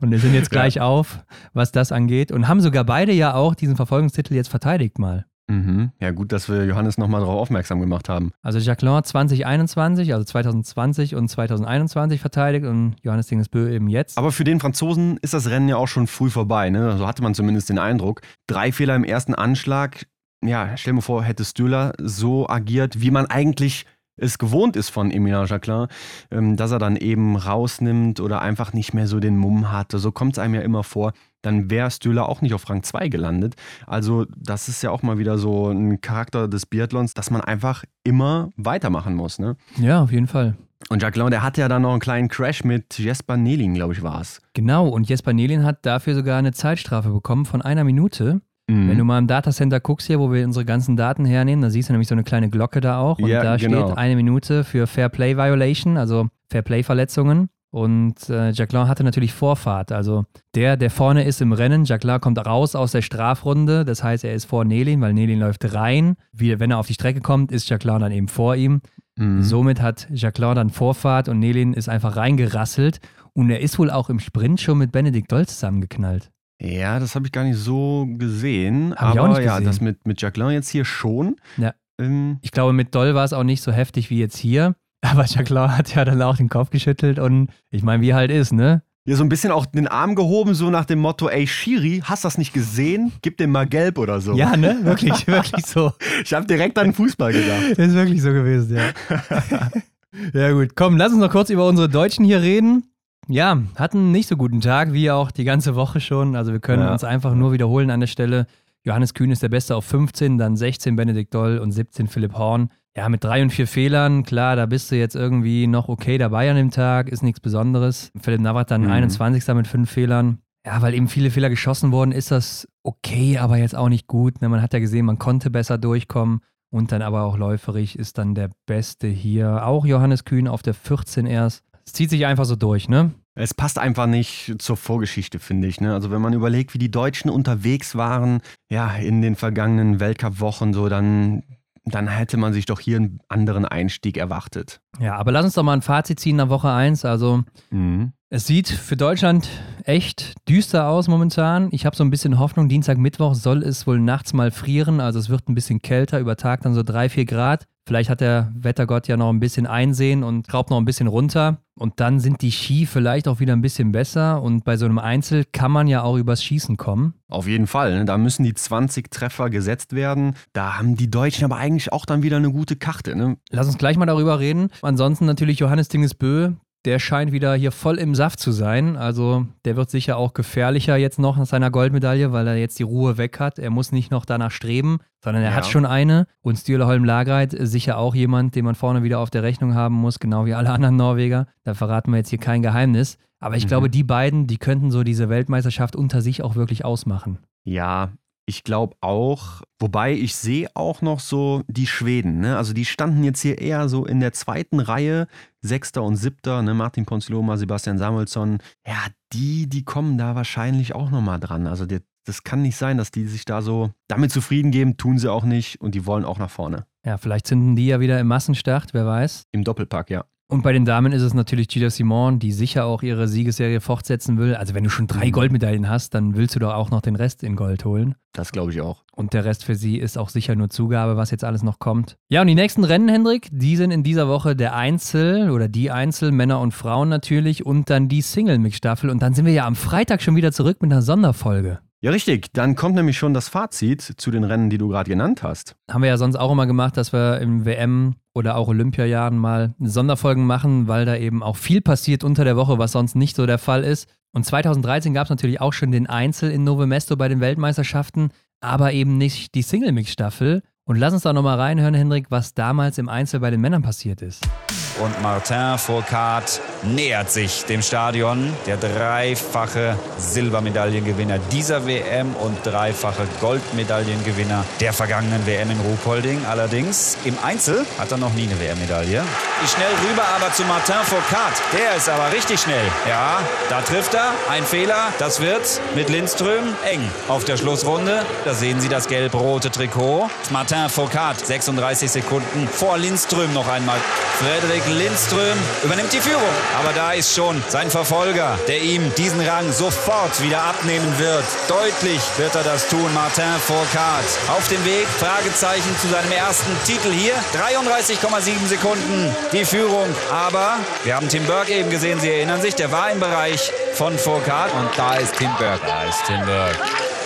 Und wir sind jetzt gleich auf, was das angeht. Und haben sogar beide ja auch diesen Verfolgungstitel jetzt verteidigt mal. Mhm. Ja, gut, dass wir Johannes nochmal darauf aufmerksam gemacht haben. Also Jacquelin 2021, also 2020 und 2021 verteidigt und Johannes Dingesbö eben jetzt. Aber für den Franzosen ist das Rennen ja auch schon früh vorbei. Ne? So hatte man zumindest den Eindruck. Drei Fehler im ersten Anschlag. Ja, stell dir vor, hätte Stöhler so agiert, wie man eigentlich es gewohnt ist von Emilien Jacquelin, ähm, dass er dann eben rausnimmt oder einfach nicht mehr so den Mumm hatte. So kommt es einem ja immer vor. Dann wäre Stöhler auch nicht auf Rang 2 gelandet. Also, das ist ja auch mal wieder so ein Charakter des Biathlons, dass man einfach immer weitermachen muss. Ne? ja, auf jeden Fall. Und Jacquelin, der hatte ja dann noch einen kleinen Crash mit Jesper Neling, glaube ich, war es. Genau, und Jesper Nelin hat dafür sogar eine Zeitstrafe bekommen von einer Minute. Mhm. Wenn du mal im Datacenter guckst hier, wo wir unsere ganzen Daten hernehmen, da siehst du nämlich so eine kleine Glocke da auch. Und Ja, da genau. steht eine Minute für Fair Play Violation, also Fair Play Verletzungen. Und äh, Jacquelin hatte natürlich Vorfahrt. Also der, der vorne ist im Rennen, Jacquelin kommt raus aus der Strafrunde. Das heißt, er ist vor Nelin, weil Nelin läuft rein. Wie, wenn er auf die Strecke kommt, ist Jacquelin dann eben vor ihm. Mhm. Somit hat Jacqueline dann Vorfahrt und Nelin ist einfach reingerasselt und er ist wohl auch im Sprint schon mit Benedikt Doll zusammengeknallt. Ja, das habe ich gar nicht so gesehen. Hab aber nicht ja, gesehen. das mit, mit Jacqueline jetzt hier schon. Ja. Ähm, Ich glaube, mit Doll war es auch nicht so heftig wie jetzt hier. Aber Jacqueline hat ja dann auch den Kopf geschüttelt und ich meine, wie halt ist, ne? ja, so ein bisschen auch den Arm gehoben, so nach dem Motto: Ey, Shiri, hast das nicht gesehen? Gib dem mal gelb oder so. Ja, ne? Wirklich, wirklich so. Ich habe direkt an den Fußball gedacht. Ist wirklich so gewesen, ja. ja, gut. Komm, lass uns noch kurz über unsere Deutschen hier reden. Ja, hatten nicht so guten Tag, wie auch die ganze Woche schon. Also wir können Ja. uns einfach nur wiederholen an der Stelle. Johannes Kühn ist der Beste auf 15, dann 16 Benedikt Doll und 17 Philipp Horn. Ja, mit drei und vier Fehlern, klar, da bist du jetzt irgendwie noch okay dabei an dem Tag, ist nichts Besonderes. Philipp Navrat dann Mhm. 21. mit fünf Fehlern. Ja, weil eben viele Fehler geschossen wurden, ist das okay, aber jetzt auch nicht gut. Ne, Man hat ja gesehen, man konnte besser durchkommen und dann aber auch läuferig ist dann der Beste hier. Auch Johannes Kühn auf der 14 erst. Es zieht sich einfach so durch, ne? Es passt einfach nicht zur Vorgeschichte, finde ich. Ne? Also wenn man überlegt, wie die Deutschen unterwegs waren, ja, in den vergangenen Weltcup-Wochen, so, dann, dann hätte man sich doch hier einen anderen Einstieg erwartet. Ja, aber lass uns doch mal ein Fazit ziehen nach Woche 1. Also Mhm. Es sieht für Deutschland echt düster aus momentan. Ich habe so ein bisschen Hoffnung, Dienstag, Mittwoch soll es wohl nachts mal frieren. Also es wird ein bisschen kälter, über Tag dann so drei, vier Grad. Vielleicht hat der Wettergott ja noch ein bisschen Einsehen und schraubt noch ein bisschen runter. Und dann sind die Ski vielleicht auch wieder ein bisschen besser. Und bei so einem Einzel kann man ja auch übers Schießen kommen. Auf jeden Fall. Ne? Da müssen die 20 Treffer gesetzt werden. Da haben die Deutschen aber eigentlich auch dann wieder eine gute Karte. Ne? Lass uns gleich mal darüber reden. Ansonsten natürlich Johannes Dingesbö. Der scheint wieder hier voll im Saft zu sein. Also der wird sicher auch gefährlicher jetzt noch nach seiner Goldmedaille, weil er jetzt die Ruhe weg hat. Er muss nicht noch danach streben, sondern er Ja. hat schon eine. Und Stühle Holm Lagreit ist sicher auch jemand, den man vorne wieder auf der Rechnung haben muss, genau wie alle anderen Norweger. Da verraten wir jetzt hier kein Geheimnis. Aber ich Mhm. glaube, die beiden, die könnten so diese Weltmeisterschaft unter sich auch wirklich ausmachen. Ja, ich glaube auch. Wobei ich sehe auch noch so die Schweden. Ne? Also die standen jetzt hier eher so in der zweiten Reihe. Sechster und Siebter, ne? Martin Ponziloma, Sebastian Samuelsson. Ja, die, die kommen da wahrscheinlich auch nochmal dran. Also der, das kann nicht sein, dass die sich da so damit zufrieden geben. Tun sie auch nicht und die wollen auch nach vorne. Ja, vielleicht zünden die ja wieder im Massenstart, wer weiß. Im Doppelpack, ja. Und bei den Damen ist es natürlich Gina Simon, die sicher auch ihre Siegesserie fortsetzen will. Also wenn du schon drei Mhm. Goldmedaillen hast, dann willst du doch auch noch den Rest in Gold holen. Das glaube ich auch. Und der Rest für sie ist auch sicher nur Zugabe, was jetzt alles noch kommt. Ja, und die nächsten Rennen, Hendrik, die sind in dieser Woche der Einzel oder die Einzel, Männer und Frauen natürlich und dann die Single-Mix-Staffel. Und dann sind wir ja am Freitag schon wieder zurück mit einer Sonderfolge. Ja, richtig. Dann kommt nämlich schon das Fazit zu den Rennen, die du gerade genannt hast. Haben wir ja sonst auch immer gemacht, dass wir im WM oder auch Olympiajahren mal Sonderfolgen machen, weil da eben auch viel passiert unter der Woche, was sonst nicht so der Fall ist. Und 2013 gab es natürlich auch schon den Einzel in Novo Mesto bei den Weltmeisterschaften, aber eben nicht die Single-Mix-Staffel. Und lass uns da nochmal reinhören, Hendrik, was damals im Einzel bei den Männern passiert ist. Und Martin Fourcade nähert sich dem Stadion. Der dreifache Silbermedaillengewinner dieser WM und dreifache Goldmedaillengewinner der vergangenen WM in Ruhpolding. Allerdings im Einzel hat er noch nie eine WM-Medaille. Schnell rüber aber zu Martin Fourcade. Der ist aber richtig schnell. Ja, da trifft er. Ein Fehler. Das wird mit Lindström eng auf der Schlussrunde. Da sehen Sie das gelb-rote Trikot. Martin Fourcade, 36 Sekunden vor Lindström noch einmal. Frederik Lindström übernimmt die Führung. Aber da ist schon sein Verfolger, der ihm diesen Rang sofort wieder abnehmen wird. Deutlich wird er das tun, Martin Fourcade. Auf dem Weg, Fragezeichen zu seinem ersten Titel hier. 33,7 Sekunden die Führung. Aber wir haben Tim Burke eben gesehen, Sie erinnern sich, der war im Bereich von Fourcade. Und da ist Tim Burke. Da ist Tim Burke.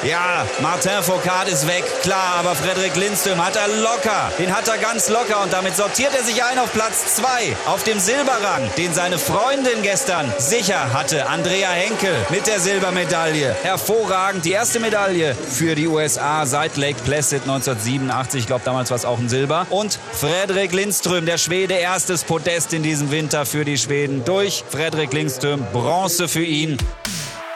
Ja, Martin Fourcade ist weg, klar, aber Frederik Lindström hat er locker. Den hat er ganz locker und damit sortiert er sich ein auf Platz 2 auf dem Silberrang, den seine Freundin gestern sicher hatte. Andrea Henkel mit der Silbermedaille. Hervorragend, die erste Medaille für die USA seit Lake Placid 1987. Ich glaube, damals war es auch ein Silber. Und Frederik Lindström, der Schwede, erstes Podest in diesem Winter für die Schweden durch. Frederik Lindström, Bronze für ihn.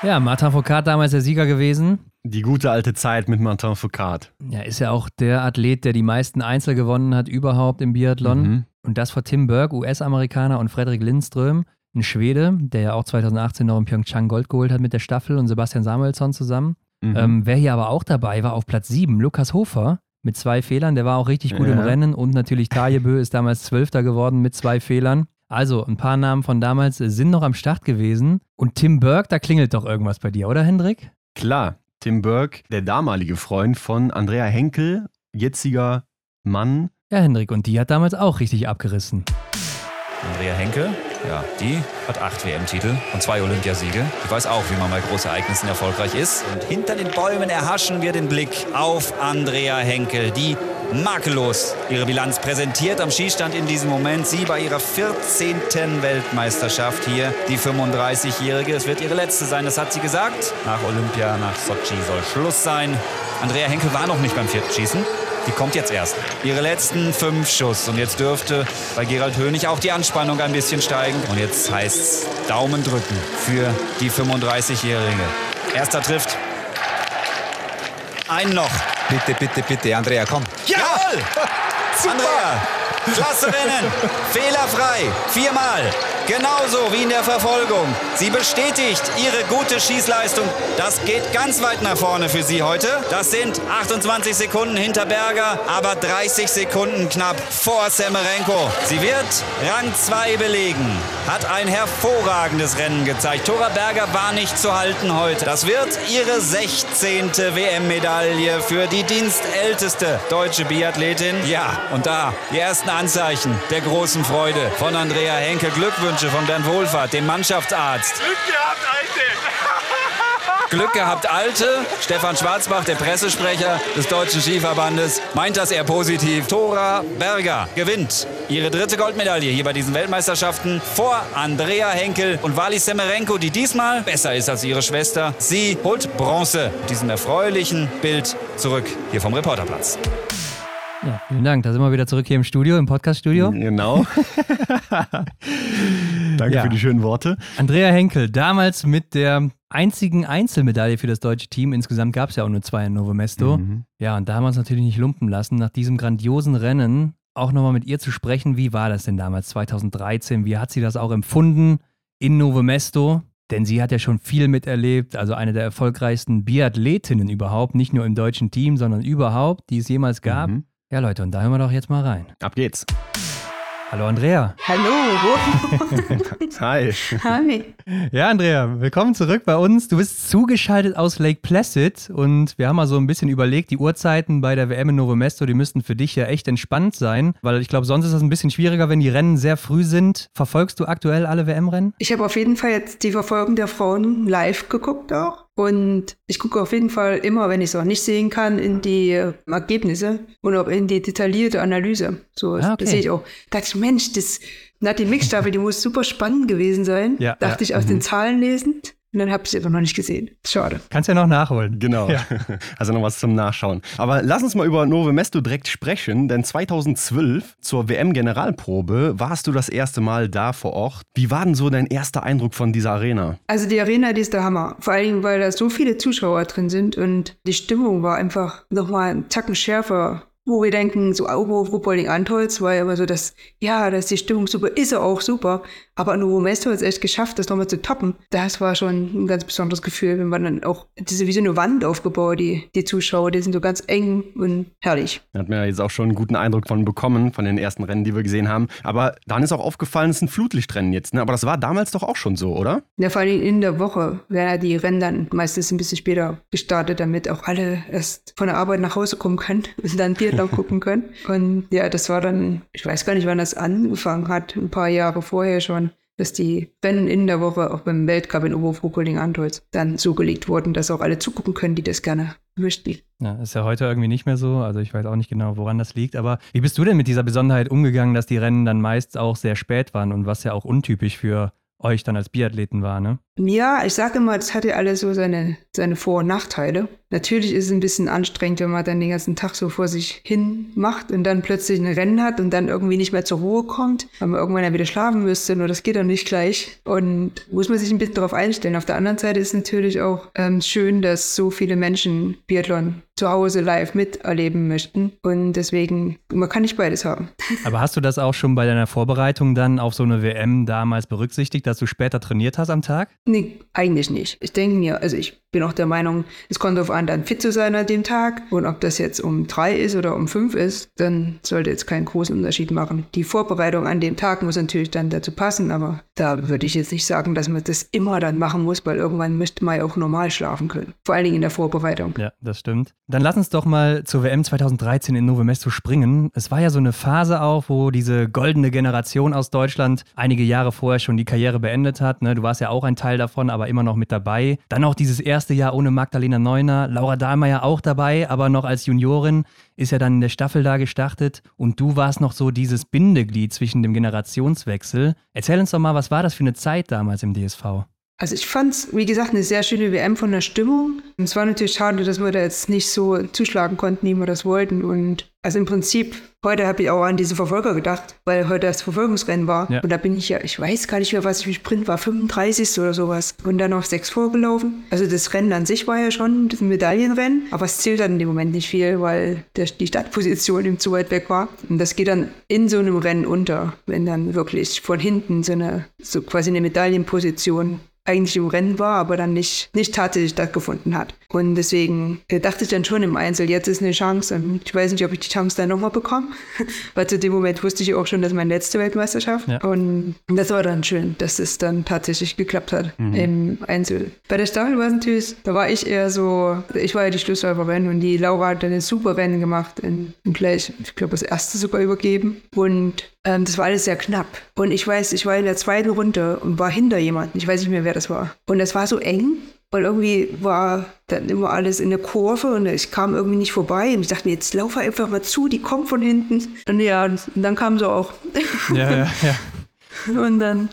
Ja, Martin Foucault damals der Sieger gewesen. Die gute alte Zeit mit Martin Foucault. Ja, ist ja auch der Athlet, der die meisten Einzel gewonnen hat überhaupt im Biathlon. Mhm. Und das vor Tim Burke, US-Amerikaner, und Frederik Lindström, ein Schwede, der ja auch 2018 noch in Pyeongchang Gold geholt hat mit der Staffel und Sebastian Samuelsson zusammen. Mhm. Ähm, wer hier aber auch dabei war, auf Platz 7, Lukas Hofer mit zwei Fehlern. Der war auch richtig gut ja. im Rennen und natürlich Tajebö ist damals Zwölfter geworden mit zwei Fehlern. Also, ein paar Namen von damals sind noch am Start gewesen. Und Tim Burke, da klingelt doch irgendwas bei dir, oder Hendrik? Klar, Tim Burke, der damalige Freund von Andrea Henkel, jetziger Mann. Ja, Hendrik, und die hat damals auch richtig abgerissen. Andrea Henkel, ja, die hat acht WM-Titel und zwei Olympiasiege. Die weiß auch, wie man bei Großereignissen erfolgreich ist. Und hinter den Bäumen erhaschen wir den Blick auf Andrea Henkel, die makellos ihre Bilanz präsentiert am Schießstand in diesem Moment. Sie bei ihrer 14. Weltmeisterschaft hier, die 35-Jährige. Es wird ihre letzte sein, das hat sie gesagt. Nach Olympia, nach Sochi soll Schluss sein. Andrea Henkel war noch nicht beim vierten Schießen. Die kommt jetzt erst. Ihre letzten fünf Schuss. Und jetzt dürfte bei Gerald Hönig auch die Anspannung ein bisschen steigen. Und jetzt heißt es Daumen drücken für die 35-Jährige. Erster trifft. Ein noch. Bitte, bitte, bitte, Andrea, komm. Jawohl! Andrea, klasse Rennen. Fehlerfrei. Viermal. Genauso wie in der Verfolgung. Sie bestätigt ihre gute Schießleistung. Das geht ganz weit nach vorne für sie heute. Das sind 28 Sekunden hinter Berger, aber 30 Sekunden knapp vor Semerenko. Sie wird Rang 2 belegen. Hat ein hervorragendes Rennen gezeigt. Tora Berger war nicht zu halten heute. Das wird ihre 16. WM-Medaille für die dienstälteste deutsche Biathletin. Ja, und da die ersten Anzeichen der großen Freude von Andrea Henke. Glückwünsche Glückwünsche von Bernd Wohlfahrt, dem Mannschaftsarzt. Glück gehabt, Alte! Glück gehabt, Alte. Stefan Schwarzbach, der Pressesprecher des Deutschen Skiverbandes, meint das eher positiv. Tora Berger gewinnt ihre dritte Goldmedaille hier bei diesen Weltmeisterschaften vor Andrea Henkel und Wally Semerenko, die diesmal besser ist als ihre Schwester. Sie holt Bronze. Diesem erfreulichen Bild zurück hier vom Reporterplatz. Ja, vielen Dank. Da sind wir wieder zurück hier im Studio, im Podcast-Studio. Genau. Danke ja. für die schönen Worte. Andrea Henkel, damals mit der einzigen Einzelmedaille für das deutsche Team. Insgesamt gab es ja auch nur zwei in Novo Mesto. Mhm. Ja, und da haben wir uns natürlich nicht lumpen lassen. Nach diesem grandiosen Rennen auch nochmal mit ihr zu sprechen. Wie war das denn damals, 2013? Wie hat sie das auch empfunden in Novo Mesto? Denn sie hat ja schon viel miterlebt, also eine der erfolgreichsten Biathletinnen überhaupt, nicht nur im deutschen Team, sondern überhaupt, die es jemals gab. Mhm. Ja, Leute, und da hören wir doch jetzt mal rein. Ab geht's. Hallo Andrea. Hallo. Hi. Hi. Ja, Andrea, willkommen zurück bei uns. Du bist zugeschaltet aus Lake Placid und wir haben mal so ein bisschen überlegt, die Uhrzeiten bei der WM in Novo Mesto, die müssten für dich ja echt entspannt sein, weil ich glaube, sonst ist das ein bisschen schwieriger, wenn die Rennen sehr früh sind. Verfolgst du aktuell alle WM-Rennen? Ich habe auf jeden Fall jetzt die Verfolgung der Frauen live geguckt auch. Und ich gucke auf jeden Fall immer, wenn ich es auch nicht sehen kann, in die äh, Ergebnisse und auch in die detaillierte Analyse. So, ah, okay. das sehe ich auch. Da dachte ich, Mensch, das Nati Mix-Staffel, die muss super spannend gewesen sein. Ja, dachte ja. ich aus mhm. den Zahlen lesend. Und dann habe ich es einfach noch nicht gesehen. Schade. Kannst ja noch nachholen. Genau. Ja. Also noch was zum Nachschauen. Aber lass uns mal über Nove Mesto direkt sprechen, denn 2012 zur WM-Generalprobe warst du das erste Mal da vor Ort. Wie war denn so dein erster Eindruck von dieser Arena? Also die Arena, die ist der Hammer. Vor allem, weil da so viele Zuschauer drin sind und die Stimmung war einfach nochmal einen Tacken schärfer wo wir denken, so Aubo, Ruhpolding, Antolz war ja immer so, dass, ja, da ist die Stimmung super, ist er auch super. Aber Novo Mesto hat es echt geschafft, das nochmal zu toppen. Das war schon ein ganz besonderes Gefühl, wenn man dann auch, diese wie so eine Wand aufgebaut, die, die Zuschauer, die sind so ganz eng und herrlich. Da hat man ja jetzt auch schon einen guten Eindruck von bekommen, von den ersten Rennen, die wir gesehen haben. Aber dann ist auch aufgefallen, es ein Flutlichtrennen jetzt, ne? Aber das war damals doch auch schon so, oder? Ja, vor allem in der Woche werden ja die Rennen dann meistens ein bisschen später gestartet, damit auch alle erst von der Arbeit nach Hause kommen können und dann Bier Biathlon gucken können. Und ja, das war dann, ich weiß gar nicht, wann das angefangen hat, ein paar Jahre vorher schon, dass die Rennen in der Woche auch beim Weltcup in Oberfrukoling-Antolz dann so gelegt wurden, dass auch alle zugucken können, die das gerne möchten. Ja, ist ja heute irgendwie nicht mehr so. Also ich weiß auch nicht genau, woran das liegt. Aber wie bist du denn mit dieser Besonderheit umgegangen, dass die Rennen dann meist auch sehr spät waren und was ja auch untypisch für euch dann als Biathleten war, ne? Ja, ich sage immer, das hatte alles so seine, seine Vor- und Nachteile. Natürlich ist es ein bisschen anstrengend, wenn man dann den ganzen Tag so vor sich hin macht und dann plötzlich ein Rennen hat und dann irgendwie nicht mehr zur Ruhe kommt, weil man irgendwann ja wieder schlafen müsste, nur das geht dann nicht gleich. Und muss man sich ein bisschen darauf einstellen. Auf der anderen Seite ist es natürlich auch ähm, schön, dass so viele Menschen Biathlon zu Hause live miterleben möchten. Und deswegen, man kann nicht beides haben. Aber hast du das auch schon bei deiner Vorbereitung dann auf so eine WM damals berücksichtigt, dass du später trainiert hast am Tag? Nee, eigentlich nicht. Ich denke mir, also ich bin auch der Meinung, es kommt darauf an, dann fit zu sein an dem Tag. Und ob das jetzt um drei ist oder um fünf ist, dann sollte jetzt keinen großen Unterschied machen. Die Vorbereitung an dem Tag muss natürlich dann dazu passen, aber da würde ich jetzt nicht sagen, dass man das immer dann machen muss, weil irgendwann müsste man ja auch normal schlafen können. Vor allen Dingen in der Vorbereitung. Ja, das stimmt. Dann lass uns doch mal zur WM 2013 in Novo Mesto springen. Es war ja so eine Phase auch, wo diese goldene Generation aus Deutschland einige Jahre vorher schon die Karriere beendet hat. Ne? Du warst ja auch ein Teil davon, aber immer noch mit dabei. Dann auch dieses erste Jahr ohne Magdalena Neuner, Laura Dahlmeier auch dabei, aber noch als Juniorin ist ja dann in der Staffel da gestartet und du warst noch so dieses Bindeglied zwischen dem Generationswechsel. Erzähl uns doch mal, was war das für eine Zeit damals im DSV? Also ich fand es, wie gesagt, eine sehr schöne WM von der Stimmung. Es war natürlich schade, dass wir da jetzt nicht so zuschlagen konnten, wie wir das wollten. Und also im Prinzip, heute habe ich auch an diese Verfolger gedacht, weil heute das Verfolgungsrennen war. Ja. Und da bin ich ja, ich weiß gar nicht mehr, was ich im Sprint war, 35. oder sowas. Und dann auf sechs vorgelaufen. Also das Rennen an sich war ja schon ein Medaillenrennen, aber es zählt dann in dem Moment nicht viel, weil der, die Startposition ihm zu weit weg war. Und das geht dann in so einem Rennen unter, wenn dann wirklich von hinten so eine, so quasi eine Medaillenposition eigentlich im Rennen war, aber dann nicht, nicht tatsächlich stattgefunden hat. Und deswegen äh, dachte ich dann schon im Einzel, jetzt ist eine Chance. Ich weiß nicht, ob ich die Chance dann nochmal bekomme, weil zu dem Moment wusste ich auch schon, dass meine letzte Weltmeisterschaft. Ja. Und das war dann schön, dass es dann tatsächlich geklappt hat mhm. im Einzel. Bei der Staffel war es natürlich, da war ich eher so, ich war ja die Schlussläuferin und die Laura hat dann ein super Rennen gemacht und gleich, ich glaube, das erste sogar übergeben. Und ähm, das war alles sehr knapp. Und ich weiß, ich war in der zweiten Runde und war hinter jemandem. Ich weiß nicht mehr, wer das war. Und das war so eng. Und irgendwie war dann immer alles in der Kurve und ich kam irgendwie nicht vorbei. Und ich dachte mir, jetzt laufe einfach mal zu, die kommt von hinten. Und ja, und dann kam sie auch. Ja, ja, ja. Und dann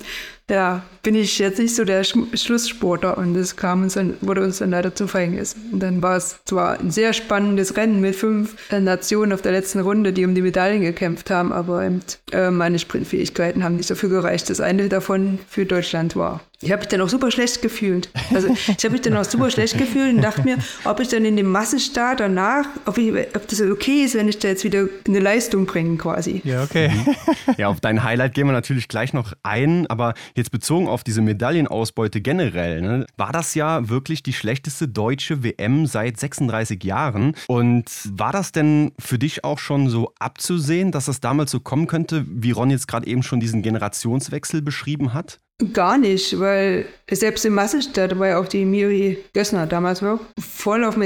ja, bin ich jetzt nicht so der Sch Schlusssportler und das kam uns dann, wurde uns dann leider zum Verhängnis. Und dann war es zwar ein sehr spannendes Rennen mit fünf äh, Nationen auf der letzten Runde, die um die Medaillen gekämpft haben, aber eben, äh, meine Sprintfähigkeiten haben nicht dafür gereicht, dass eine davon für Deutschland war. Ich habe mich dann auch super schlecht gefühlt. Also ich habe mich dann auch super schlecht gefühlt und dachte mir, ob ich dann in dem Massenstart danach, ob, ich, ob das okay ist, wenn ich da jetzt wieder eine Leistung bringe quasi. Ja, okay. Mhm. ja, auf dein Highlight gehen wir natürlich gleich noch ein, aber jetzt bezogen auf diese Medaillenausbeute generell, ne, war das ja wirklich die schlechteste deutsche WM seit 36 Jahren. Und war das denn für dich auch schon so abzusehen, dass das damals so kommen könnte, wie Ron jetzt gerade eben schon diesen Generationswechsel beschrieben hat? Gar nicht, weil selbst im Massenstart war ja auch die Miri Gössner damals noch voll auf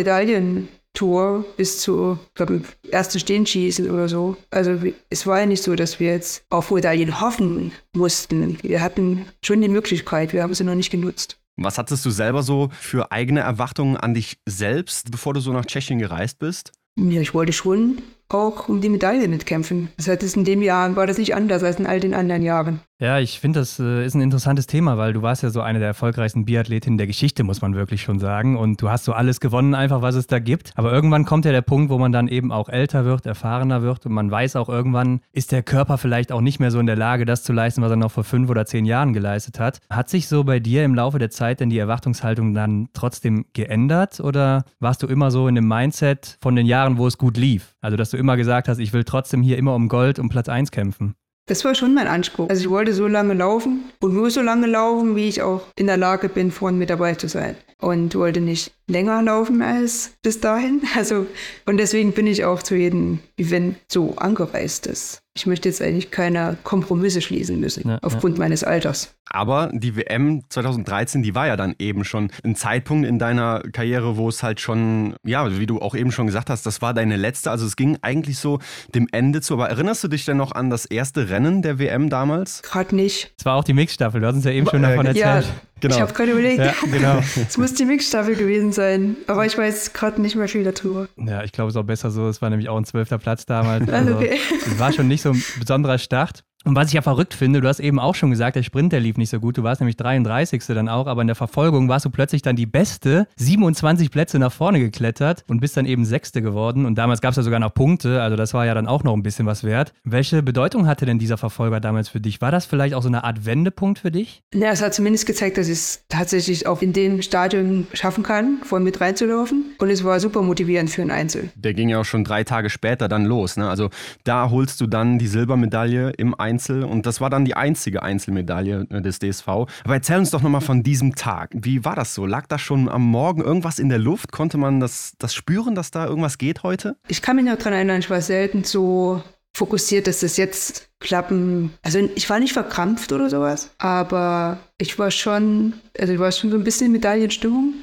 Medaillentour bis zu, glaube ich, erste Stehenschießen oder so. Also es war ja nicht so, dass wir jetzt auf Medaillen hoffen mussten. Wir hatten schon die Möglichkeit, wir haben sie noch nicht genutzt. Was hattest du selber so für eigene Erwartungen an dich selbst, bevor du so nach Tschechien gereist bist? Ja, ich wollte schon auch um die Medaille mitkämpfen. Das heißt, in dem Jahr war das nicht anders als in all den anderen Jahren. Ja, ich finde, das äh, ist ein interessantes Thema, weil du warst ja so eine der erfolgreichsten Biathletinnen der Geschichte, muss man wirklich schon sagen. Und du hast so alles gewonnen, einfach was es da gibt. Aber irgendwann kommt ja der Punkt, wo man dann eben auch älter wird, erfahrener wird und man weiß auch irgendwann, ist der Körper vielleicht auch nicht mehr so in der Lage, das zu leisten, was er noch vor fünf oder zehn Jahren geleistet hat. Hat sich so bei dir im Laufe der Zeit denn die Erwartungshaltung dann trotzdem geändert oder warst du immer so in dem Mindset von den Jahren, wo es gut lief? Also, dass du immer gesagt hast, ich will trotzdem hier immer um Gold, um Platz 1 kämpfen? Das war schon mein Anspruch. Also ich wollte so lange laufen und nur so lange laufen, wie ich auch in der Lage bin, vorne mit dabei zu sein. Und wollte nicht länger laufen als bis dahin. Also, und deswegen bin ich auch zu jedem Event so angereist. Dass ich möchte jetzt eigentlich keine Kompromisse schließen müssen, ja, aufgrund ja. meines Alters. Aber die WM 2013, die war ja dann eben schon ein Zeitpunkt in deiner Karriere, wo es halt schon, ja, wie du auch eben schon gesagt hast, das war deine letzte. Also es ging eigentlich so dem Ende zu. Aber erinnerst du dich denn noch an das erste Rennen der WM damals? Gerade nicht. Es war auch die Mixstaffel, du hast uns ja eben schon davon erzählt. Ja, Genau. Ich habe gerade überlegt. Ja, genau. es muss die Mixstaffel gewesen sein. Aber ich weiß gerade nicht mehr viel darüber. Ja, ich glaube, es ist auch besser so. Es war nämlich auch ein zwölfter Platz damals. Also, okay. Es war schon nicht so ein besonderer Start. Und was ich ja verrückt finde, du hast eben auch schon gesagt, der Sprint, der lief nicht so gut. Du warst nämlich 33. dann auch, aber in der Verfolgung warst du plötzlich dann die beste, 27 Plätze nach vorne geklettert und bist dann eben Sechste geworden. Und damals gab es ja sogar noch Punkte, also das war ja dann auch noch ein bisschen was wert. Welche Bedeutung hatte denn dieser Verfolger damals für dich? War das vielleicht auch so eine Art Wendepunkt für dich? Ja, es hat zumindest gezeigt, dass ich es tatsächlich auch in dem Stadion schaffen kann, vorne mit reinzulaufen. Und es war super motivierend für ein Einzel. Der ging ja auch schon drei Tage später dann los. Ne? Also da holst du dann die Silbermedaille im Einzel Einzel und das war dann die einzige Einzelmedaille äh, des DSV. Aber erzähl uns doch nochmal von diesem Tag. Wie war das so? Lag da schon am Morgen irgendwas in der Luft? Konnte man das, das spüren, dass da irgendwas geht heute? Ich kann mich noch daran erinnern, ich war selten so fokussiert, dass das jetzt klappen. Also ich war nicht verkrampft oder sowas, aber ich war schon, also ich war schon so ein bisschen in Medaillenstimmung.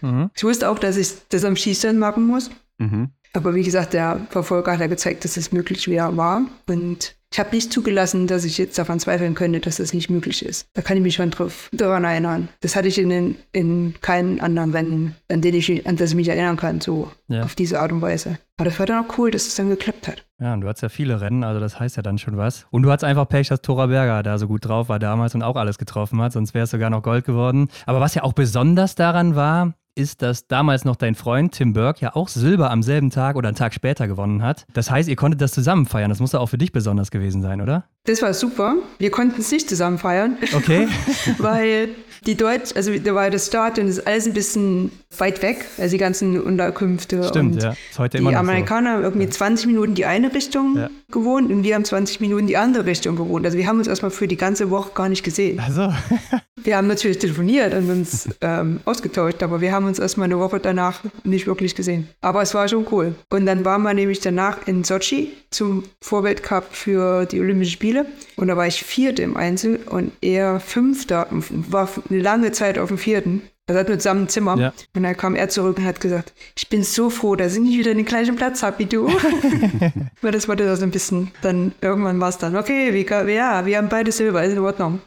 Mhm. Ich wusste auch, dass ich das am Schießstand machen muss. Mhm. Aber wie gesagt, der Verfolger hat ja gezeigt, dass es möglich war. Und ich habe nicht zugelassen, dass ich jetzt daran zweifeln könnte, dass das nicht möglich ist. Da kann ich mich schon drauf, daran erinnern. Das hatte ich in, den, in keinen anderen Rennen, an, denen ich, an das ich mich erinnern kann, so ja. auf diese Art und Weise. Aber das war dann auch cool, dass es dann geklappt hat. Ja, und du hattest ja viele Rennen, also das heißt ja dann schon was. Und du hattest einfach Pech, dass Tora Berger da so gut drauf war damals und auch alles getroffen hat, sonst wäre es sogar noch Gold geworden. Aber was ja auch besonders daran war, ist, dass damals noch dein Freund Tim Burke ja auch Silber am selben Tag oder einen Tag später gewonnen hat. Das heißt, ihr konntet das zusammen feiern. Das muss doch auch für dich besonders gewesen sein, oder? Das war super. Wir konnten es nicht zusammen feiern. Okay. weil die Deutsch, also da war das Start und ist alles ein bisschen weit weg, also die ganzen Unterkünfte. Stimmt, ja. Ist heute die immer Amerikaner so. haben irgendwie ja. 20 Minuten die eine Richtung ja. gewohnt und wir haben 20 Minuten die andere Richtung gewohnt. Also wir haben uns erstmal für die ganze Woche gar nicht gesehen. Also. wir haben natürlich telefoniert und uns ähm, ausgetauscht, aber wir haben uns erstmal eine Woche danach nicht wirklich gesehen. Aber es war schon cool. Und dann waren wir nämlich danach in Sochi zum Vorweltcup für die Olympischen Spiele und da war ich Vierte im Einzel und er Fünfter, war eine lange Zeit auf dem Vierten. Er hat mit zusammen ein Zimmer. Ja. Und dann kam er zurück und hat gesagt, ich bin so froh, dass ich nicht wieder den gleichen Platz habe wie du. Weil das war dann so ein bisschen, dann irgendwann war es dann, okay, wir, ja, wir haben beide Silber, ist in Ordnung.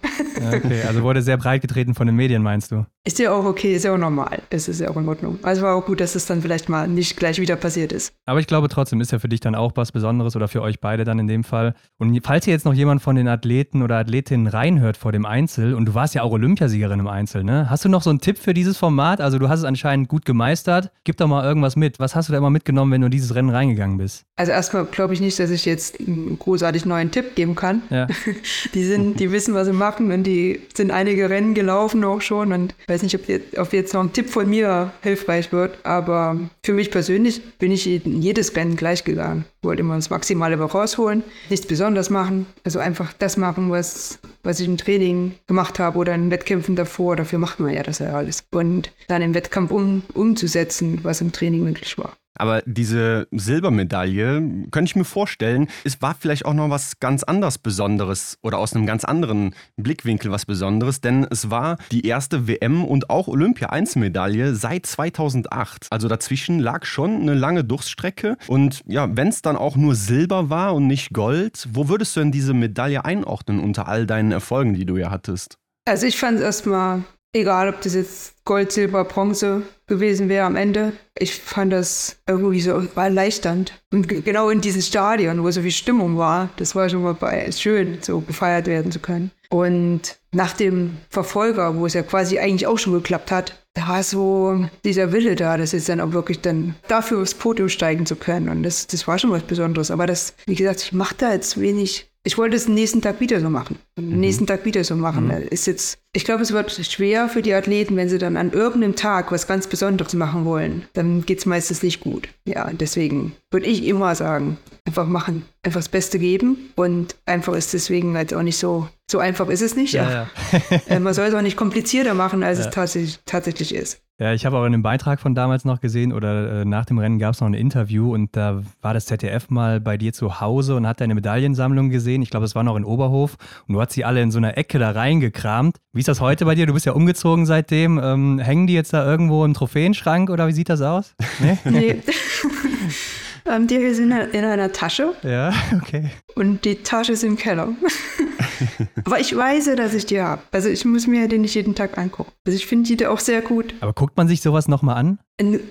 okay, also wurde sehr breit getreten von den Medien, meinst du? Ist ja auch okay, ist ja auch normal. Es ist ja auch in Ordnung. Also war auch gut, dass es dann vielleicht mal nicht gleich wieder passiert ist. Aber ich glaube trotzdem ist ja für dich dann auch was Besonderes oder für euch beide dann in dem Fall. Und falls hier jetzt noch jemand von den Athleten oder Athletinnen reinhört vor dem Einzel, und du warst ja auch Olympiasiegerin im Einzel, ne? Hast du noch so einen Tipp für dieses Format? Also du hast es anscheinend gut gemeistert. Gib doch mal irgendwas mit. Was hast du da immer mitgenommen, wenn du in dieses Rennen reingegangen bist? Also erstmal glaube ich nicht, dass ich jetzt einen großartig neuen Tipp geben kann. Ja. Die sind, die wissen, was sie machen und die sind einige Rennen gelaufen auch schon und ich weiß nicht, ob jetzt, ob jetzt noch ein Tipp von mir hilfreich wird, aber für mich persönlich bin ich in jedes Rennen gleich gegangen. Wollte immer das Maximale rausholen, nichts besonders machen, also einfach das machen, was, was ich im Training gemacht habe oder in Wettkämpfen davor. Dafür macht man ja das ja alles. Und dann im Wettkampf um, umzusetzen, was im Training möglich war. Aber diese Silbermedaille, könnte ich mir vorstellen, es war vielleicht auch noch was ganz anderes Besonderes oder aus einem ganz anderen Blickwinkel was Besonderes, denn es war die erste WM und auch Olympia-Einzelmedaille seit 2008. Also dazwischen lag schon eine lange Durststrecke. Und ja, wenn es dann auch nur Silber war und nicht Gold, wo würdest du denn diese Medaille einordnen unter all deinen Erfolgen, die du ja hattest? Also ich fand es erstmal egal, ob das jetzt Gold, Silber, Bronze gewesen wäre am Ende. Ich fand das irgendwie so erleichternd. Und genau in diesem Stadion, wo so viel Stimmung war, das war schon mal bei, schön, so gefeiert werden zu können. Und nach dem Verfolger, wo es ja quasi eigentlich auch schon geklappt hat, da war so dieser Wille da, das jetzt dann auch wirklich dann dafür aufs Podium steigen zu können. Und das, das war schon was Besonderes. Aber das, wie gesagt, ich mache da jetzt wenig ich wollte es den nächsten Tag wieder so machen. Und mhm. nächsten Tag wieder so machen. Mhm. Ist jetzt, ich glaube, es wird schwer für die Athleten, wenn sie dann an irgendeinem Tag was ganz Besonderes machen wollen. Dann geht es meistens nicht gut. Ja, deswegen würde ich immer sagen, einfach machen, einfach das Beste geben. Und einfach ist deswegen halt auch nicht so, so einfach ist es nicht. Ja, ja. Äh, man soll es auch nicht komplizierter machen, als ja. es tatsächlich, tatsächlich ist. Ja, ich habe auch in dem Beitrag von damals noch gesehen oder äh, nach dem Rennen gab es noch ein Interview und da war das ZDF mal bei dir zu Hause und hat deine Medaillensammlung gesehen. Ich glaube, es war noch in Oberhof und du hast sie alle in so einer Ecke da reingekramt. Wie ist das heute bei dir? Du bist ja umgezogen seitdem. Ähm, hängen die jetzt da irgendwo im Trophäenschrank oder wie sieht das aus? Nee. nee. ähm, die sind in einer Tasche. Ja, okay. Und die Tasche ist im Keller. Aber ich weiß dass ich die habe. Also ich muss mir den nicht jeden Tag angucken. Also ich finde die auch sehr gut. Aber guckt man sich sowas nochmal an?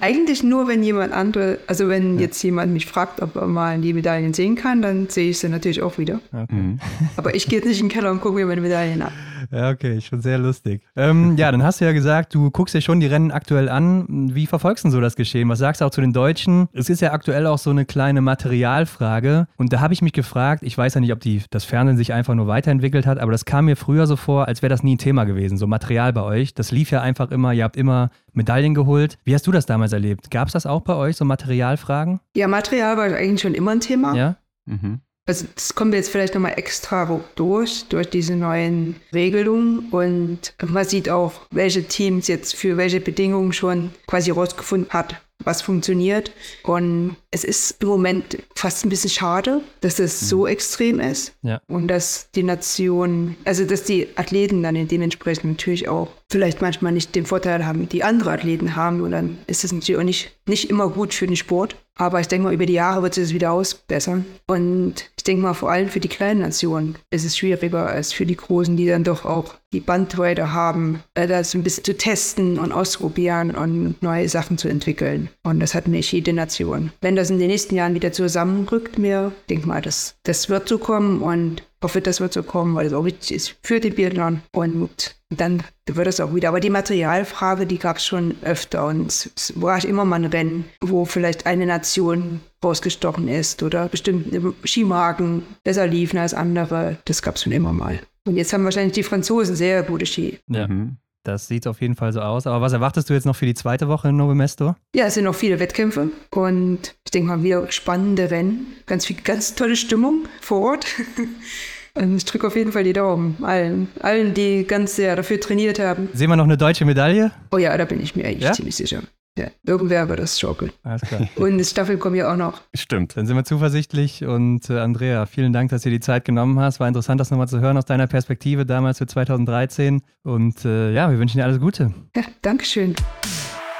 Eigentlich nur, wenn jemand andere, also wenn ja. jetzt jemand mich fragt, ob er mal die Medaillen sehen kann, dann sehe ich sie natürlich auch wieder. Okay. Mhm. Aber ich gehe jetzt nicht in den Keller und gucke mir meine Medaillen an. Ja, okay, schon sehr lustig. Ähm, ja, dann hast du ja gesagt, du guckst dir schon die Rennen aktuell an. Wie verfolgst du so das Geschehen? Was sagst du auch zu den Deutschen? Es ist ja aktuell auch so eine kleine Materialfrage. Und da habe ich mich gefragt, ich weiß ja nicht, ob die, das Fernsehen sich einfach nur weiterentwickelt hat, aber das kam mir früher so vor, als wäre das nie ein Thema gewesen, so Material bei euch. Das lief ja einfach immer, ihr habt immer Medaillen geholt. Wie hast du das damals erlebt? Gab es das auch bei euch, so Materialfragen? Ja, Material war eigentlich schon immer ein Thema. Ja. Mhm. Also das kommen wir jetzt vielleicht nochmal extra durch, durch diese neuen Regelungen. Und man sieht auch, welche Teams jetzt für welche Bedingungen schon quasi rausgefunden hat, was funktioniert. Und es ist im Moment fast ein bisschen schade, dass es mhm. so extrem ist. Ja. Und dass die Nation, also dass die Athleten dann dementsprechend natürlich auch vielleicht manchmal nicht den Vorteil haben, die andere Athleten haben. Und dann ist es natürlich auch nicht, nicht immer gut für den Sport. Aber ich denke mal, über die Jahre wird sich das wieder ausbessern. Und ich denke mal, vor allem für die kleinen Nationen ist es schwieriger als für die großen, die dann doch auch die Bandbreite haben, äh, das ein bisschen zu testen und ausprobieren und neue Sachen zu entwickeln. Und das hat nicht jede Nation. Wenn das in den nächsten Jahren wieder zusammenrückt, mir denke mal, das, das wird so kommen und hoffe, das wird so kommen, weil es auch wichtig ist für die Biathlon. Und dann wird es auch wieder. Aber die Materialfrage, die gab es schon öfter und es war immer mal ein Rennen, wo vielleicht eine Nation rausgestochen ist oder bestimmte Skimarken besser liefen als andere. Das gab es schon immer mal. Und jetzt haben wahrscheinlich die Franzosen sehr gute Ski. Ja. Mhm. Das sieht auf jeden Fall so aus. Aber was erwartest du jetzt noch für die zweite Woche in Novemesto? Ja, es sind noch viele Wettkämpfe und ich denke mal wieder spannende Rennen. Ganz viel, ganz tolle Stimmung vor Ort. ich drücke auf jeden Fall die Daumen allen, allen, die ganz sehr dafür trainiert haben. Sehen wir noch eine deutsche Medaille? Oh ja, da bin ich mir eigentlich ja? ziemlich sicher. Ja, irgendwer wird das schaukeln. Alles klar. Und die Staffel kommt ja auch noch. Stimmt. Dann sind wir zuversichtlich. Und äh, Andrea, vielen Dank, dass du dir die Zeit genommen hast. War interessant, das nochmal zu hören aus deiner Perspektive damals für 2013. Und äh, ja, wir wünschen dir alles Gute. Ja, Dankeschön.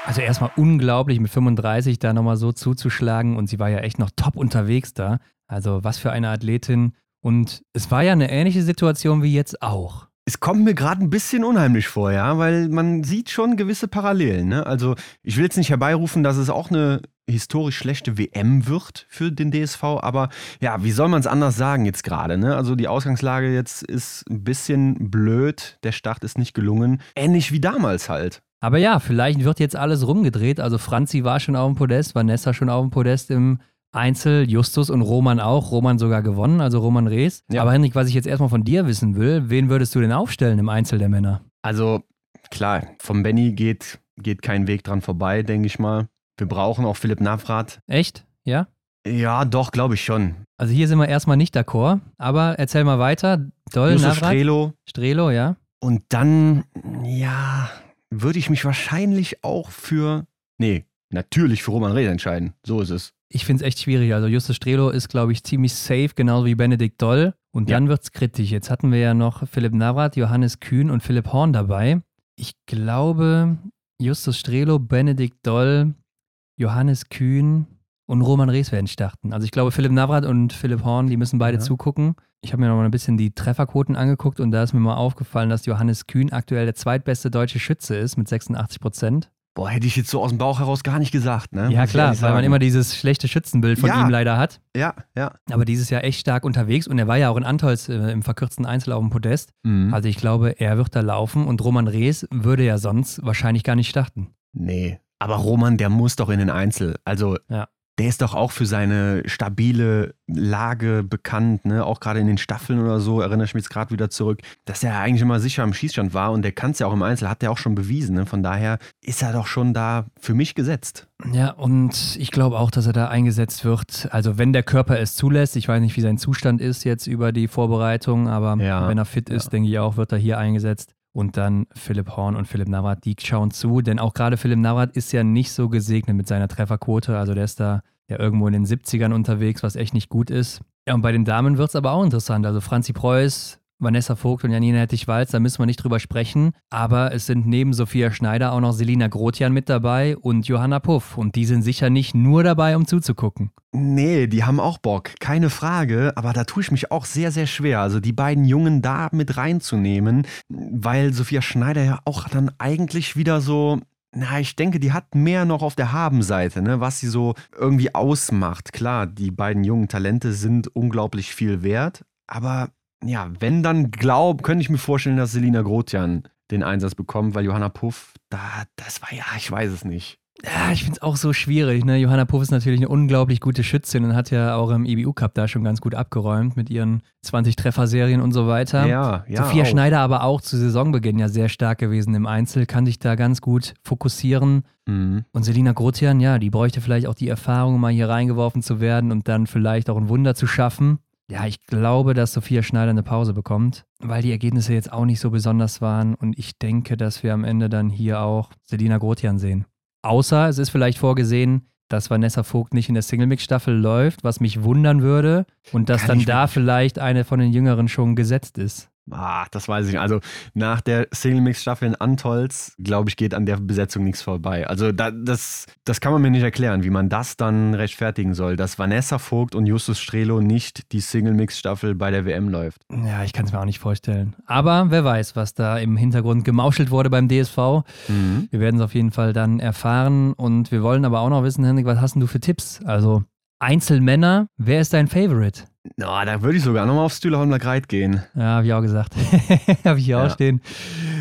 Also erstmal unglaublich, mit 35 da nochmal so zuzuschlagen. Und sie war ja echt noch top unterwegs da. Also was für eine Athletin. Und es war ja eine ähnliche Situation wie jetzt auch. Es kommt mir gerade ein bisschen unheimlich vor, ja, weil man sieht schon gewisse Parallelen. Ne? Also ich will jetzt nicht herbeirufen, dass es auch eine historisch schlechte WM wird für den DSV, aber ja, wie soll man es anders sagen jetzt gerade? Ne? Also die Ausgangslage jetzt ist ein bisschen blöd, der Start ist nicht gelungen, ähnlich wie damals halt. Aber ja, vielleicht wird jetzt alles rumgedreht. Also Franzi war schon auf dem Podest, Vanessa schon auf dem Podest im Einzel, Justus und Roman auch. Roman sogar gewonnen, also Roman Rees. Ja. Aber Henrik, was ich jetzt erstmal von dir wissen will, wen würdest du denn aufstellen im Einzel der Männer? Also klar, vom Benny geht, geht kein Weg dran vorbei, denke ich mal. Wir brauchen auch Philipp Navrat. Echt? Ja? Ja, doch, glaube ich schon. Also hier sind wir erstmal nicht d'accord, aber erzähl mal weiter. Doll, Justus Navrat? Strelo. Strelo, ja. Und dann, ja, würde ich mich wahrscheinlich auch für, nee, natürlich für Roman Rees entscheiden. So ist es ich finde es echt schwierig. Also Justus Strelo ist, glaube ich, ziemlich safe, genauso wie Benedikt Doll. Und dann ja. wird es kritisch. Jetzt hatten wir ja noch Philipp Navrat, Johannes Kühn und Philipp Horn dabei. Ich glaube, Justus Strelo, Benedikt Doll, Johannes Kühn und Roman Rees werden starten. Also ich glaube, Philipp Navrat und Philipp Horn, die müssen beide ja. zugucken. Ich habe mir noch mal ein bisschen die Trefferquoten angeguckt und da ist mir mal aufgefallen, dass Johannes Kühn aktuell der zweitbeste deutsche Schütze ist mit 86 Prozent. Boah, hätte ich jetzt so aus dem Bauch heraus gar nicht gesagt, ne? Ja, klar, weil man immer dieses schlechte Schützenbild von ja. ihm leider hat. Ja, ja. Aber dieses Jahr echt stark unterwegs und er war ja auch in Antolz äh, im verkürzten Einzel auf dem Podest. Mhm. Also ich glaube, er wird da laufen und Roman Rees würde ja sonst wahrscheinlich gar nicht starten. Nee, aber Roman, der muss doch in den Einzel. Also ja der ist doch auch für seine stabile Lage bekannt, ne? auch gerade in den Staffeln oder so, erinnere ich mich jetzt gerade wieder zurück, dass er eigentlich immer sicher am Schießstand war und der kann es ja auch im Einzel, hat er auch schon bewiesen. Ne? Von daher ist er doch schon da für mich gesetzt. Ja, und ich glaube auch, dass er da eingesetzt wird. Also wenn der Körper es zulässt, ich weiß nicht, wie sein Zustand ist jetzt über die Vorbereitung, aber ja, wenn er fit ist, ja. denke ich auch, wird er hier eingesetzt. Und dann Philipp Horn und Philipp Navrat, die schauen zu, denn auch gerade Philipp Navrat ist ja nicht so gesegnet mit seiner Trefferquote. Also der ist da ja irgendwo in den 70ern unterwegs, was echt nicht gut ist. Ja, und bei den Damen wird es aber auch interessant. Also Franzi Preuß, Vanessa Vogt und Janina Hettich-Walz, da müssen wir nicht drüber sprechen. Aber es sind neben Sophia Schneider auch noch Selina Grotian mit dabei und Johanna Puff. Und die sind sicher nicht nur dabei, um zuzugucken. Nee, die haben auch Bock, keine Frage. Aber da tue ich mich auch sehr, sehr schwer. Also die beiden Jungen da mit reinzunehmen, weil Sophia Schneider ja auch dann eigentlich wieder so na, ich denke, die hat mehr noch auf der Habenseite, ne, was sie so irgendwie ausmacht. Klar, die beiden jungen Talente sind unglaublich viel wert, aber ja, wenn dann glaub, könnte ich mir vorstellen, dass Selina Grotian den Einsatz bekommt, weil Johanna Puff, da, das war ja, ich weiß es nicht. Ja, ich finde es auch so schwierig. Ne? Johanna Puff ist natürlich eine unglaublich gute Schützin und hat ja auch im EBU Cup da schon ganz gut abgeräumt mit ihren 20 Trefferserien und so weiter. Ja, ja. Sophia auch. Schneider aber auch zu Saisonbeginn ja sehr stark gewesen im Einzel, kann sich da ganz gut fokussieren. Mhm. Und Selina Grotian, ja, die bräuchte vielleicht auch die Erfahrung, mal hier reingeworfen zu werden und dann vielleicht auch ein Wunder zu schaffen. Ja, ich glaube, dass Sophia Schneider eine Pause bekommt, weil die Ergebnisse jetzt auch nicht so besonders waren und ich denke, dass wir am Ende dann hier auch Selina Grotian sehen. Außer es ist vielleicht vorgesehen, dass Vanessa Vogt nicht in der Single-Mix-Staffel läuft, was mich wundern würde und dass Kann dann da vielleicht eine von den Jüngeren schon gesetzt ist. Ah, das weiß ich nicht. Also nach der Single-Mix-Staffel in Antolz, glaube ich, geht an der Besetzung nichts vorbei. Also da, das, das kann man mir nicht erklären, wie man das dann rechtfertigen soll, dass Vanessa Vogt und Justus Strelo nicht die Single-Mix-Staffel bei der WM läuft. Ja, ich kann es mir auch nicht vorstellen. Aber wer weiß, was da im Hintergrund gemauschelt wurde beim DSV. Mhm. Wir werden es auf jeden Fall dann erfahren. Und wir wollen aber auch noch wissen, Henrik, was hast denn du für Tipps? Also Einzelmänner, wer ist dein Favorite? Na, da würde ich sogar nochmal auf Stühlerholmer Greit gehen. Ja, habe ich auch gesagt. habe ich hier Ja. auch stehen.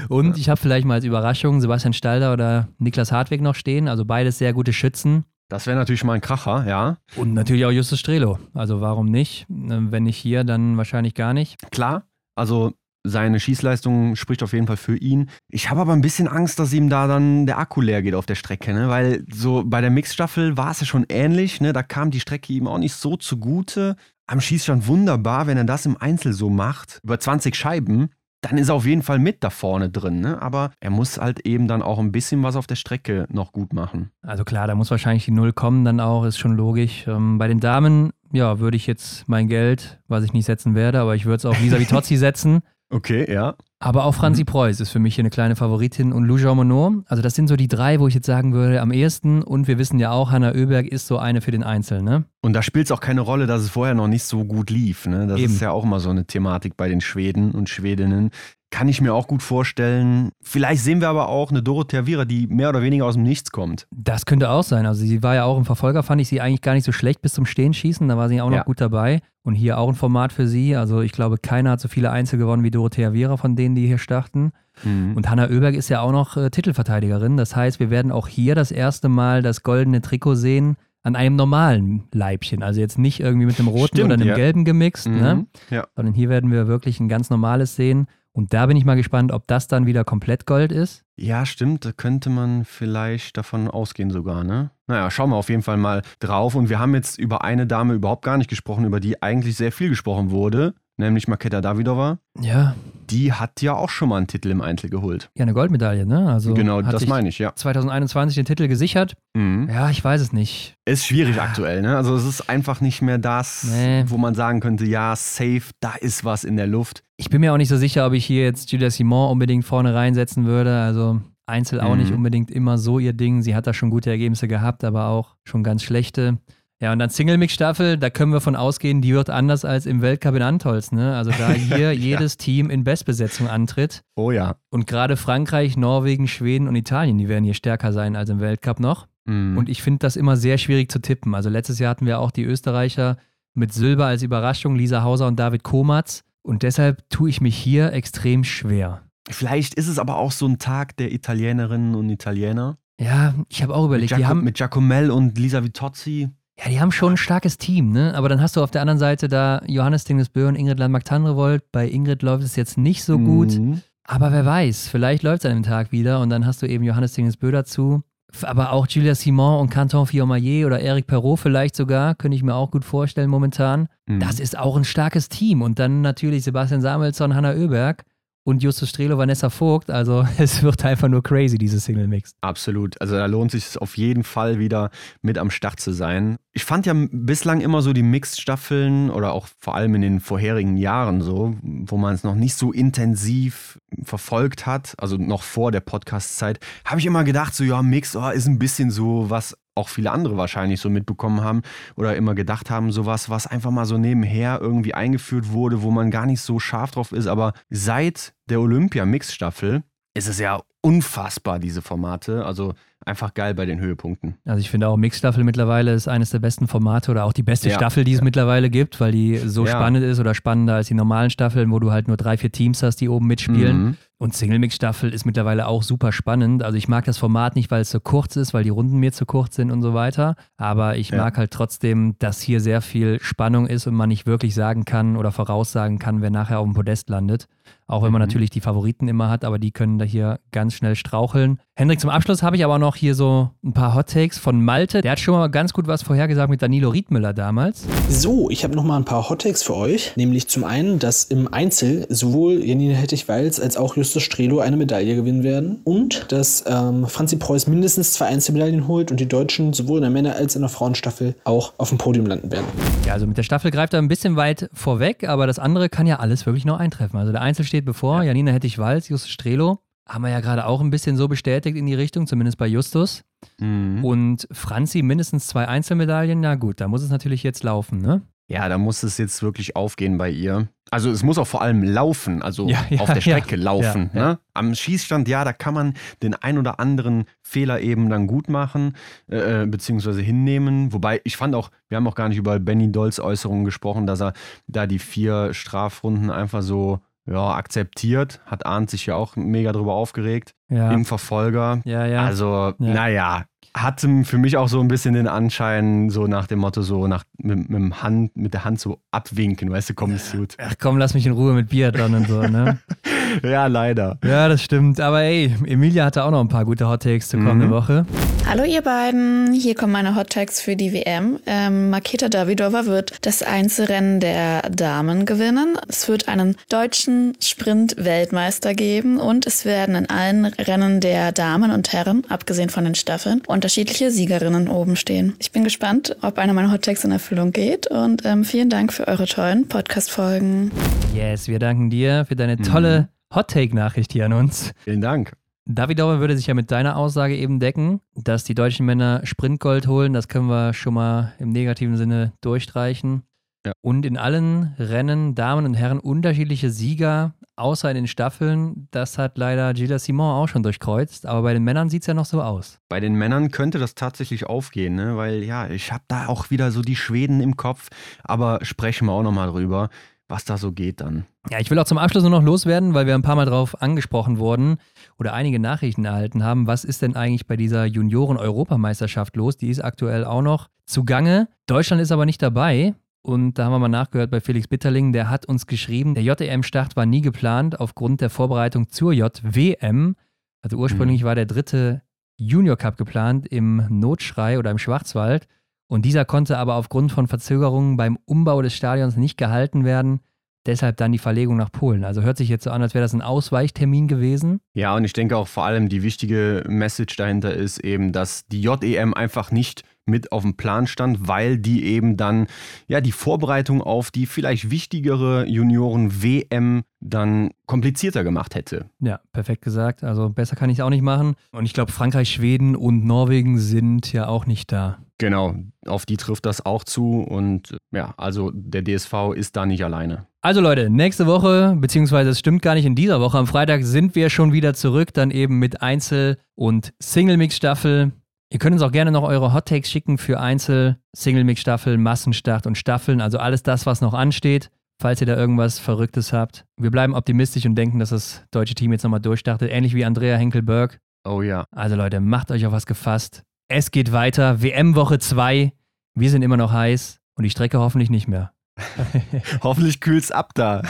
Und ich habe vielleicht mal als Überraschung Sebastian Stalder oder Niklas Hartwig noch stehen. Also beides sehr gute Schützen. Das wäre natürlich mal ein Kracher, ja. Und natürlich auch Justus Strelo. Also warum nicht? Ähm, Wenn nicht hier, dann wahrscheinlich gar nicht. Klar, also seine Schießleistung spricht auf jeden Fall für ihn. Ich habe aber ein bisschen Angst, dass ihm da dann der Akku leer geht auf der Strecke, ne? weil so bei der Mixstaffel war es ja schon ähnlich. Ne? Da kam die Strecke ihm auch nicht so zugute. Am Schießstand wunderbar, wenn er das im Einzel so macht, über 20 Scheiben, dann ist er auf jeden Fall mit da vorne drin. Ne? Aber er muss halt eben dann auch ein bisschen was auf der Strecke noch gut machen. Also klar, da muss wahrscheinlich die Null kommen dann auch, ist schon logisch. Ähm, bei den Damen, ja, würde ich jetzt mein Geld, was ich nicht setzen werde, aber ich würde es auf Lisa Vitozzi setzen. Okay, ja. Aber auch Franzi Preuß ist für mich hier eine kleine Favoritin und Lou Jean Monod. Also das sind so die drei, wo ich jetzt sagen würde, am ehesten. Und wir wissen ja auch, Hanna Oeberg ist so eine für den Einzel, ne? Und da spielt es auch keine Rolle, dass es vorher noch nicht so gut lief. Ne? Das Eben. ist ja auch immer so eine Thematik bei den Schweden und Schwedinnen. Kann ich mir auch gut vorstellen. Vielleicht sehen wir aber auch eine Dorothea Viera, die mehr oder weniger aus dem Nichts kommt. Das könnte auch sein. Also sie war ja auch im Verfolger, fand ich sie eigentlich gar nicht so schlecht bis zum Stehenschießen. Da war sie auch noch Ja. gut dabei. Und hier auch ein Format für sie. Also ich glaube, keiner hat so viele Einzel gewonnen wie Dorothea Viera von denen, die hier starten. Und Hanna Oeberg ist ja auch noch äh, Titelverteidigerin. Das heißt, wir werden auch hier das erste Mal das goldene Trikot sehen an einem normalen Leibchen. Also jetzt nicht irgendwie mit einem roten Stimmt, oder einem ja. gelben gemixt, Mhm. ne? Ja. sondern hier werden wir wirklich ein ganz normales sehen. Und da bin ich mal gespannt, ob das dann wieder komplett Gold ist. Ja, stimmt. Da könnte man vielleicht davon ausgehen sogar, ne? Naja, schauen wir auf jeden Fall mal drauf. Und wir haben jetzt über eine Dame überhaupt gar nicht gesprochen, über die eigentlich sehr viel gesprochen wurde, nämlich Maketa Davidova. Ja, Die hat ja auch schon mal einen Titel im Einzel geholt. ja eine Goldmedaille, ne? Also genau, das meine ich, ja. 2021 den Titel gesichert. Mhm. Ja, ich weiß es nicht. Ist schwierig aktuell, ne? Also es ist einfach nicht mehr das, Nee. wo man sagen könnte, ja, safe, da ist was in der Luft. Ich bin mir auch nicht so sicher, ob ich hier jetzt Julia Simon unbedingt vorne reinsetzen würde. Also Einzel auch Mhm. nicht unbedingt immer so ihr Ding. Sie hat da schon gute Ergebnisse gehabt, aber auch schon ganz schlechte. Ja, und dann Single-Mix-Staffel, da können wir von ausgehen, die wird anders als im Weltcup in Antolz. Ne? Also da hier jedes Team in Bestbesetzung antritt. Oh ja. Und gerade Frankreich, Norwegen, Schweden und Italien, die werden hier stärker sein als im Weltcup noch. Mhm. Und ich finde das immer sehr schwierig zu tippen. Also letztes Jahr hatten wir auch die Österreicher mit Silber als Überraschung, Lisa Hauser und David Komatz. Und deshalb tue ich mich hier extrem schwer. Vielleicht ist es aber auch so ein Tag der Italienerinnen und Italiener. Ja, ich habe auch Mit, überlegt, die Giaco haben, mit Giacomel und Lisa Vitozzi. Ja, die haben schon ein starkes Team, ne? Aber dann hast du auf der anderen Seite da Johannes Dingesbö und Ingrid Landmark-Tandrevold. Bei Ingrid läuft es jetzt nicht so gut. Mhm. Aber wer weiß, vielleicht läuft es an dem Tag wieder und dann hast du eben Johannes Dingesbö dazu. Aber auch Julia Simon und Canton Fiormaillet oder Eric Perrault vielleicht sogar, könnte ich mir auch gut vorstellen momentan. Mhm. Das ist auch ein starkes Team. Und dann natürlich Sebastian Samuelsson, Hanna Oeberg und Justus Strelo, Vanessa Vogt. Also es wird einfach nur crazy, dieses Single Mix. Absolut. Also da lohnt sich auf jeden Fall wieder mit am Start zu sein. Ich fand ja bislang immer so die Mixed-Staffeln oder auch vor allem in den vorherigen Jahren so, wo man es noch nicht so intensiv verfolgt hat, also noch vor der Podcast-Zeit, habe ich immer gedacht, so ja, Mix oh, ist ein bisschen so, was auch viele andere wahrscheinlich so mitbekommen haben oder immer gedacht haben, sowas, was einfach mal so nebenher irgendwie eingeführt wurde, wo man gar nicht so scharf drauf ist. Aber seit der Olympia-Mix-Staffel ist es ja unfassbar, diese Formate. Also einfach geil bei den Höhepunkten. Also ich finde auch Mixstaffel mittlerweile ist eines der besten Formate oder auch die beste Ja. Staffel, die es mittlerweile gibt, weil die so Ja. spannend ist oder spannender als die normalen Staffeln, wo du halt nur drei, vier Teams hast, die oben mitspielen. Mhm. Und Single Mix Staffel ist mittlerweile auch super spannend. Also ich mag das Format nicht, weil es so kurz ist, weil die Runden mir zu kurz sind und so weiter. Aber ich Ja. mag halt trotzdem, dass hier sehr viel Spannung ist und man nicht wirklich sagen kann oder voraussagen kann, wer nachher auf dem Podest landet. Auch wenn man Mhm. natürlich die Favoriten immer hat, aber die können da hier ganz schnell straucheln. Hendrik, zum Abschluss habe ich aber noch hier so ein paar Hot Takes von Malte. Der hat schon mal ganz gut was vorhergesagt mit Danilo Riedmüller damals. So, ich habe noch mal ein paar Hot Takes für euch. Nämlich zum einen, dass im Einzel sowohl Janine Hettich-Walz als auch Justus Strelo eine Medaille gewinnen werden. Und dass ähm, Franzi Preuß mindestens zwei Einzelmedaillen holt und die Deutschen sowohl in der Männer- als in der Frauenstaffel auch auf dem Podium landen werden. Ja, also mit der Staffel greift er ein bisschen weit vorweg, aber das andere kann ja alles wirklich noch eintreffen. Also der Einzel steht bevor, ja. Janina Hettich-Walz, Justus Strelo. Haben wir ja gerade auch ein bisschen so bestätigt in die Richtung, zumindest bei Justus. Mhm. Und Franzi mindestens zwei Einzelmedaillen, na gut, da muss es natürlich jetzt laufen, ne? Ja, da muss es jetzt wirklich aufgehen bei ihr. Also es muss auch vor allem laufen, also ja, ja, auf der Strecke ja, laufen. Ne? Am Schießstand, ja, da kann man den ein oder anderen Fehler eben dann gut machen, äh, äh, beziehungsweise hinnehmen. Wobei, ich fand auch, wir haben auch gar nicht über Benny Dolls Äußerungen gesprochen, dass er da die vier Strafrunden einfach so ja, akzeptiert. Hat Arndt sich ja auch mega drüber aufgeregt. Im Verfolger. Ja, ja. Also, naja, hatte für mich auch so ein bisschen den Anschein, so nach dem Motto, so nach, mit, mit, dem Hand, mit der Hand so abwinken, weißt du, komm, ist gut. Ach komm, lass mich in Ruhe mit Biathlon und so, ne? ja, leider. Ja, das stimmt. Aber ey, Emilia hatte auch noch ein paar gute Hot Takes zur kommenden mhm. Woche. Hallo ihr beiden, hier kommen meine Hot Takes für die WM. Ähm, Maketa Davidova wird das Einzelrennen der Damen gewinnen. Es wird einen deutschen Sprint-Weltmeister geben und es werden in allen Rennen der Damen und Herren, abgesehen von den Staffeln, unterschiedliche Siegerinnen oben stehen. Ich bin gespannt, ob einer meiner Hot Takes in Erfüllung geht und ähm, vielen Dank für eure tollen Podcast-Folgen. Yes, wir danken dir für deine tolle mhm. Hot Take-Nachricht hier an uns. Vielen Dank. Davidauer würde sich ja mit deiner Aussage eben decken, dass die deutschen Männer Sprintgold holen. Das können wir schon mal im negativen Sinne durchstreichen. Ja. Und in allen Rennen, Damen und Herren, unterschiedliche Sieger, außer in den Staffeln. Das hat leider Gilles Simon auch schon durchkreuzt. Aber bei den Männern sieht es ja noch so aus. Bei den Männern könnte das tatsächlich aufgehen, ne? weil ja, ich habe da auch wieder so die Schweden im Kopf. Aber sprechen wir auch nochmal drüber was da so geht dann. Ja, ich will auch zum Abschluss nur noch loswerden, weil wir ein paar Mal drauf angesprochen wurden oder einige Nachrichten erhalten haben. Was ist denn eigentlich bei dieser Junioren-Europameisterschaft los? Die ist aktuell auch noch zugange. Deutschland ist aber nicht dabei. Und da haben wir mal nachgehört bei Felix Bitterling, der hat uns geschrieben, der JEM-Start war nie geplant aufgrund der Vorbereitung zur JWM. Also ursprünglich mhm. war der dritte Junior Cup geplant im Notschrei oder im Schwarzwald. Und dieser konnte aber aufgrund von Verzögerungen beim Umbau des Stadions nicht gehalten werden. Deshalb dann die Verlegung nach Polen. Also hört sich jetzt so an, als wäre das ein Ausweichtermin gewesen. Ja, und ich denke auch vor allem die wichtige Message dahinter ist eben, dass die JEM einfach nicht mit auf dem Plan stand, weil die eben dann ja die Vorbereitung auf die vielleicht wichtigere Junioren-WM dann komplizierter gemacht hätte. Ja, perfekt gesagt. Also besser kann ich es auch nicht machen. Und ich glaube, Frankreich, Schweden und Norwegen sind ja auch nicht da. Genau, auf die trifft das auch zu. Und ja, also der DSV ist da nicht alleine. Also Leute, nächste Woche, beziehungsweise es stimmt gar nicht in dieser Woche, am Freitag sind wir schon wieder zurück, dann eben mit Einzel- und Single-Mix-Staffel. Ihr könnt uns auch gerne noch eure Hot Takes schicken für Einzel-, Single-Mix-Staffel, Massenstart und Staffeln, also alles das, was noch ansteht, falls ihr da irgendwas Verrücktes habt. Wir bleiben optimistisch und denken, dass das deutsche Team jetzt nochmal durchstartet, ähnlich wie Andrea Henkel-Berg. Oh ja. Also Leute, macht euch auf was gefasst. Es geht weiter. WM-Woche 2. Wir sind immer noch heiß und die Strecke hoffentlich nicht mehr. hoffentlich kühlt's ab da.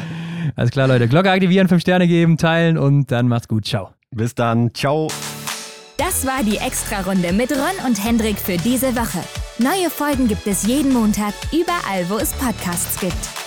Alles klar, Leute. Glocke aktivieren, 5 Sterne geben, teilen und dann macht's gut. Ciao. Bis dann. Ciao. Das war die Extra-Runde mit Ron und Hendrik für diese Woche. Neue Folgen gibt es jeden Montag, überall, wo es Podcasts gibt.